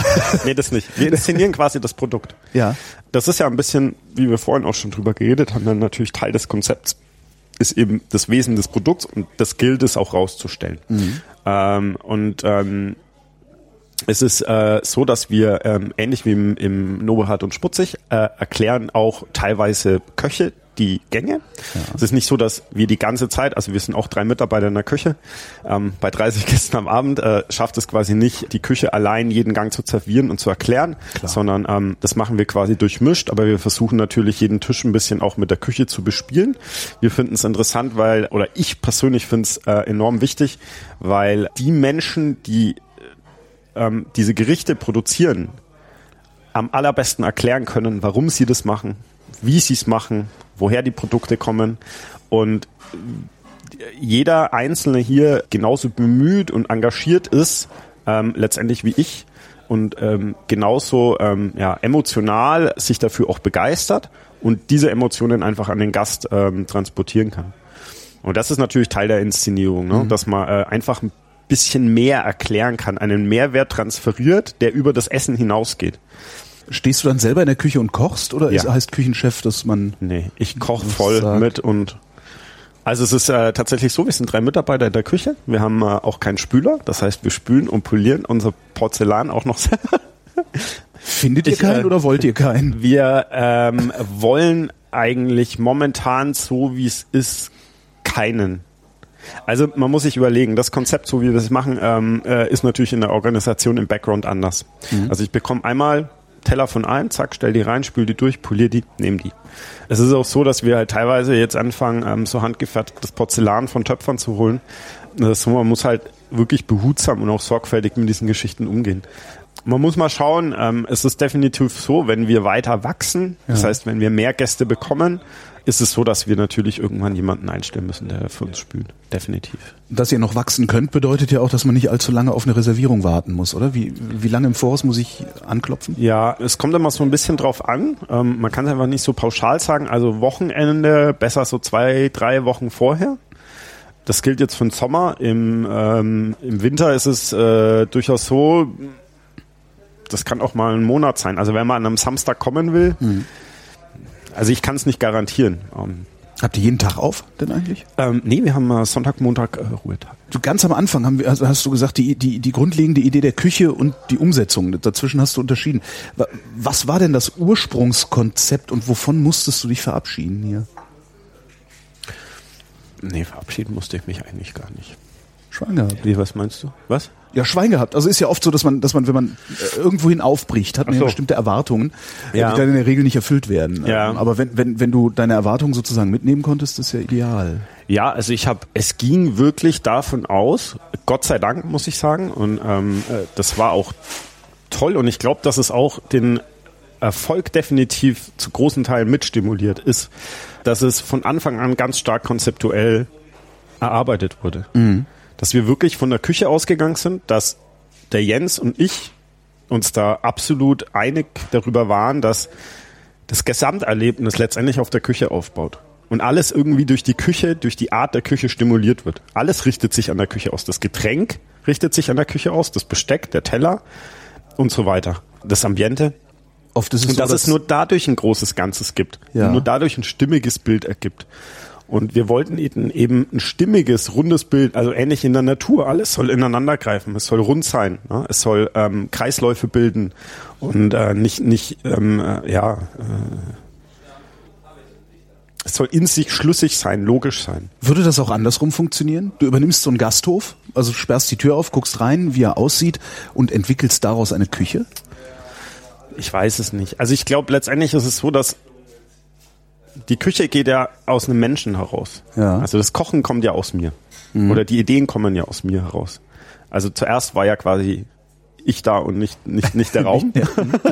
nee, das nicht. Wir inszenieren quasi das Produkt. ja. Das ist ja ein bisschen, wie wir vorhin auch schon drüber geredet haben, dann natürlich Teil des Konzepts ist eben das Wesen des Produkts und das gilt es auch rauszustellen. Ähm, und ähm, es ist äh, so, dass wir ähm, ähnlich wie im, im Nobelhart und Sputzig äh, erklären auch teilweise Köche die Gänge. Es ist nicht so, dass wir die ganze Zeit, also wir sind auch drei Mitarbeiter in der Küche, ähm, bei 30 Gästen am Abend äh, schafft es quasi nicht, die Küche allein jeden Gang zu servieren und zu erklären, sondern ähm, das machen wir quasi durchmischt, aber wir versuchen natürlich jeden Tisch ein bisschen auch mit der Küche zu bespielen. Wir finden es interessant, weil, oder ich persönlich finde es äh, enorm wichtig, weil die Menschen, die ähm, diese Gerichte produzieren, am allerbesten erklären können, warum sie das machen, wie sie es machen, woher die Produkte kommen und jeder Einzelne hier genauso bemüht und engagiert ist, ähm, letztendlich wie ich und ähm, genauso ähm, ja, emotional sich dafür auch begeistert und diese Emotionen einfach an den Gast ähm, transportieren kann. Und das ist natürlich Teil der Inszenierung, ne? dass man äh, einfach ein bisschen mehr erklären kann, einen Mehrwert transferiert, der über das Essen hinausgeht. Stehst du dann selber in der Küche und kochst oder ist, Ja. heißt Küchenchef, dass man Nee, ich koche voll sagt- mit und also es ist äh, tatsächlich so, wir sind drei Mitarbeiter in der Küche. Wir haben äh, auch keinen Spüler, das heißt, wir spülen und polieren unser Porzellan auch noch selber. findet ihr Ich, keinen äh, oder wollt ihr keinen? Wir ähm, wollen eigentlich momentan so wie es ist keinen. Also man muss sich überlegen, das Konzept, so wie wir das machen, ähm, äh, ist natürlich in der Organisation im Background anders. Also ich bekomme einmal Teller von allem, zack, stell die rein, spül die durch, polier die, nehm die. Es ist auch so, dass wir halt teilweise jetzt anfangen, ähm, so handgefertigtes Porzellan von Töpfern zu holen. Das man muss halt wirklich behutsam und auch sorgfältig mit diesen Geschichten umgehen. Man muss mal schauen, ähm, es ist definitiv so, wenn wir weiter wachsen, das Ja. heißt, wenn wir mehr Gäste bekommen, ist es so, dass wir natürlich irgendwann jemanden einstellen müssen, der für uns spült. Definitiv. Dass ihr noch wachsen könnt, bedeutet ja auch, dass man nicht allzu lange auf eine Reservierung warten muss, oder? Wie, wie lange im Voraus muss ich anklopfen? Ja, es kommt immer so ein bisschen drauf an. Ähm, man kann es einfach nicht so pauschal sagen. Also Wochenende, besser so zwei, drei Wochen vorher. Das gilt jetzt für den Sommer. Im, ähm, im Winter ist es äh, durchaus so, das kann auch mal ein Monat sein. Also wenn man an einem Samstag kommen will, also ich kann es nicht garantieren. Ähm, Habt ihr jeden Tag auf denn eigentlich? ähm, nee, wir haben äh, Sonntag, Montag äh, Ruhetag. Du, ganz am Anfang haben wir, also hast du gesagt, die, die, die grundlegende Idee der Küche und die Umsetzung, dazwischen hast du unterschieden. Wa- Was war denn das Ursprungskonzept und wovon musstest du dich verabschieden hier? Nee, verabschieden musste ich mich eigentlich gar nicht. Schwein gehabt. Wie, was meinst du? Was? Ja, Schwein gehabt. Also ist ja oft so, dass man, dass man, wenn man äh, irgendwohin aufbricht, hat man Ach ja so. bestimmte Erwartungen, äh, Ja. die dann in der Regel nicht erfüllt werden. Ja. Ähm, Aber wenn, wenn, wenn du deine Erwartungen sozusagen mitnehmen konntest, ist ja ideal. Ja, also ich habe, es ging wirklich davon aus, Gott sei Dank muss ich sagen, und ähm, äh, das war auch toll und ich glaube, dass es auch den Erfolg definitiv zu großen Teilen mitstimuliert ist, dass es von Anfang an ganz stark konzeptuell erarbeitet wurde. Dass wir wirklich von der Küche ausgegangen sind, dass der Jens und ich uns da absolut einig darüber waren, dass das Gesamterlebnis letztendlich auf der Küche aufbaut. Und alles irgendwie durch die Küche, durch die Art der Küche stimuliert wird. Alles richtet sich an der Küche aus. Das Getränk richtet sich an der Küche aus, das Besteck, der Teller und so weiter. Das Ambiente. Oft ist es Und so, dass es nur dadurch ein großes Ganzes gibt. Ja. Und nur dadurch ein stimmiges Bild ergibt. Und wir wollten eben ein stimmiges, rundes Bild, also ähnlich in der Natur. Alles soll ineinander greifen. Es soll rund sein. Ne? Es soll ähm, Kreisläufe bilden und äh, nicht, nicht ähm, äh, ja, äh, es soll in sich schlüssig sein, logisch sein. Würde das auch andersrum funktionieren? Du übernimmst so einen Gasthof, also sperrst die Tür auf, guckst rein, wie er aussieht und entwickelst daraus eine Küche? Ich weiß es nicht. Also ich glaube, letztendlich ist es so, dass die Küche geht ja aus einem Menschen heraus. Ja. Also das Kochen kommt ja aus mir. Oder die Ideen kommen ja aus mir heraus. Also zuerst war ja quasi ich da und nicht, nicht, nicht der Raum,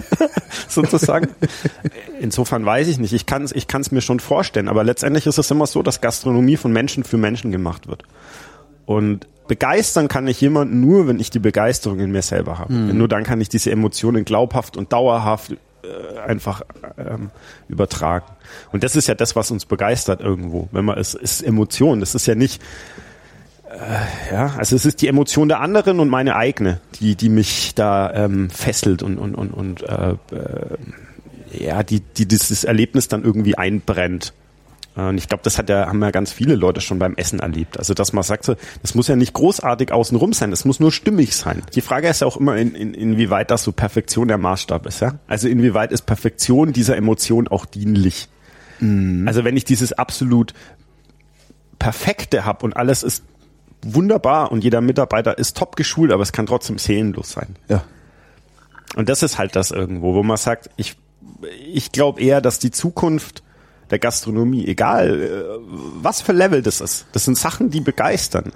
sozusagen. Insofern weiß ich nicht. Ich kann es ich kann's mir schon vorstellen. Aber letztendlich ist es immer so, dass Gastronomie von Menschen für Menschen gemacht wird. Und begeistern kann ich jemanden nur, wenn ich die Begeisterung in mir selber habe. Nur dann kann ich diese Emotionen glaubhaft und dauerhaft äh, einfach ähm, übertragen. Und das ist ja das, was uns begeistert irgendwo. Wenn man es ist Emotion. Das ist ja nicht äh, ja, also es ist die Emotion der anderen und meine eigene, die die mich da ähm, fesselt und und und und äh, äh, ja, die die dieses Erlebnis dann irgendwie einbrennt. Und ich glaube, das hat ja, haben ja ganz viele Leute schon beim Essen erlebt. Also, dass man sagt, so, das muss ja nicht großartig außenrum sein, das muss nur stimmig sein. Die Frage ist ja auch immer, in, in, inwieweit das so Perfektion der Maßstab ist, ja? Also, inwieweit ist Perfektion dieser Emotion auch dienlich? Also, wenn ich dieses absolut Perfekte habe und alles ist wunderbar und jeder Mitarbeiter ist top geschult, aber es kann trotzdem seelenlos sein. Ja. Und das ist halt das irgendwo, wo man sagt, ich, ich glaube eher, dass die Zukunft der Gastronomie, egal äh, was für Level das ist, das sind Sachen, die begeistern.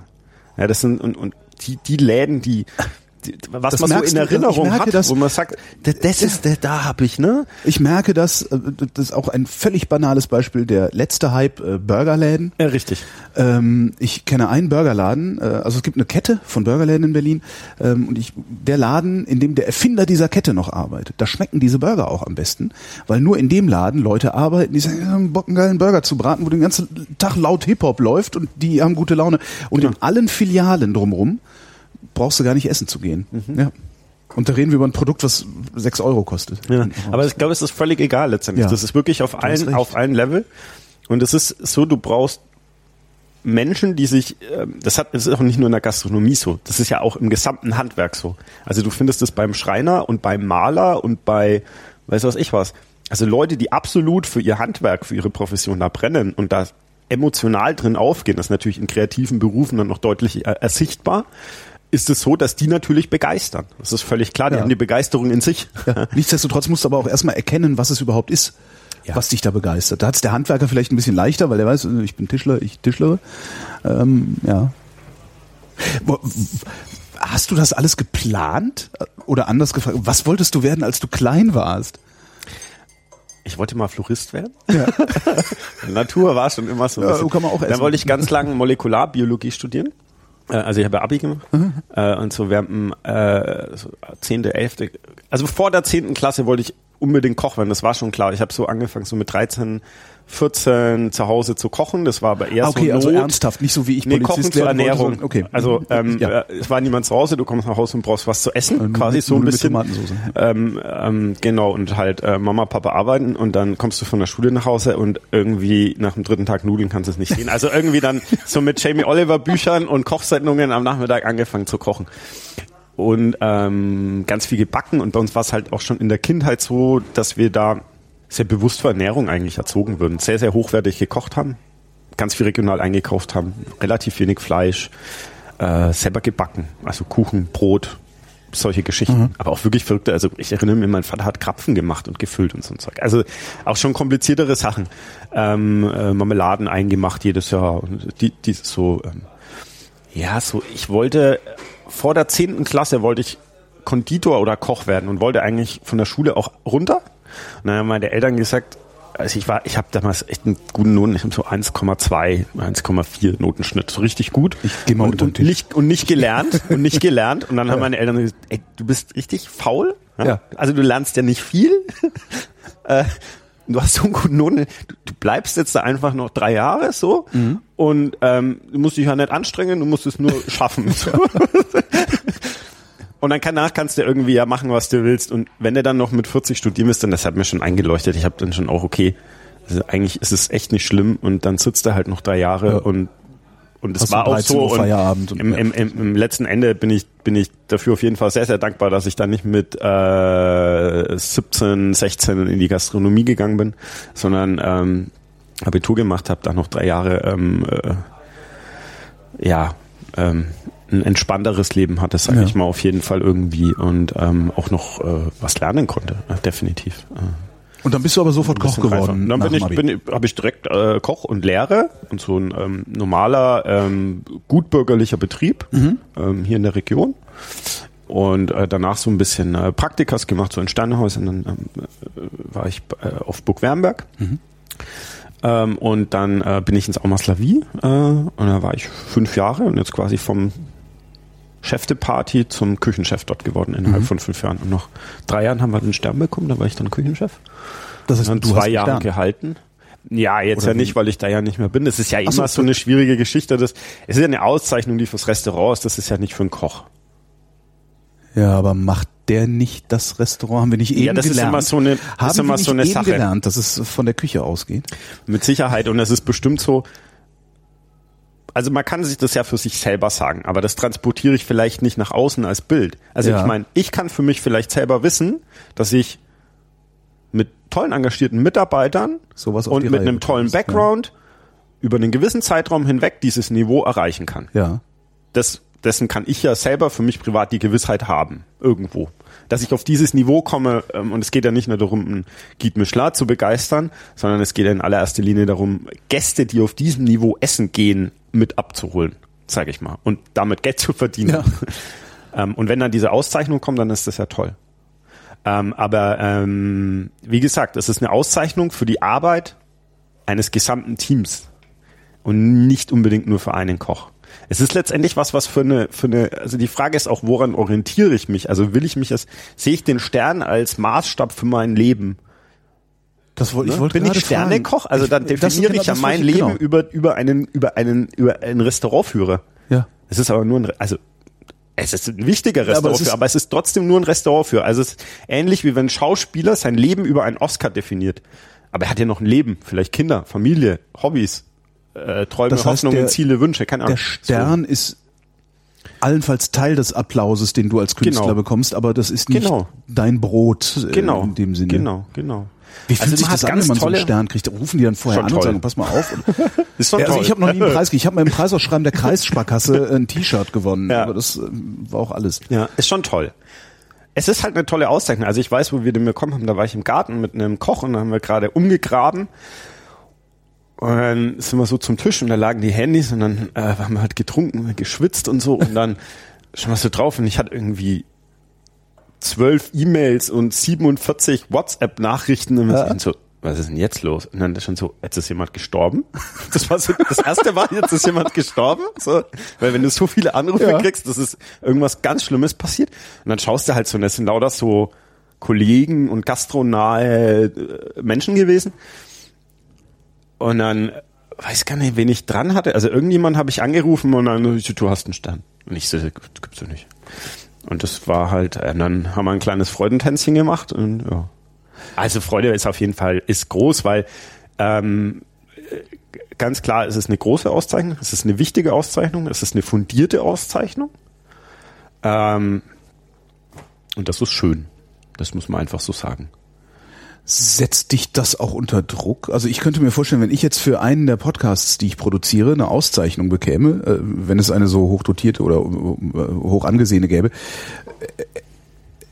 Ja, das sind und, und die, die Läden, die, die was Das man so in Erinnerung merke hat, das- wo man sagt, das, das ist, der, da hab ich, ne? Ich merke, dass äh, das ist auch ein völlig banales Beispiel, der letzte Hype äh, Burgerläden. Ja, richtig. Ähm, ich kenne einen Burgerladen, äh, also es gibt eine Kette von Burgerläden in Berlin ähm, und ich, der Laden, in dem der Erfinder dieser Kette noch arbeitet, da schmecken diese Burger auch am besten, weil nur in dem Laden Leute arbeiten, die sagen, ja, Bock einen geilen Burger zu braten, wo den ganzen Tag laut Hip-Hop läuft und die haben gute Laune. Und in allen Filialen drumherum brauchst du gar nicht essen zu gehen. Ja. Und da reden wir über ein Produkt, was sechs Euro kostet. Ja, aber ich glaube, es ist völlig egal letztendlich. Ja. Das ist wirklich auf allen, auf allen Level. Und es ist so, du brauchst Menschen, die sich, ähm, das hat, das ist auch nicht nur in der Gastronomie so, das ist ja auch im gesamten Handwerk so. Also du findest es beim Schreiner und beim Maler und bei, weiß was ich was. Also Leute, die absolut für ihr Handwerk, für ihre Profession da brennen und da emotional drin aufgehen, das ist natürlich in kreativen Berufen dann noch deutlich äh, ersichtbar, ist es so, dass die natürlich begeistern. Das ist völlig klar, die Ja. haben die Begeisterung in sich. Ja. Nichtsdestotrotz musst du aber auch erstmal erkennen, was es überhaupt ist, Ja. was dich da begeistert. Da hat es der Handwerker vielleicht ein bisschen leichter, weil der weiß, äh, ich bin Tischler, ich tischlere. Ähm, ja. Hast du das alles geplant? Oder anders gefragt, was wolltest du werden, als du klein warst? Ich wollte mal Florist werden. Natur war schon immer so. Ja, kann man auch essen. Dann wollte ich ganz lange Molekularbiologie studieren. Äh, Also ich habe Abi gemacht Mhm. äh, und so während dem äh, so 10., 11., also vor der 10. Klasse wollte ich unbedingt Koch werden, das war schon klar. Ich habe so angefangen, so mit 13, 14 zu Hause zu kochen, das war aber eher Ah, okay, so also Not. ernsthaft, nicht so wie ich Nee, Polizist Kochen zur wollte, Ernährung. sondern- okay. Also ähm, Ja. äh, es war niemand zu Hause, du kommst nach Hause und brauchst was zu essen, Äh, quasi mit- so ein bisschen. Ähm, ähm, genau, und halt äh, Mama, Papa arbeiten und dann kommst du von der Schule nach Hause und irgendwie nach dem dritten Tag Nudeln kannst du es nicht sehen. Also irgendwie dann so mit Jamie Oliver Büchern und Kochsendungen am Nachmittag angefangen zu kochen. Und ähm, ganz viel gebacken und bei uns war es halt auch schon in der Kindheit so, dass wir da sehr bewusst für Ernährung eigentlich erzogen würden. Sehr, sehr hochwertig gekocht haben, ganz viel regional eingekauft haben, relativ wenig Fleisch, äh, selber gebacken, also Kuchen, Brot, solche Geschichten. Aber auch wirklich verrückte, also ich erinnere mich, mein Vater hat Krapfen gemacht und gefüllt und so ein Zeug. Also auch schon kompliziertere Sachen. Ähm, äh, Marmeladen eingemacht jedes Jahr. Und die, die so, ähm, ja, so, ich wollte, vor der zehnten Klasse wollte ich Konditor oder Koch werden und wollte eigentlich von der Schule auch runter. Und dann haben meine Eltern gesagt, also ich war, ich habe damals echt einen guten Noten, ich habe so 1,2, 1,4 Notenschnitt, so richtig gut. Ich geh mal und, und nicht und nicht gelernt und nicht gelernt und dann haben meine Eltern gesagt, ey, du bist richtig faul. Ja. Also du lernst ja nicht viel. äh, du hast so einen guten Noten, du, du bleibst jetzt da einfach noch drei Jahre so Mhm. und ähm, du musst dich ja nicht anstrengen, du musst es nur schaffen. So. Und dann danach kannst du irgendwie ja machen, was du willst. Und wenn du dann noch mit 40 studieren willst, dann das hat mir schon eingeleuchtet. Ich habe dann schon auch, okay, also eigentlich ist es echt nicht schlimm. Und dann sitzt er halt noch drei Jahre Ja. und und es war auch 13 so. Uhr Und Feierabend und- im, im, im, Im letzten Ende bin ich bin ich dafür auf jeden Fall sehr sehr dankbar, dass ich dann nicht mit äh, 17, 16 in die Gastronomie gegangen bin, sondern ähm, Abitur gemacht habe, da noch drei Jahre ähm, äh, ja ähm, ein entspannteres Leben hatte, sage Ja. ich mal auf jeden Fall irgendwie und ähm, auch noch äh, was lernen konnte, äh, definitiv. Äh, Und dann bist du aber sofort Koch geworden. Und dann bin ich, bin, habe ich direkt äh, Koch und Lehre und so ein ähm, normaler, ähm, gutbürgerlicher Betrieb Mhm. ähm, hier in der Region. Und äh, danach so ein bisschen äh, Praktikas gemacht, so in Sternehäusern. Dann ähm, äh, war ich äh, auf Burg Wernberg. Mhm. Ähm, und dann äh, bin ich ins Aumaslavie äh, und da war ich fünf Jahre und jetzt quasi vom Chef de Party zum Küchenchef dort geworden innerhalb Mhm. von fünf Jahren. Und nach drei Jahren haben wir den Stern bekommen, da war ich dann Küchenchef Das heißt, dann du zwei Jahre gehalten. Ja, jetzt Oder ja nicht, weil ich da ja nicht mehr bin. Das ist ja immer so, so, eine schwierige Geschichte. Das, es ist ja eine Auszeichnung, die fürs Restaurant ist. Das ist ja nicht für einen Koch. Ja, aber macht der nicht das Restaurant? Haben wir nicht eben Ja, das ist gelernt? immer so eine- das Haben ist immer wir nicht so eine eben Sache. gelernt, dass es von der Küche ausgeht? Mit Sicherheit. Und es ist bestimmt so, also man kann sich das ja für sich selber sagen, aber das transportiere ich vielleicht nicht nach außen als Bild. Also Ja. ich meine, ich kann für mich vielleicht selber wissen, dass ich mit tollen engagierten Mitarbeitern Sowas und mit Reihe einem tollen bekommst, Background über einen gewissen Zeitraum hinweg dieses Niveau erreichen kann. Ja. das, dessen kann ich ja selber für mich privat die Gewissheit haben, irgendwo. Dass ich auf dieses Niveau komme, ähm, und es geht ja nicht nur darum, einen Guide Michelin zu begeistern, sondern es geht ja in allererster Linie darum, Gäste, die auf diesem Niveau essen gehen, mit abzuholen, sage ich mal, und damit Geld zu verdienen. Ja. Ähm, und wenn dann diese Auszeichnung kommt, dann ist das ja toll. Ähm, aber ähm, wie gesagt, es ist eine Auszeichnung für die Arbeit eines gesamten Teams und nicht unbedingt nur für einen Koch. Es ist letztendlich was, was für eine, für eine, also die Frage ist auch, woran orientiere ich mich? Also will ich mich als, sehe ich den Stern als Maßstab für mein Leben? Das wollte Ne? ich wollte Bin ich. Sternekoch? Also dann das- definiere genau, ich ja das mein ich- Leben genau. über, über einen, über einen, über einen Restaurantführer. Ja. Es ist aber nur ein, also es ist ein wichtiger aber es Restaurantführer, ist- aber es ist trotzdem nur ein Restaurantführer. Also es ist ähnlich wie wenn ein Schauspieler sein Leben über einen Oscar definiert. Aber er hat ja noch ein Leben, vielleicht Kinder, Familie, Hobbys, äh, Träume, Das heißt, Hoffnungen, der- Ziele, Wünsche, keine Ahnung. Der Stern ist allenfalls Teil des Applauses, den du als Künstler Genau. bekommst, aber das ist nicht Genau. dein Brot So, äh, genau, in dem Sinne. Genau, genau. Wie fühlt Also sich das an, wenn man so einen tolle- Stern kriegt? Rufen die dann vorher Schon an und toll. sagen, pass mal auf. Und, Ist schon ja, also toll. ich habe noch nie einen Preis gekriegt. Ich habe mal im Preisausschreiben der Kreissparkasse ein T-Shirt gewonnen, Ja. aber das ähm, war auch alles. Ja, ist schon toll. Es ist halt eine tolle Auszeichnung. Also ich weiß, wo wir den bekommen haben, da war ich im Garten mit einem Koch und da haben wir gerade umgegraben. Und dann sind wir so zum Tisch und da lagen die Handys und dann äh, haben wir halt getrunken, geschwitzt und so und dann schauen wir so drauf und ich hatte irgendwie zwölf E-Mails und 47 WhatsApp-Nachrichten und Ja. so, was ist denn jetzt los? Und dann schon so, jetzt ist jemand gestorben. Das war so, das erste war, jetzt ist jemand gestorben. So, weil wenn du so viele Anrufe Ja. kriegst, das ist irgendwas ganz Schlimmes passiert. Und dann schaust du halt so, und das sind lauter so Kollegen und gastronahe äh, Menschen gewesen. Und dann weiß gar nicht, wen ich dran hatte. Also irgendjemand habe ich angerufen und dann, ich so, du hast einen Stern. Und ich so, das gibt's ja nicht. Und das war halt, äh, dann haben wir ein kleines Freudentänzchen gemacht und ja. Also Freude ist auf jeden Fall ist groß, weil ähm, äh, ganz klar, es ist eine große Auszeichnung, es ist eine wichtige Auszeichnung, es ist eine fundierte Auszeichnung. Ähm, und das ist schön. Das muss man einfach so sagen. Setzt dich das auch unter Druck? Also ich könnte mir vorstellen, wenn ich jetzt für einen der Podcasts, die ich produziere, eine Auszeichnung bekäme, äh, wenn es eine so hochdotierte oder äh, hoch angesehene gäbe, äh,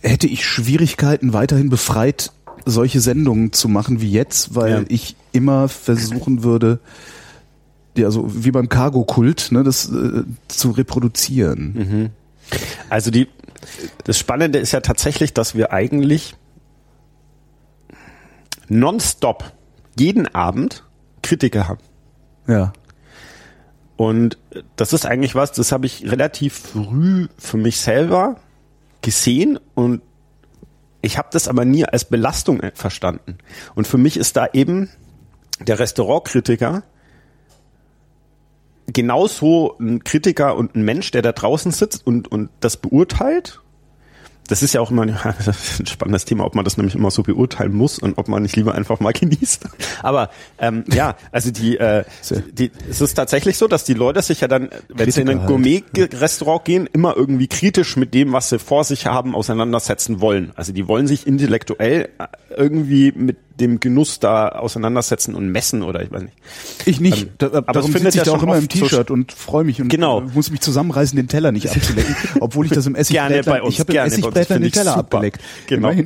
hätte ich Schwierigkeiten, weiterhin befreit solche Sendungen zu machen wie jetzt, weil Ja. ich immer versuchen würde, ja, so wie beim Cargo-Kult, ne, das äh, zu reproduzieren. Also die, das Spannende ist ja tatsächlich, dass wir eigentlich nonstop jeden Abend Kritiker haben. Ja. Und das ist eigentlich was, das habe ich relativ früh für mich selber gesehen und ich habe das aber nie als Belastung verstanden. Und für mich ist da eben der Restaurantkritiker genauso ein Kritiker und ein Mensch, der da draußen sitzt und, und das beurteilt. Das ist ja auch immer ein, spannendes Thema, ob man das nämlich immer so beurteilen muss und ob man nicht lieber einfach mal genießt. Aber ähm, ja, also die, äh, die, es ist tatsächlich so, dass die Leute sich ja dann, wenn sie in ein Kritiker halt. Gourmet-Restaurant gehen, immer irgendwie kritisch mit dem, was sie vor sich haben, auseinandersetzen wollen. Also die wollen sich intellektuell äh, irgendwie mit dem Genuss da auseinandersetzen und messen oder ich weiß nicht. Ich nicht. Ähm, da, aber darum sitze ich ja da auch immer im oft so T-Shirt und freue mich und Genau. äh, muss mich zusammenreißen, den Teller nicht abzulecken, obwohl ich das im Gerne Essigblättlein, bei uns, ich habe im gerne Finde den ich Teller super. abgeleckt. Genau.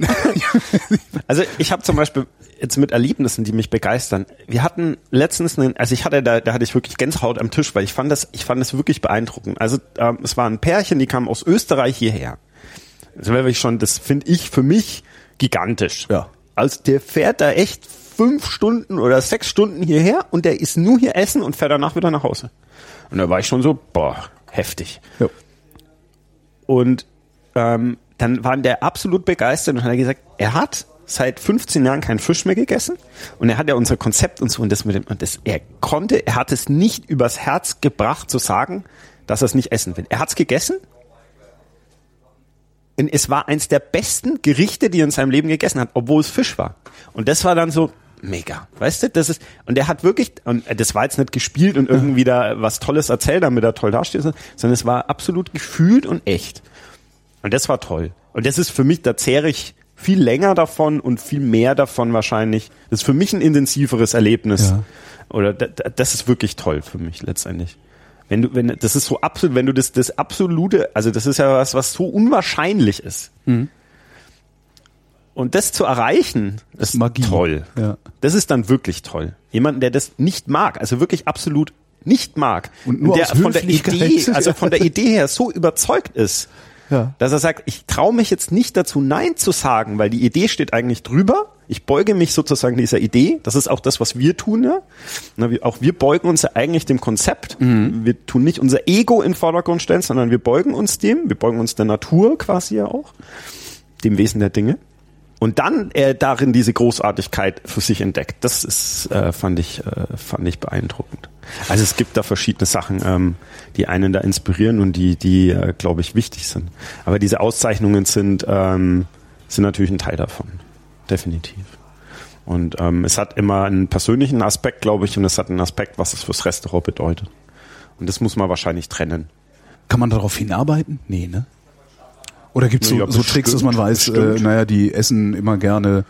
Also ich habe zum Beispiel jetzt mit Erlebnissen, die mich begeistern. Wir hatten letztens, einen, also ich hatte da, da hatte ich wirklich Gänsehaut am Tisch, weil ich fand das, ich fand das wirklich beeindruckend. Also ähm, es war ein Pärchen, die kamen aus Österreich hierher. Das wäre wirklich schon, das finde ich für mich gigantisch. Ja. Also der fährt da echt fünf Stunden oder sechs Stunden hierher und der ist nur hier essen und fährt danach wieder nach Hause. Und da war ich schon so, boah, heftig. Ja. Und ähm, dann waren der absolut begeistert und hat er gesagt, er hat seit 15 Jahren keinen Fisch mehr gegessen und er hat ja unser Konzept und so und das mit dem und das er konnte, er hat es nicht übers Herz gebracht zu sagen, dass er es nicht essen will. Er hat es gegessen. Es war eins der besten Gerichte, die er in seinem Leben gegessen hat, obwohl es Fisch war. Und das war dann so mega, weißt du? Das ist und er hat wirklich und das war jetzt nicht gespielt und irgendwie da was Tolles erzählt, damit er toll dasteht, sondern es war absolut gefühlt und echt. Und das war toll. Und das ist für mich, da zehre ich viel länger davon und viel mehr davon wahrscheinlich. Das ist für mich ein intensiveres Erlebnis. Ja. Oder da, da, das ist wirklich toll für mich letztendlich. Wenn du, wenn, das ist so absolut, wenn du das, das absolute, also das ist ja was, was so unwahrscheinlich ist. Und das zu erreichen, ist Magie. toll. Ja. Das ist dann wirklich toll. Jemanden, der das nicht mag, also wirklich absolut nicht mag. Und nur der aus von der. Idee, also von der Idee her so überzeugt ist, Ja. dass er sagt, ich traue mich jetzt nicht dazu, Nein zu sagen, weil die Idee steht eigentlich drüber. Ich beuge mich sozusagen dieser Idee. Das ist auch das, was wir tun. Ja? Na, wir, auch wir beugen uns ja eigentlich dem Konzept. Wir tun nicht unser Ego in den Vordergrund stellen, sondern wir beugen uns dem. Wir beugen uns der Natur quasi ja auch, dem Wesen der Dinge. Und dann er darin diese Großartigkeit für sich entdeckt. Das ist, äh, fand ich, äh, fand ich beeindruckend. Also es gibt da verschiedene Sachen, ähm, die einen da inspirieren und die, die, äh, glaube ich, wichtig sind. Aber diese Auszeichnungen sind, ähm, sind natürlich ein Teil davon. Definitiv. Und ähm, es hat immer einen persönlichen Aspekt, glaube ich, und es hat einen Aspekt, was es fürs Restaurant bedeutet. Und das muss man wahrscheinlich trennen. Kann man darauf hinarbeiten? Nee, ne? Oder gibt's so, Ja, so Tricks, dass man bestimmt, weiß, äh, naja, die essen immer gerne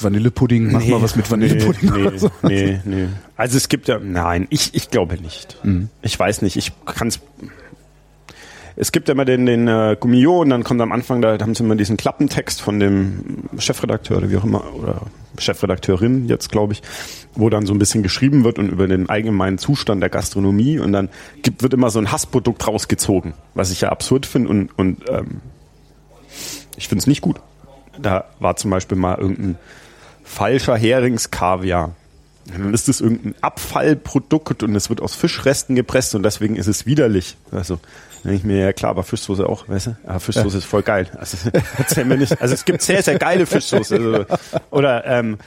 Vanillepudding, mach mal was mit Vanillepudding nee, oder so. Nee, nee. Also es gibt ja, nein, ich, ich glaube nicht. Mhm. Ich weiß nicht, ich kann es. Es gibt ja immer den, den äh, Gummio und dann kommt am Anfang, da, da haben sie immer diesen Klappentext von dem Chefredakteur oder wie auch immer, oder Chefredakteurin jetzt, glaube ich, wo dann so ein bisschen geschrieben wird und über den allgemeinen Zustand der Gastronomie und dann gibt, wird immer so ein Hassprodukt rausgezogen, was ich ja absurd finde und, und ähm, ich finde es nicht gut. Da war zum Beispiel mal irgendein falscher Heringskaviar. Dann ist es irgendein Abfallprodukt und es wird aus Fischresten gepresst und deswegen ist es widerlich. Also, denke ich mir, ja klar, aber Fischsoße auch, weißt du? Aber Fischsoße ist voll geil. Also, erzähl mir nicht. Also, es gibt sehr, sehr geile Fischsoße. Also, oder, ähm,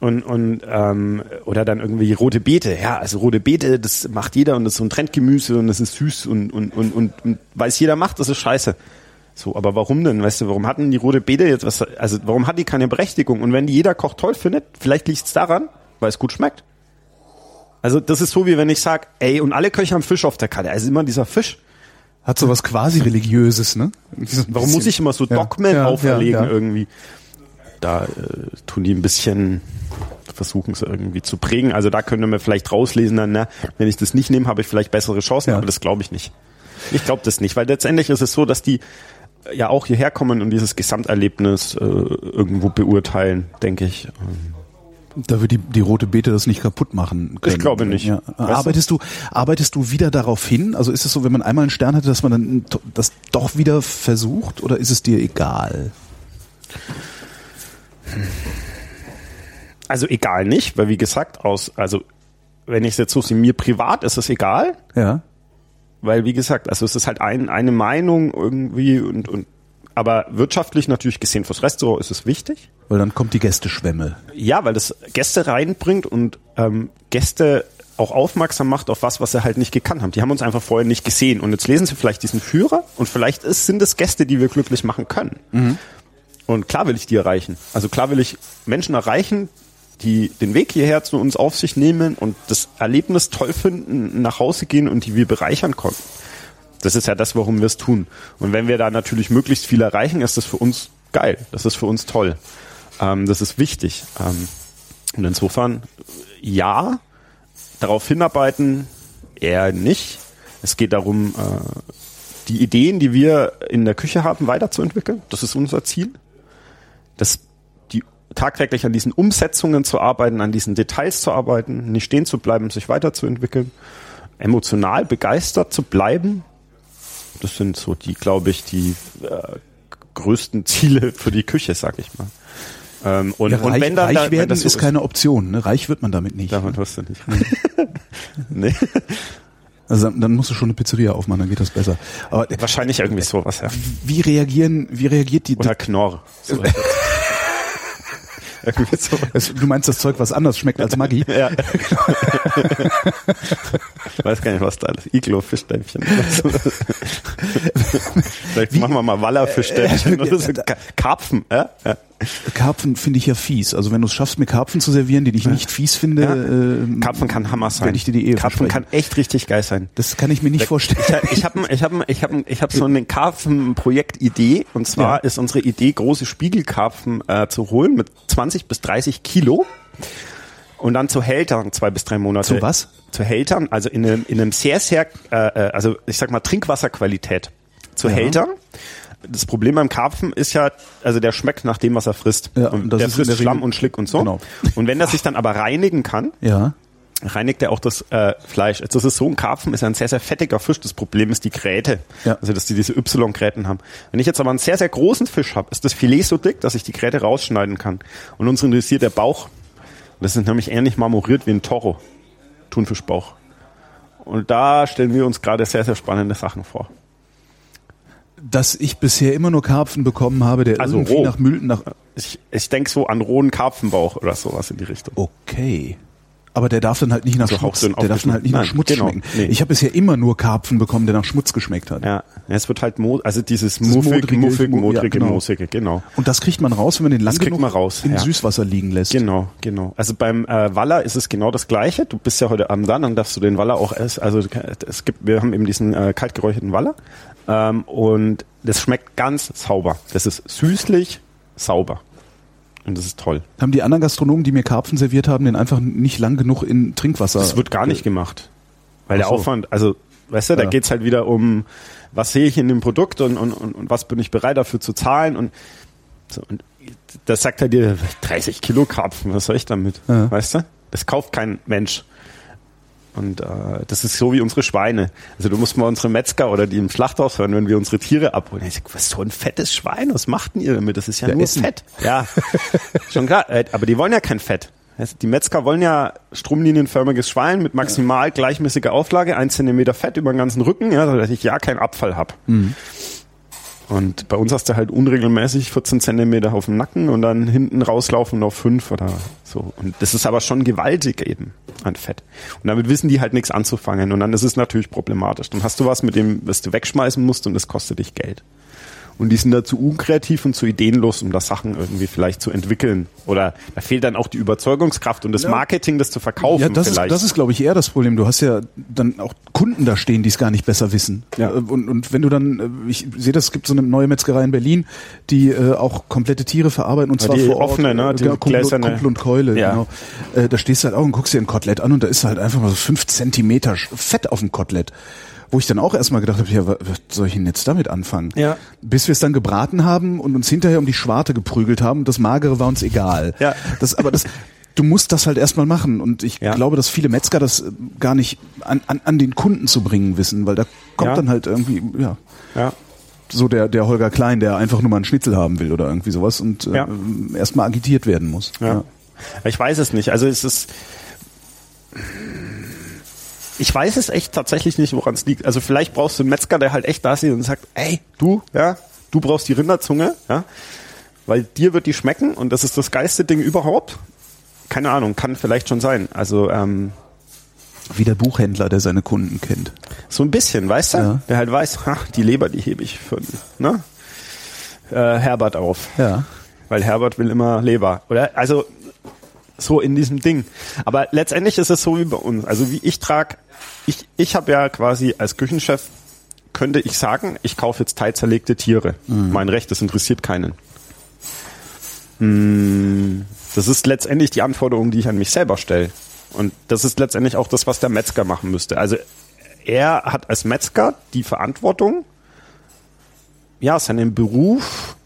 und, und ähm, oder dann irgendwie rote Beete. Ja, also rote Beete, das macht jeder und das ist so ein Trendgemüse und das ist süß und, und, und, und, und weil es jeder macht, das ist scheiße. So, aber warum denn? Weißt du, warum hatten die rote Beete jetzt was? Also warum hat die keine Berechtigung? Und wenn die jeder Koch toll findet, vielleicht liegt es daran, weil es gut schmeckt. Also das ist so wie wenn ich sag, ey, und alle Köche haben Fisch auf der Karte. Also immer dieser Fisch. Hat so was quasi religiöses, ne? Warum muss ich immer so Dogmen ja, auferlegen ja, irgendwie? Da äh, tun die ein bisschen versuchen es irgendwie zu prägen. Also da könnte man vielleicht rauslesen, dann, na, wenn ich das nicht nehme, habe ich vielleicht bessere Chancen, aber das glaube ich nicht. Ich glaube das nicht, weil letztendlich ist es so, dass die ja auch hierher kommen und dieses Gesamterlebnis äh, irgendwo beurteilen, denke ich. Da wird die, die rote Beete das nicht kaputt machen können. Ich glaube nicht. Ja. Arbeitest du, arbeitest du wieder darauf hin? Also ist es so, wenn man einmal einen Stern hatte, dass man dann das doch wieder versucht oder ist es dir egal? Also egal nicht, weil wie gesagt, aus, also wenn ich es jetzt so sehe, mir privat ist es egal, Ja. Weil wie gesagt, also es ist halt ein, eine Meinung irgendwie und, und aber wirtschaftlich natürlich gesehen fürs Restaurant ist es wichtig. Weil dann kommt die Gästeschwemme. Ja, weil das Gäste reinbringt und ähm, Gäste auch aufmerksam macht auf was, was sie halt nicht gekannt haben. Die haben uns einfach vorher nicht gesehen und jetzt lesen sie vielleicht diesen Führer und vielleicht ist, sind es Gäste, die wir glücklich machen können. Und klar will ich die erreichen. Also klar will ich Menschen erreichen, die den Weg hierher zu uns auf sich nehmen und das Erlebnis toll finden, nach Hause gehen und die wir bereichern konnten. Das ist ja das, warum wir es tun. Und wenn wir da natürlich möglichst viel erreichen, ist das für uns geil. Das ist für uns toll. Ähm, das ist wichtig. Ähm, Und insofern, ja, darauf hinarbeiten eher nicht. Es geht darum, äh, die Ideen, die wir in der Küche haben, weiterzuentwickeln. Das ist unser Ziel. Das, tagtäglich an diesen Umsetzungen zu arbeiten, an diesen Details zu arbeiten, nicht stehen zu bleiben, sich weiterzuentwickeln, emotional begeistert zu bleiben. Das sind so die, glaube ich, die äh, größten Ziele für die Küche, sag ich mal. Ähm, und, ja, reich, und wenn dann, reich werden so ist keine Option. Ne? Reich wird man damit nicht. Damit wirst du nicht. nee. Also dann musst du schon eine Pizzeria aufmachen, dann geht das besser. Aber wahrscheinlich irgendwie sowas, ja. Wie reagieren, wie reagiert die? Oder Knorr. So Du meinst das Zeug, was anders schmeckt als Maggi? Ja. ich weiß gar nicht, was da ist. Iglo Fischstäbchen. Vielleicht machen wir mal Waller Fischstäbchen oder so. Karpfen, ja? ja. Karpfen finde ich ja fies. Also wenn du es schaffst, mir Karpfen zu servieren, die ich nicht fies finde, ja. äh, Karpfen kann Hammer sein. Ich dir die Ehe Karpfen kann echt richtig geil sein. Das kann ich mir nicht da, vorstellen. Ich, ich habe ich hab, ich hab, ich hab so eine Karpfen-Projektidee und zwar ja. ist unsere Idee, große Spiegelkarpfen äh, zu holen mit 20 bis 30 Kilo und dann zu Hältern zwei bis drei Monate. Zu was? Zu Hältern, also in einem, in einem sehr, sehr, äh, äh also ich sag mal Trinkwasserqualität. Zu ja. Hältern das Problem beim Karpfen ist ja, also der schmeckt nach dem, was er frisst. Ja, und der frisst der Schlamm und Schlick und so. Genau. Und wenn er sich dann aber reinigen kann, ja. reinigt er auch das äh, Fleisch. Jetzt ist es so, ein Karpfen ist ein sehr, sehr fettiger Fisch. Das Problem ist die Gräte. Ja. Also, dass die diese Y-Gräten haben. Wenn ich jetzt aber einen sehr, sehr großen Fisch habe, ist das Filet so dick, dass ich die Gräte rausschneiden kann. Und uns interessiert der Bauch. Das ist nämlich ähnlich marmoriert wie ein Toro. Thunfischbauch. Und da stellen wir uns gerade sehr, sehr spannende Sachen vor dass ich bisher immer nur Karpfen bekommen habe, der also irgendwie roh. nach Müll, nach ich, ich denke so an rohen Karpfenbauch oder sowas in die Richtung. Okay. Aber der darf dann halt nicht nach also Schmutz, der darf dann halt nicht Nein, nach Schmutz genau, schmecken. Nee. Ich habe bisher immer nur Karpfen bekommen, der nach Schmutz geschmeckt hat. Ja, es wird halt mo also dieses muffig, muffig, modrige, ja, genau. moosige, genau. Und das kriegt man raus, wenn man den lang das genug man raus, in ja. Süßwasser liegen lässt. Genau, genau. Also beim äh, Waller ist es genau das Gleiche. Du bist ja heute Abend da, dann darfst du den Waller auch essen. Also es gibt, wir haben eben diesen äh, kaltgeräucherten Waller ähm, und das schmeckt ganz sauber. Das ist süßlich sauber. Und das ist toll. Haben die anderen Gastronomen, die mir Karpfen serviert haben, den einfach nicht lang genug in Trinkwasser? Das wird gar nicht gemacht. Weil der Aufwand, also, weißt du, ja. da geht's halt wieder um, was sehe ich in dem Produkt und, und, und, und was bin ich bereit dafür zu zahlen und, so, und das sagt er dir, 30 Kilo Karpfen, was soll ich damit? Ja. Weißt du? Das kauft kein Mensch. Und äh, das ist so wie unsere Schweine. Also du musst mal unsere Metzger oder die im Schlachthaus hören, wenn wir unsere Tiere abholen. Ich sag, was so ein fettes Schwein, was macht denn ihr damit? Das ist ja, ja nur essen. Fett. Ja, schon klar. Äh, aber die wollen ja kein Fett. Die Metzger wollen ja stromlinienförmiges Schwein mit maximal gleichmäßiger Auflage, ein Zentimeter Fett über den ganzen Rücken, ja, dass ich ja keinen Abfall hab. Mhm. Und bei uns hast du halt unregelmäßig 14 Zentimeter auf dem Nacken und dann hinten rauslaufen auf fünf oder so. Und das ist aber schon gewaltig eben an Fett. Und damit wissen die halt nichts anzufangen. Und dann ist es natürlich problematisch. Dann hast du was, mit dem, was du wegschmeißen musst und das kostet dich Geld und die sind da zu unkreativ und zu ideenlos, um da Sachen irgendwie vielleicht zu entwickeln. Oder da fehlt dann auch die Überzeugungskraft und das ja. Marketing, das zu verkaufen. Ja, das, vielleicht. Ist, das ist, glaube ich, eher das Problem. Du hast ja dann auch Kunden da stehen, die es gar nicht besser wissen. Ja. Äh, und, und wenn du dann, äh, ich sehe das, es gibt so eine neue Metzgerei in Berlin, die äh, auch komplette Tiere verarbeiten und zwar die vor Ort. Offene, ne? Die genau, Kumpel, Kumpel und Keule, ja. genau. Äh, da stehst du halt auch und guckst dir ein Kotelett an und da ist halt einfach mal so fünf Zentimeter Fett auf dem Kotelett wo ich dann auch erstmal gedacht habe, ja, was soll ich denn jetzt damit anfangen? Ja. Bis wir es dann gebraten haben und uns hinterher um die Schwarte geprügelt haben und das Magere war uns egal. Ja. Das, aber das, du musst das halt erstmal machen und ich ja. glaube, dass viele Metzger das äh, gar nicht an, an, an den Kunden zu bringen wissen, weil da kommt ja. dann halt irgendwie, ja. Ja so der, der Holger Klein, der einfach nur mal einen Schnitzel haben will oder irgendwie sowas und äh, ja. erstmal agitiert werden muss. Ja. ja. Ich weiß es nicht. Also es ist ich weiß es echt tatsächlich nicht, woran es liegt. Also vielleicht brauchst du einen Metzger, der halt echt da ist und sagt, ey, du, ja, du brauchst die Rinderzunge, ja, weil dir wird die schmecken und das ist das geilste Ding überhaupt. Keine Ahnung, kann vielleicht schon sein. Also ähm, wie der Buchhändler, der seine Kunden kennt. So ein bisschen, weißt du? Ja. Der halt weiß, ha, die Leber, die hebe ich für ne? Äh, Herbert auf. Ja. Weil Herbert will immer Leber. Oder also so in diesem Ding. Aber letztendlich ist es so wie bei uns. Also wie ich trage, ich, ich habe ja quasi als Küchenchef, könnte ich sagen, ich kaufe jetzt teilzerlegte Tiere. Mhm. Mein Recht, das interessiert keinen. Hm, das ist letztendlich die Anforderung, die ich an mich selber stelle. Und das ist letztendlich auch das, was der Metzger machen müsste. Also er hat als Metzger die Verantwortung, ja, seinen Beruf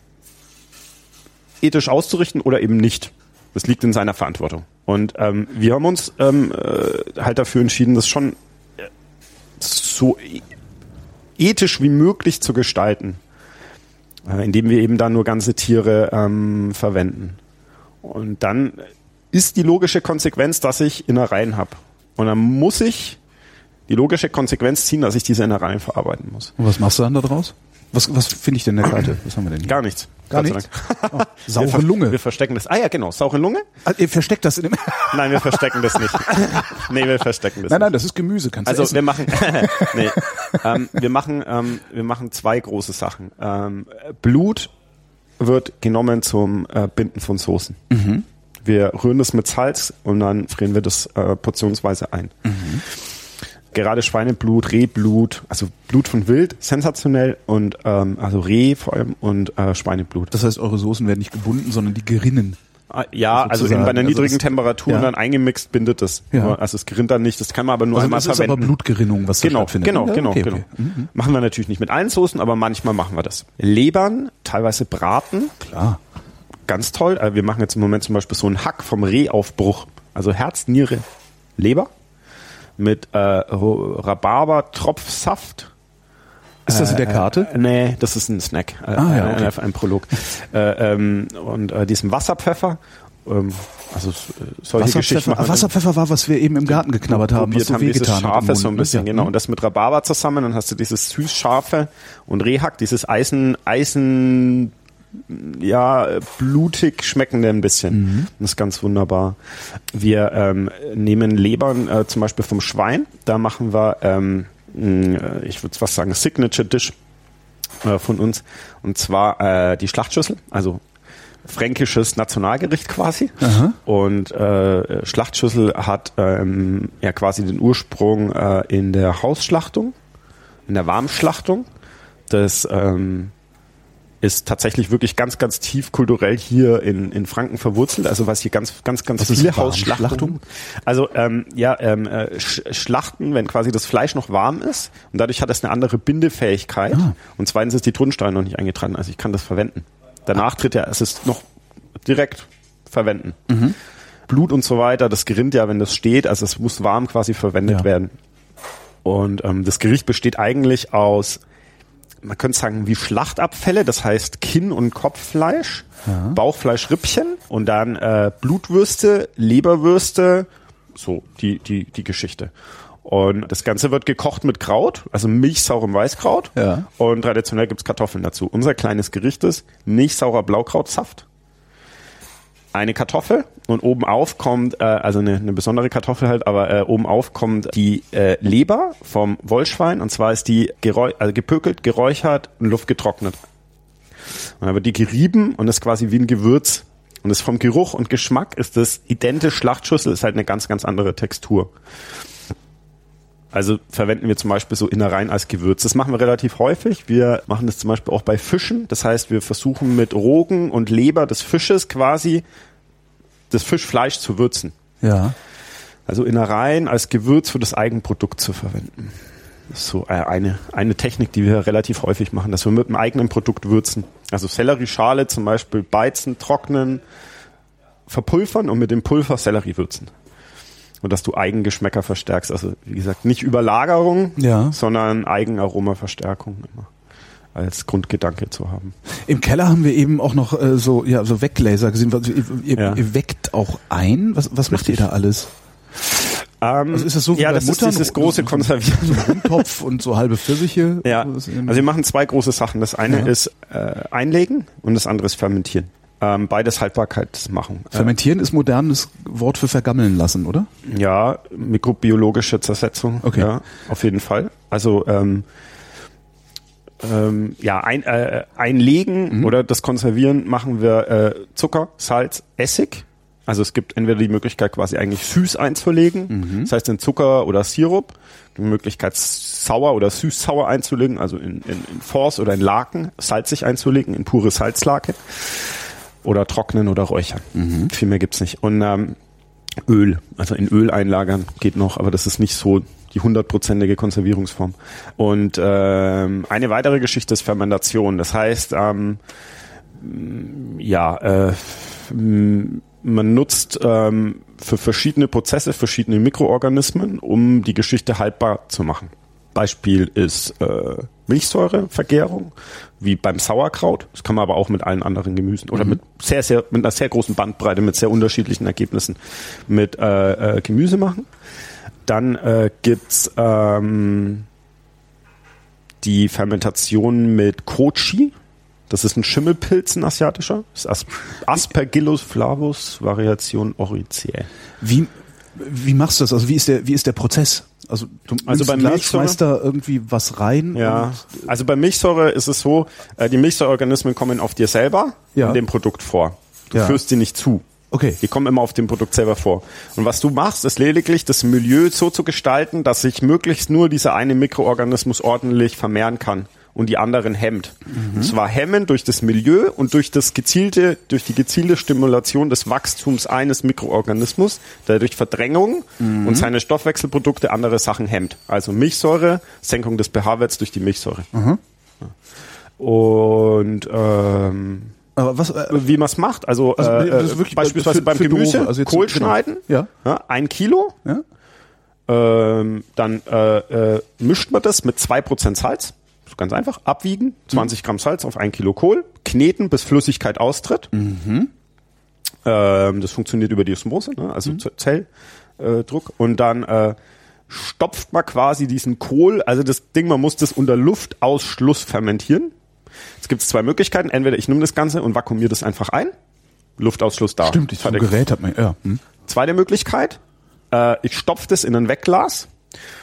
ethisch auszurichten oder eben nicht. Das liegt in seiner Verantwortung. Und ähm, wir haben uns ähm, äh, halt dafür entschieden, das schon äh, so e-, ethisch wie möglich zu gestalten, äh, indem wir eben da nur ganze Tiere ähm, verwenden. Und dann ist die logische Konsequenz, dass ich Innereien habe. Und dann muss ich die logische Konsequenz ziehen, dass ich diese Innereien verarbeiten muss. Und was machst du dann da draus? Was, was finde ich denn in der Karte? Was haben wir denn hier? Gar nichts. Gar nichts? Oh, Wir saure ver- Lunge. Wir verstecken das. Ah ja, genau, saure Lunge. Ah, ihr versteckt das in dem. Nein, wir verstecken das nicht. nee, wir verstecken das nein, nein, das ist Gemüse. Kannst Also du essen. wir machen, nee, ähm, wir machen, ähm, wir machen zwei große Sachen. Ähm, Blut wird genommen zum äh, Binden von Soßen. Mhm. Wir rühren das mit Salz und dann frieren wir das äh, portionsweise ein. Mhm. Gerade Schweineblut, Rehblut, also Blut von Wild, sensationell und ähm, also Reh vor allem und äh, Schweineblut. Das heißt, eure Soßen werden nicht gebunden, sondern die gerinnen. Ah, Ja, also in, bei einer Also niedrigen das- Temperatur ja. dann eingemixt bindet das. Ja. Also es gerinnt dann nicht, das kann man aber nur Also einmal das ist verwenden. aber Blutgerinnung, was Genau, stattfindet. genau, Ja, genau, okay, genau. okay. Mhm. Machen wir natürlich nicht mit allen Soßen, aber manchmal machen wir das. Lebern, teilweise Braten, Klar. ganz toll. Äh, Wir machen jetzt im Moment zum Beispiel so einen Hack vom Rehaufbruch. Also Herz, Niere, Leber mit äh, Ro- Rhabarber-Tropfsaft. Ist das in der Karte? Äh, nee, das ist ein Snack, äh, Ah, ja, ein, okay. ein Prolog. äh, ähm, und äh, diesem Wasserpfeffer. Ähm, also äh, solche Geschichten Wasserpfeffer, machen ah, Wasserpfeffer war, was wir eben im Garten geknabbert haben, was so haben, dieses Scharfe so ein ne? bisschen, Ja. genau. Und das mit Rhabarber zusammen, dann hast du dieses süß-scharfe und Rehhack, dieses Eisen, Eisen, ja, äh, blutig schmeckende ein bisschen. Mhm. Das ist ganz wunderbar. Wir ähm, nehmen Lebern äh, zum Beispiel vom Schwein. Da machen wir, ähm, mh, ich würde fast sagen, Signature Dish äh, von uns. Und zwar äh, die Schlachtschüssel, also fränkisches Nationalgericht quasi. Aha. Und äh, Schlachtschüssel hat ähm, ja quasi den Ursprung äh, in der Hausschlachtung, in der Warmschlachtung. Das ähm, ist tatsächlich wirklich ganz, ganz tief kulturell hier in, in Franken verwurzelt. Also was hier ganz, ganz, ganz Was ist viele? Hausschlachtungen. Also ähm, ja, ähm, äh, Sch Schlachten, wenn quasi das Fleisch noch warm ist und dadurch hat es eine andere Bindefähigkeit. Ah. Und zweitens ist die Tonsteine noch nicht eingetragen, also ich kann das verwenden. Danach tritt ja, es ist noch direkt verwenden. Mhm. Blut und so weiter, das gerinnt ja, wenn das steht, also es muss warm quasi verwendet Ja. werden. Und ähm, das Gericht besteht eigentlich aus, man könnte sagen, wie Schlachtabfälle, das heißt Kinn- und Kopffleisch, Bauchfleischrippchen und dann äh, Blutwürste, Leberwürste, so die, die, die Geschichte. Und das Ganze wird gekocht mit Kraut, also milchsaurem Weißkraut. Ja. Und traditionell gibt's Kartoffeln dazu. Unser kleines Gericht ist milchsaurer Blaukrautsaft eine Kartoffel und oben auf kommt, äh, also eine, eine besondere Kartoffel halt, aber äh, oben auf kommt die äh, Leber vom Wollschwein und zwar ist die geräu also gepökelt, geräuchert und luftgetrocknet. Und dann wird die gerieben und ist quasi wie ein Gewürz. Und ist vom Geruch und Geschmack ist das identisch Schlachtschüssel, ist halt eine ganz, ganz andere Textur. Also verwenden wir zum Beispiel so Innereien als Gewürz. Das machen wir relativ häufig. Wir machen das zum Beispiel auch bei Fischen. Das heißt, wir versuchen mit Rogen und Leber des Fisches quasi das Fischfleisch zu würzen. Ja. Also Innereien als Gewürz für das Eigenprodukt zu verwenden. Das ist so äh, eine, eine Technik, die wir relativ häufig machen, dass wir mit einem eigenen Produkt würzen. Also Sellerieschale zum Beispiel beizen, trocknen, verpulvern und mit dem Pulver Sellerie würzen. Und dass du Eigengeschmäcker verstärkst. Also wie gesagt, nicht Überlagerung, Ja. sondern Eigenaromaverstärkung immer als Grundgedanke zu haben. Im Keller haben wir eben auch noch äh, so ja so Weglaser gesehen. Was- Ihr, ihr, Ja. ihr weckt auch ein. Was, was macht ihr da alles? Ähm, Also ist das so wie ja, das Muttern? ist dieses große Konservieren. So ein Rumtopf und so halbe Pfirsiche. Ja, also wir machen zwei große Sachen. Das eine Ja. ist äh, einlegen und das andere ist fermentieren. Ähm, beides Haltbarkeitsmachung. Fermentieren ist modernes Wort für vergammeln lassen, oder? Äh, ja, mikrobiologische Zersetzung. Okay. Ja, auf jeden Fall. Also ähm, ähm, ja, ein, äh, einlegen Mhm. oder das Konservieren machen wir äh, Zucker, Salz, Essig. Also es gibt entweder die Möglichkeit quasi eigentlich süß einzulegen, Mhm. das heißt in Zucker oder Sirup, die Möglichkeit sauer oder süß-sauer einzulegen, also in, in, in Force oder in Laken, salzig einzulegen, in pure Salzlake. Oder trocknen oder räuchern. Mhm. Viel mehr gibt's nicht. Und ähm, Öl, also in Öl einlagern geht noch, aber das ist nicht so die hundertprozentige Konservierungsform. Und ähm, eine weitere Geschichte ist Fermentation. Das heißt, ähm, ja, äh, man nutzt ähm, für verschiedene Prozesse verschiedene Mikroorganismen, um die Geschichte haltbar zu machen. Beispiel ist äh, Milchsäurevergärung, wie beim Sauerkraut. Das kann man aber auch mit allen anderen Gemüsen oder mhm. mit sehr, sehr, mit einer sehr großen Bandbreite, mit sehr unterschiedlichen Ergebnissen mit äh, äh, Gemüse machen. Dann äh, gibt's ähm, die Fermentation mit Kochi. Das ist ein Schimmelpilz, ein asiatischer. Das ist Aspergillus flavus, Variation Oricae. Wie, wie machst du das? Also wie ist der, wie ist der Prozess? Also du also beim Glas, schmeißt da irgendwie was rein? Ja. Also bei Milchsäure ist es so, äh, die Milchsäureorganismen kommen auf dir selber ja. in dem Produkt vor. Du ja. führst sie nicht zu. Okay. Die kommen immer auf dem Produkt selber vor. Und was du machst, ist lediglich das Milieu so zu gestalten, dass sich möglichst nur dieser eine Mikroorganismus ordentlich vermehren kann und die anderen hemmt. Mhm. Und zwar hemmen durch das Milieu und durch das gezielte, durch die gezielte Stimulation des Wachstums eines Mikroorganismus, der durch Verdrängung mhm. und seine Stoffwechselprodukte andere Sachen hemmt. Also Milchsäure, Senkung des pH-Werts durch die Milchsäure. Mhm. Und ähm, aber was, äh, wie man es macht, also, also äh, beispielsweise für, beim für Gemüse, also Kohl genau. schneiden, ja. ja. ein Kilo, ja. Ähm, dann äh, äh, mischt man das mit zwei Prozent Salz ganz einfach, abwiegen, 20 mhm. Gramm Salz auf ein Kilo Kohl, kneten, bis Flüssigkeit austritt. Mhm. Ähm, das funktioniert über die Osmose, ne? also mhm. Zelldruck. Äh, und dann äh, stopft man quasi diesen Kohl, also das Ding, man muss das unter Luftausschluss fermentieren. Es gibt zwei Möglichkeiten. Entweder ich nehme das Ganze und vakuumiere das einfach ein. Luftausschluss da. Stimmt, so Gerät hat man, ja. Hm. Zweite Möglichkeit, äh, ich stopfe das in ein Wegglas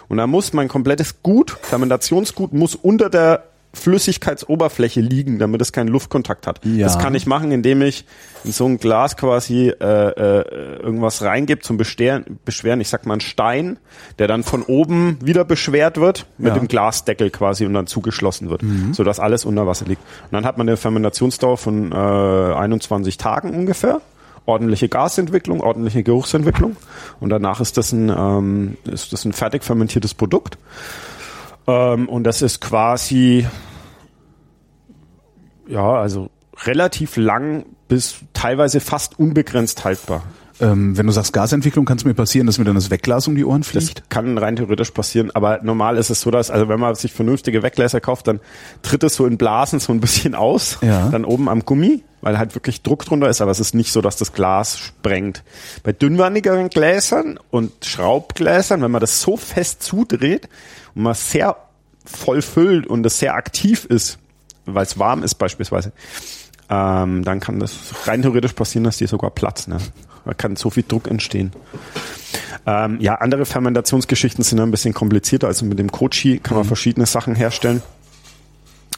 und da muss mein komplettes Gut, Fermentationsgut, muss unter der Flüssigkeitsoberfläche liegen, damit es keinen Luftkontakt hat. Ja. Das kann ich machen, indem ich in so ein Glas quasi äh, äh, irgendwas reingebe zum Beschweren, Beschweren, ich sag mal einen Stein, der dann von oben wieder beschwert wird mit ja. dem Glasdeckel quasi und dann zugeschlossen wird, mhm. sodass alles unter Wasser liegt. Und dann hat man eine Fermentationsdauer von äh, 21 Tagen ungefähr ordentliche Gasentwicklung, ordentliche Geruchsentwicklung und danach ist das ein, ähm, ist das ein fertig fermentiertes Produkt. Ähm, und das ist quasi, ja, also relativ lang bis teilweise fast unbegrenzt haltbar. Ähm, wenn du sagst Gasentwicklung, kann es mir passieren, dass mir dann das Wegglas um die Ohren fliegt? Das kann rein theoretisch passieren, aber normal ist es so, dass, also wenn man sich vernünftige Weggläser kauft, dann tritt es so in Blasen so ein bisschen aus, ja. dann oben am Gummi, weil halt wirklich Druck drunter ist, aber es ist nicht so, dass das Glas sprengt. Bei dünnwandigeren Gläsern und Schraubgläsern, wenn man das so fest zudreht und man sehr voll füllt und es sehr aktiv ist, weil es warm ist beispielsweise, ähm, dann kann das rein theoretisch passieren, dass die sogar platzen. Ne? Da kann so viel Druck entstehen. Ähm, ja, andere Fermentationsgeschichten sind ein bisschen komplizierter. Also mit dem Kochi kann man mhm. verschiedene Sachen herstellen.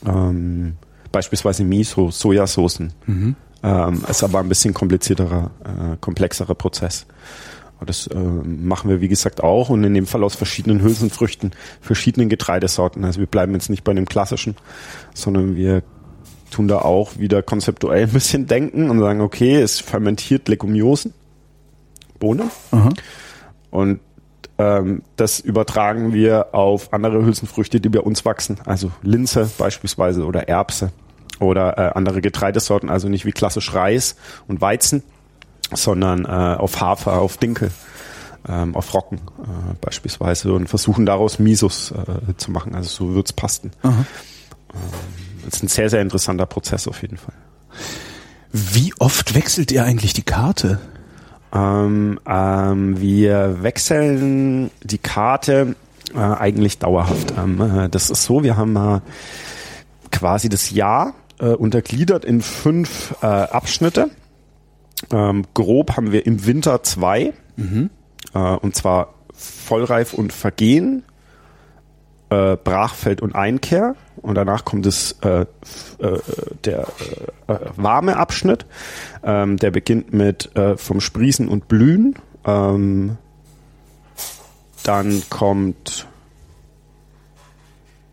Ähm, beispielsweise Miso, Sojasoßen. Mhm. Ähm, ist aber ein bisschen komplizierterer, äh, komplexerer Prozess. Aber das äh, machen wir, wie gesagt, auch und in dem Fall aus verschiedenen Hülsenfrüchten, verschiedenen Getreidesorten. Also wir bleiben jetzt nicht bei dem klassischen, sondern wir tun da auch wieder konzeptuell ein bisschen denken und sagen, okay, es fermentiert Legumiosen, Bohnen. Aha. Und ähm, das übertragen wir auf andere Hülsenfrüchte, die bei uns wachsen, also Linse beispielsweise oder Erbse oder äh, andere Getreidesorten, also nicht wie klassisch Reis und Weizen, sondern äh, auf Hafer, auf Dinkel, ähm, auf Rocken äh, beispielsweise und versuchen daraus Misos äh, zu machen, also so Würzpasten. Aha. Ähm, das ist ein sehr, sehr interessanter Prozess auf jeden Fall. Wie oft wechselt ihr eigentlich die Karte? Ähm, ähm, wir wechseln die Karte äh, eigentlich dauerhaft. Ähm, äh, das ist so, wir haben äh, quasi das Jahr äh, untergliedert in fünf äh, Abschnitte. Ähm, grob haben wir im Winter zwei, mhm. Äh, und zwar Vollreif und Vergehen, Brachfeld und Einkehr und danach kommt es äh, äh, der äh, warme Abschnitt. Ähm, der beginnt mit äh, vom Sprießen und Blühen. Ähm, dann kommt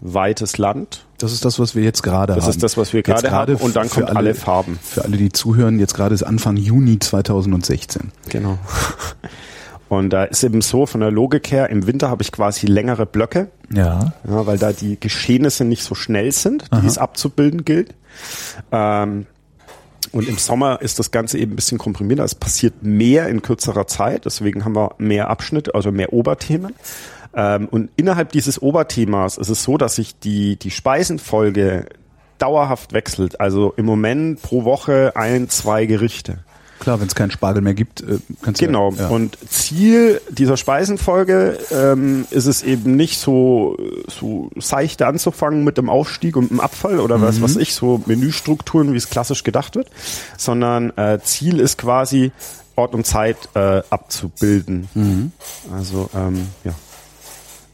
weites Land. Das ist das, was wir jetzt gerade haben. Das ist das, was wir gerade haben. Und dann kommt alle, alle, Farben. Für alle, die zuhören, jetzt gerade ist Anfang Juni 2016. Genau. Und da ist eben so von der Logik her, im Winter habe ich quasi längere Blöcke. Ja. ja weil da die Geschehnisse nicht so schnell sind, die Aha. es abzubilden gilt. Ähm, und im Sommer ist das Ganze eben ein bisschen komprimierter. Es passiert mehr in kürzerer Zeit. Deswegen haben wir mehr Abschnitte, also mehr Oberthemen. Ähm, und innerhalb dieses Oberthemas ist es so, dass sich die, die Speisenfolge dauerhaft wechselt. Also im Moment pro Woche ein, zwei Gerichte. Klar, wenn es keinen Spargel mehr gibt, äh, kannst du Genau. Ja. Und Ziel dieser Speisenfolge ähm, ist es eben nicht so so seichte anzufangen mit dem Aufstieg und dem Abfall oder was mhm. was ich so Menüstrukturen, wie es klassisch gedacht wird, sondern äh, Ziel ist quasi Ort und Zeit äh, abzubilden. Mhm. Also ähm, ja,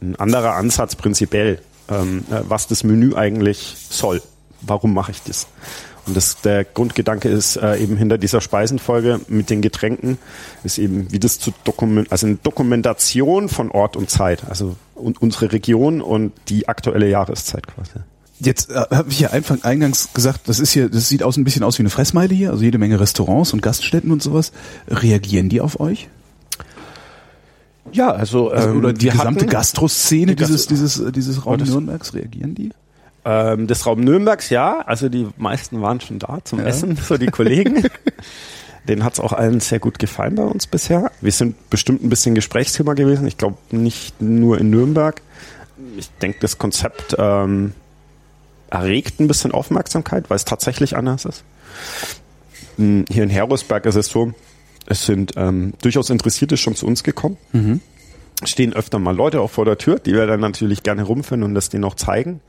ein anderer Ansatz prinzipiell, ähm, äh, was das Menü eigentlich soll. Warum mache ich das? Und das, der Grundgedanke ist äh, eben hinter dieser Speisenfolge mit den Getränken, ist eben, wie das zu dokumentieren, also eine Dokumentation von Ort und Zeit, also und unsere Region und die aktuelle Jahreszeit quasi. Jetzt äh, habe ich ja Anfang, eingangs gesagt, das ist hier, das sieht aus ein bisschen aus wie eine Fressmeile hier, also jede Menge Restaurants und Gaststätten und sowas. Reagieren die auf euch? Ja, also, also oder ähm, die gesamte Gastroszene dieses dieses dieses Raum Nürnbergs reagieren die? Ähm, des Raum Nürnbergs, ja. Also die meisten waren schon da zum ja. Essen, so die Kollegen. Den hat es auch allen sehr gut gefallen bei uns bisher. Wir sind bestimmt ein bisschen Gesprächsthema gewesen. Ich glaube nicht nur in Nürnberg. Ich denke, das Konzept ähm, erregt ein bisschen Aufmerksamkeit, weil es tatsächlich anders ist. Hm, hier in Herosberg ist es so, es sind ähm, durchaus Interessierte schon zu uns gekommen. Mhm. Stehen öfter mal Leute auch vor der Tür, die wir dann natürlich gerne rumführen und das denen auch zeigen.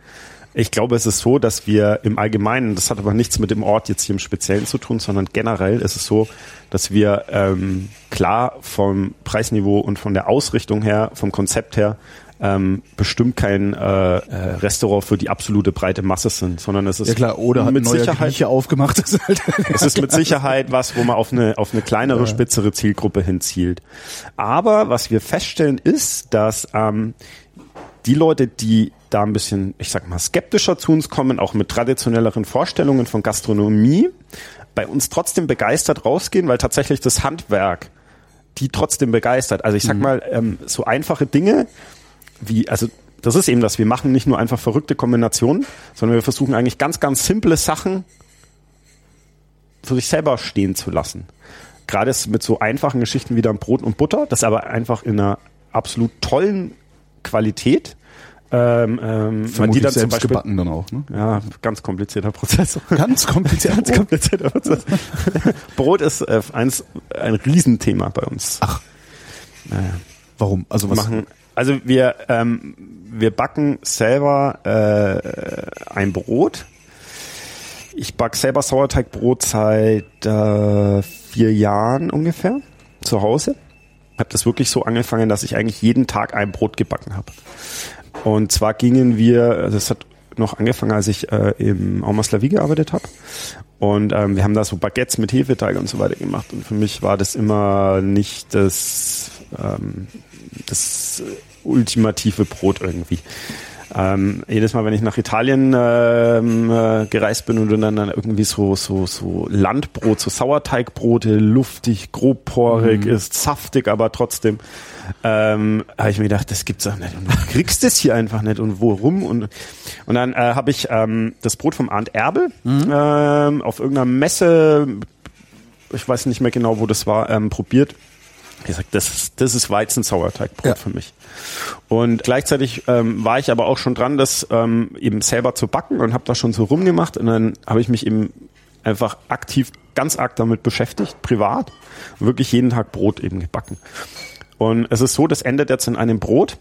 Ich glaube, es ist so, dass wir im Allgemeinen, das hat aber nichts mit dem Ort jetzt hier im Speziellen zu tun, sondern generell ist es so, dass wir ähm, klar vom Preisniveau und von der Ausrichtung her, vom Konzept her, ähm, bestimmt kein äh, äh, Restaurant für die absolute breite Masse sind, sondern es ist ja klar, oder mit Sicherheit Grieche aufgemacht. Halt es ist mit Sicherheit was, wo man auf eine auf eine kleinere, ja. spitzere Zielgruppe hinzielt. Aber was wir feststellen ist, dass ähm, die Leute, die da ein bisschen, ich sag mal, skeptischer zu uns kommen, auch mit traditionelleren Vorstellungen von Gastronomie, bei uns trotzdem begeistert rausgehen, weil tatsächlich das Handwerk die trotzdem begeistert. Also ich sag mhm. mal, ähm, so einfache Dinge wie, also das ist eben das, wir machen nicht nur einfach verrückte Kombinationen, sondern wir versuchen eigentlich ganz, ganz simple Sachen für sich selber stehen zu lassen. Gerade mit so einfachen Geschichten wie dann Brot und Butter, das aber einfach in einer absolut tollen Qualität. Ähm, ähm, man die dann zum Beispiel, gebacken dann auch, ne? Ja, ganz komplizierter Prozess. Ganz komplizierter, ganz komplizierter Prozess. Brot ist äh, eins, ein Riesenthema bei uns. Ach. Naja. Warum? Also was? Machen, also wir, ähm, wir backen selber äh, ein Brot. Ich back selber Sauerteigbrot seit äh, vier Jahren ungefähr zu Hause habe das wirklich so angefangen, dass ich eigentlich jeden Tag ein Brot gebacken habe. Und zwar gingen wir, das hat noch angefangen, als ich äh, im Aumaslavie gearbeitet habe. Und ähm, wir haben da so Baguettes mit Hefeteig und so weiter gemacht. Und für mich war das immer nicht das, ähm, das ultimative Brot irgendwie. Ähm, jedes Mal, wenn ich nach Italien ähm, äh, gereist bin und dann, dann irgendwie so, so, so Landbrot, so Sauerteigbrote, luftig, grobporig mhm. ist, saftig, aber trotzdem, ähm, habe ich mir gedacht, das gibt's doch nicht. Und du kriegst das hier einfach nicht und worum? Und, und dann äh, habe ich ähm, das Brot vom Arndt Erbel mhm. ähm, auf irgendeiner Messe, ich weiß nicht mehr genau, wo das war, ähm, probiert gesagt, das ist, das ist Weizensauerteigbrot ja. für mich. Und gleichzeitig ähm, war ich aber auch schon dran, das ähm, eben selber zu backen und habe da schon so rumgemacht. Und dann habe ich mich eben einfach aktiv, ganz arg damit beschäftigt, privat, wirklich jeden Tag Brot eben gebacken. Und es ist so, das endet jetzt in einem Brot,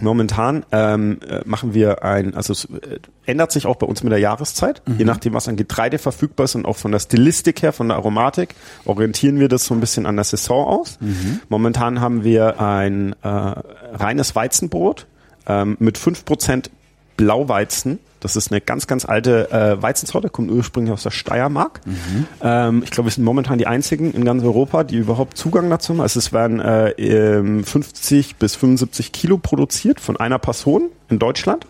Momentan ähm, äh, machen wir ein, also es äh, ändert sich auch bei uns mit der Jahreszeit, mhm. je nachdem, was an Getreide verfügbar ist und auch von der Stilistik her, von der Aromatik, orientieren wir das so ein bisschen an der Saison aus. Mhm. Momentan haben wir ein äh, reines Weizenbrot ähm, mit fünf Prozent Blauweizen. Das ist eine ganz, ganz alte äh, Weizensorte, kommt ursprünglich aus der Steiermark. Mhm. Ähm, ich glaube, wir sind momentan die einzigen in ganz Europa, die überhaupt Zugang dazu haben. Also es werden äh, 50 bis 75 Kilo produziert von einer Person in Deutschland.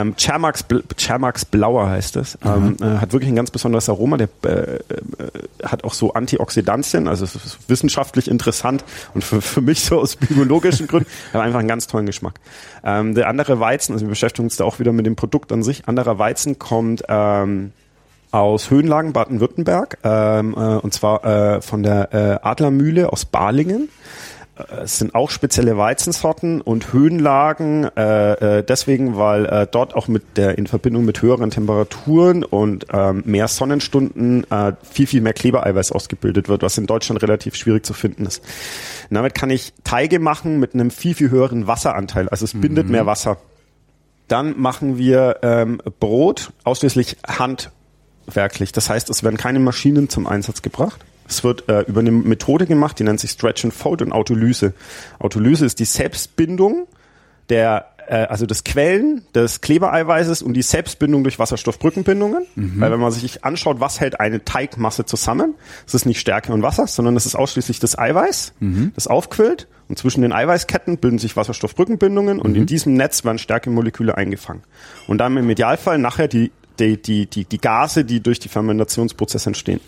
Ähm, Chermax, Chermax Blauer heißt es. Ähm, äh, hat wirklich ein ganz besonderes Aroma. Der äh, äh, hat auch so Antioxidantien, also es ist wissenschaftlich interessant und für, für mich so aus biologischen Gründen, aber einfach einen ganz tollen Geschmack. Ähm, der andere Weizen, also wir beschäftigen uns da auch wieder mit dem Produkt an sich. Anderer Weizen kommt ähm, aus Höhenlagen Baden-Württemberg ähm, äh, und zwar äh, von der äh, Adlermühle aus Balingen. Äh, es sind auch spezielle Weizensorten und Höhenlagen, äh, äh, deswegen, weil äh, dort auch mit der in Verbindung mit höheren Temperaturen und ähm, mehr Sonnenstunden äh, viel, viel mehr Klebereiweiß ausgebildet wird, was in Deutschland relativ schwierig zu finden ist. Und damit kann ich Teige machen mit einem viel, viel höheren Wasseranteil. Also es bindet mhm. mehr Wasser. Dann machen wir ähm, Brot ausschließlich handwerklich. Das heißt, es werden keine Maschinen zum Einsatz gebracht. Es wird äh, über eine Methode gemacht, die nennt sich Stretch and Fold und Autolyse. Autolyse ist die Selbstbindung der äh, also das Quellen des Klebereiweißes und die Selbstbindung durch Wasserstoffbrückenbindungen. Mhm. Weil wenn man sich anschaut, was hält eine Teigmasse zusammen, es ist nicht Stärke und Wasser, sondern es ist ausschließlich das Eiweiß, mhm. das aufquillt und zwischen den Eiweißketten bilden sich Wasserstoffbrückenbindungen und mhm. in diesem Netz werden Stärkemoleküle eingefangen. Und dann im Idealfall nachher die, die, die, die, die Gase, die durch die Fermentationsprozesse entstehen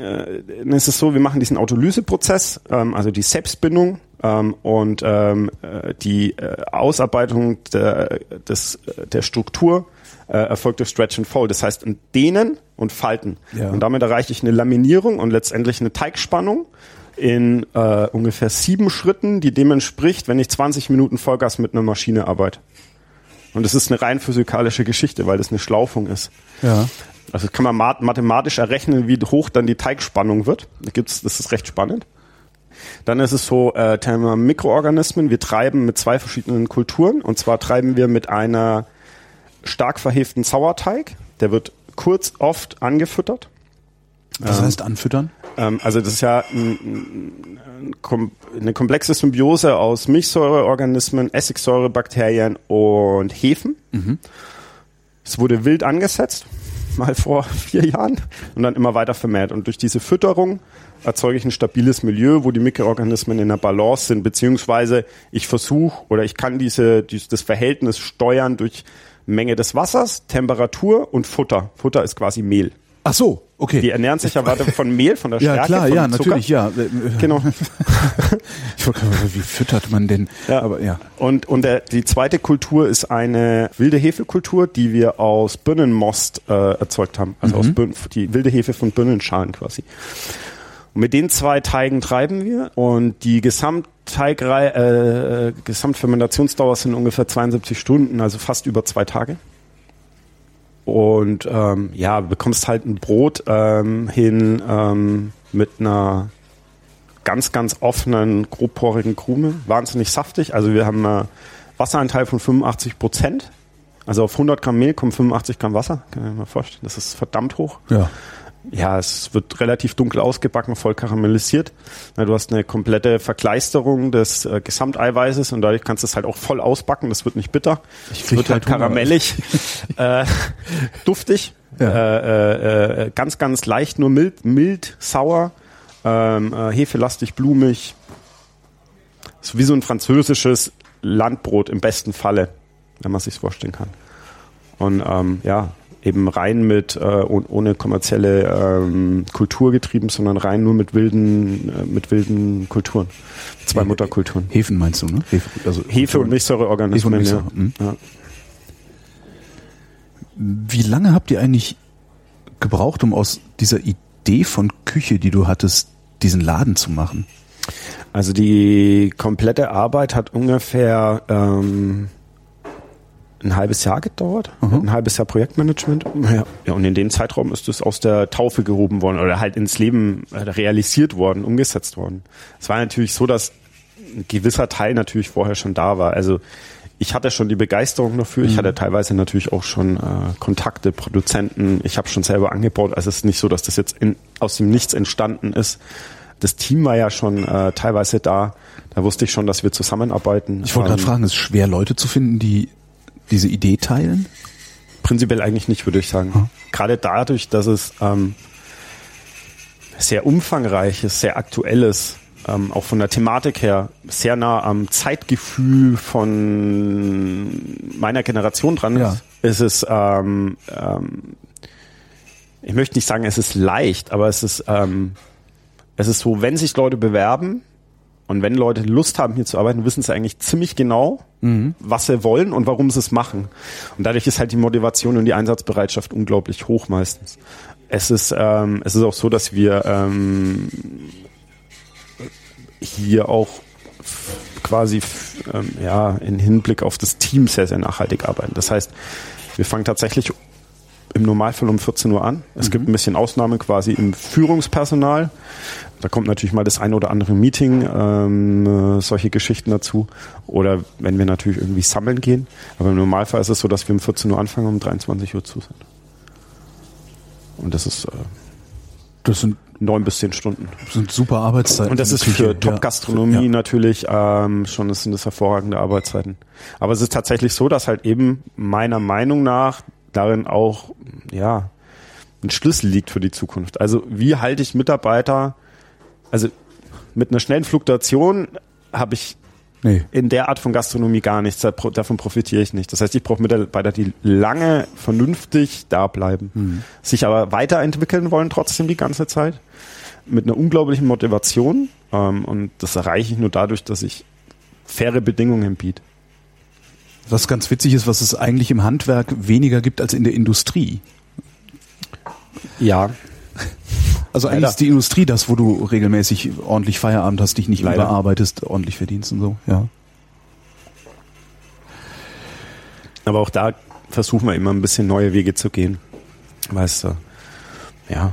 äh, dann ist es so, wir machen diesen Autolyseprozess, ähm, also die Selbstbindung ähm, und ähm, äh, die äh, Ausarbeitung der, des, der Struktur äh, erfolgt durch Stretch and Fold. Das heißt, Dehnen und Falten. Ja. Und damit erreiche ich eine Laminierung und letztendlich eine Teigspannung in äh, ungefähr sieben Schritten, die dem entspricht, wenn ich 20 Minuten Vollgas mit einer Maschine arbeite. Und das ist eine rein physikalische Geschichte, weil das eine Schlaufung ist. Ja. Also kann man mathematisch errechnen, wie hoch dann die Teigspannung wird. Da gibt's, das ist recht spannend. Dann ist es so, äh, Thema Mikroorganismen. Wir treiben mit zwei verschiedenen Kulturen. Und zwar treiben wir mit einer stark verheften Sauerteig. Der wird kurz oft angefüttert. Was ähm, heißt anfüttern? Ähm, also das ist ja ein, ein, eine komplexe Symbiose aus Milchsäureorganismen, Essigsäurebakterien und Hefen. Mhm. Es wurde wild angesetzt mal vor vier Jahren und dann immer weiter vermehrt. Und durch diese Fütterung erzeuge ich ein stabiles Milieu, wo die Mikroorganismen in der Balance sind, beziehungsweise ich versuche oder ich kann diese, das Verhältnis steuern durch Menge des Wassers, Temperatur und Futter. Futter ist quasi Mehl. Ach so, okay. Die ernähren sich ja weiter von Mehl, von der Stärke, ja, klar, von ja, Zucker. natürlich, ja. Genau. ich wollte gerade, wie füttert man denn? Ja. Aber ja. Und und der, die zweite Kultur ist eine wilde Hefekultur, die wir aus Birnenmost äh, erzeugt haben, also mhm. aus Birnen, die wilde Hefe von Birnenschalen quasi. Und mit den zwei Teigen treiben wir und die Gesamtteigrei, äh, Gesamtfermentationsdauer sind ungefähr 72 Stunden, also fast über zwei Tage. Und ähm, ja, bekommst halt ein Brot ähm, hin ähm, mit einer ganz, ganz offenen, grobporigen Krume. Wahnsinnig saftig. Also wir haben einen Wasseranteil von 85 Prozent. Also auf 100 Gramm Mehl kommen 85 Gramm Wasser. Kann ich mir vorstellen. Das ist verdammt hoch. Ja ja, es wird relativ dunkel ausgebacken, voll karamellisiert. Du hast eine komplette Verkleisterung des äh, Gesamteiweißes und dadurch kannst du es halt auch voll ausbacken. Das wird nicht bitter. Es wird halt karamellig, äh, duftig, ja. äh, äh, ganz, ganz leicht, nur mild, mild sauer, ähm, äh, hefelastig, blumig. Ist wie so ein französisches Landbrot im besten Falle, wenn man sich vorstellen kann. Und ähm, ja, eben rein mit äh, ohne kommerzielle ähm, Kultur getrieben, sondern rein nur mit wilden äh, mit wilden Kulturen, zwei Mutterkulturen. Hefen meinst du, ne? Hefe, also Hefe und Milchsäureorganismen. Hefe und Milchsäure. Mhm. ja. Wie lange habt ihr eigentlich gebraucht, um aus dieser Idee von Küche, die du hattest, diesen Laden zu machen? Also die komplette Arbeit hat ungefähr ähm, ein halbes Jahr gedauert, mhm. ein halbes Jahr Projektmanagement. Ja. ja, und in dem Zeitraum ist es aus der Taufe gehoben worden oder halt ins Leben äh, realisiert worden, umgesetzt worden. Es war natürlich so, dass ein gewisser Teil natürlich vorher schon da war. Also ich hatte schon die Begeisterung dafür. Ich mhm. hatte teilweise natürlich auch schon äh, Kontakte, Produzenten. Ich habe schon selber angebaut. Also es ist nicht so, dass das jetzt in, aus dem Nichts entstanden ist. Das Team war ja schon äh, teilweise da. Da wusste ich schon, dass wir zusammenarbeiten. Ich wollte ähm, gerade fragen, ist es schwer, Leute zu finden, die diese Idee teilen? Prinzipiell eigentlich nicht, würde ich sagen. Hm. Gerade dadurch, dass es ähm, sehr umfangreich ist, sehr aktuell ist, ähm, auch von der Thematik her sehr nah am Zeitgefühl von meiner Generation dran ja. ist, ist es, ähm, ähm, ich möchte nicht sagen, es ist leicht, aber es ist, ähm, es ist so, wenn sich Leute bewerben und wenn Leute Lust haben, hier zu arbeiten, wissen sie eigentlich ziemlich genau, mhm. was sie wollen und warum sie es machen. Und dadurch ist halt die Motivation und die Einsatzbereitschaft unglaublich hoch meistens. Es ist, ähm, es ist auch so, dass wir ähm, hier auch quasi ähm, ja in Hinblick auf das Team sehr, sehr nachhaltig arbeiten. Das heißt, wir fangen tatsächlich im Normalfall um 14 Uhr an. Es mhm. gibt ein bisschen Ausnahmen quasi im Führungspersonal. Da kommt natürlich mal das eine oder andere Meeting, ähm, äh, solche Geschichten dazu. Oder wenn wir natürlich irgendwie sammeln gehen. Aber im Normalfall ist es so, dass wir um 14 Uhr anfangen und um 23 Uhr zu sind. Und das ist äh, das sind neun bis zehn Stunden. Das sind super Arbeitszeiten. Und das ist für Top-Gastronomie ja. natürlich ähm, schon, das sind das hervorragende Arbeitszeiten. Aber es ist tatsächlich so, dass halt eben meiner Meinung nach darin auch, ja, ein Schlüssel liegt für die Zukunft. Also wie halte ich Mitarbeiter, also mit einer schnellen Fluktuation habe ich nee. in der Art von Gastronomie gar nichts, davon profitiere ich nicht. Das heißt, ich brauche Mitarbeiter, die lange vernünftig da bleiben, mhm. sich aber weiterentwickeln wollen trotzdem die ganze Zeit, mit einer unglaublichen Motivation ähm, und das erreiche ich nur dadurch, dass ich faire Bedingungen biete. Was ganz witzig ist, was es eigentlich im Handwerk weniger gibt als in der Industrie. Ja. Also eigentlich Leider. ist die Industrie das, wo du regelmäßig ordentlich Feierabend hast, dich nicht Leider. überarbeitest, ordentlich verdienst und so, ja. Aber auch da versuchen wir immer ein bisschen neue Wege zu gehen. Weißt du, ja.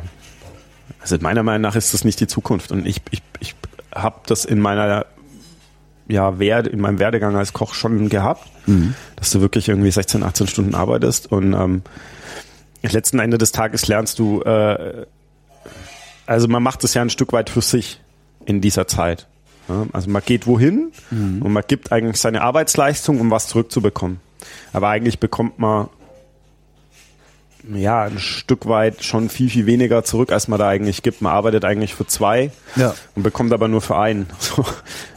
Also meiner Meinung nach ist das nicht die Zukunft. Und ich, ich, ich habe das in meiner ja, Wert, in meinem Werdegang als Koch schon gehabt, mhm. dass du wirklich irgendwie 16, 18 Stunden arbeitest und ähm, letzten Ende des Tages lernst du, äh, also man macht es ja ein Stück weit für sich in dieser Zeit. Ja? Also man geht wohin mhm. und man gibt eigentlich seine Arbeitsleistung, um was zurückzubekommen. Aber eigentlich bekommt man ja, ein Stück weit schon viel, viel weniger zurück, als man da eigentlich gibt. Man arbeitet eigentlich für zwei ja. und bekommt aber nur für einen. So,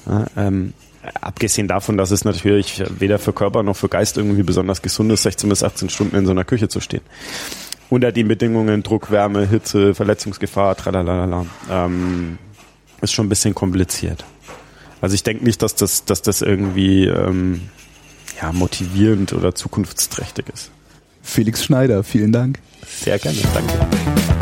ja, ähm, abgesehen davon, dass es natürlich weder für Körper noch für Geist irgendwie besonders gesund ist, 16 bis 18 Stunden in so einer Küche zu stehen. Unter den Bedingungen Druck, Wärme, Hitze, Verletzungsgefahr, tralalala, ähm, ist schon ein bisschen kompliziert. Also ich denke nicht, dass das, dass das irgendwie ähm, ja, motivierend oder zukunftsträchtig ist. Felix Schneider, vielen Dank. Sehr gerne, danke.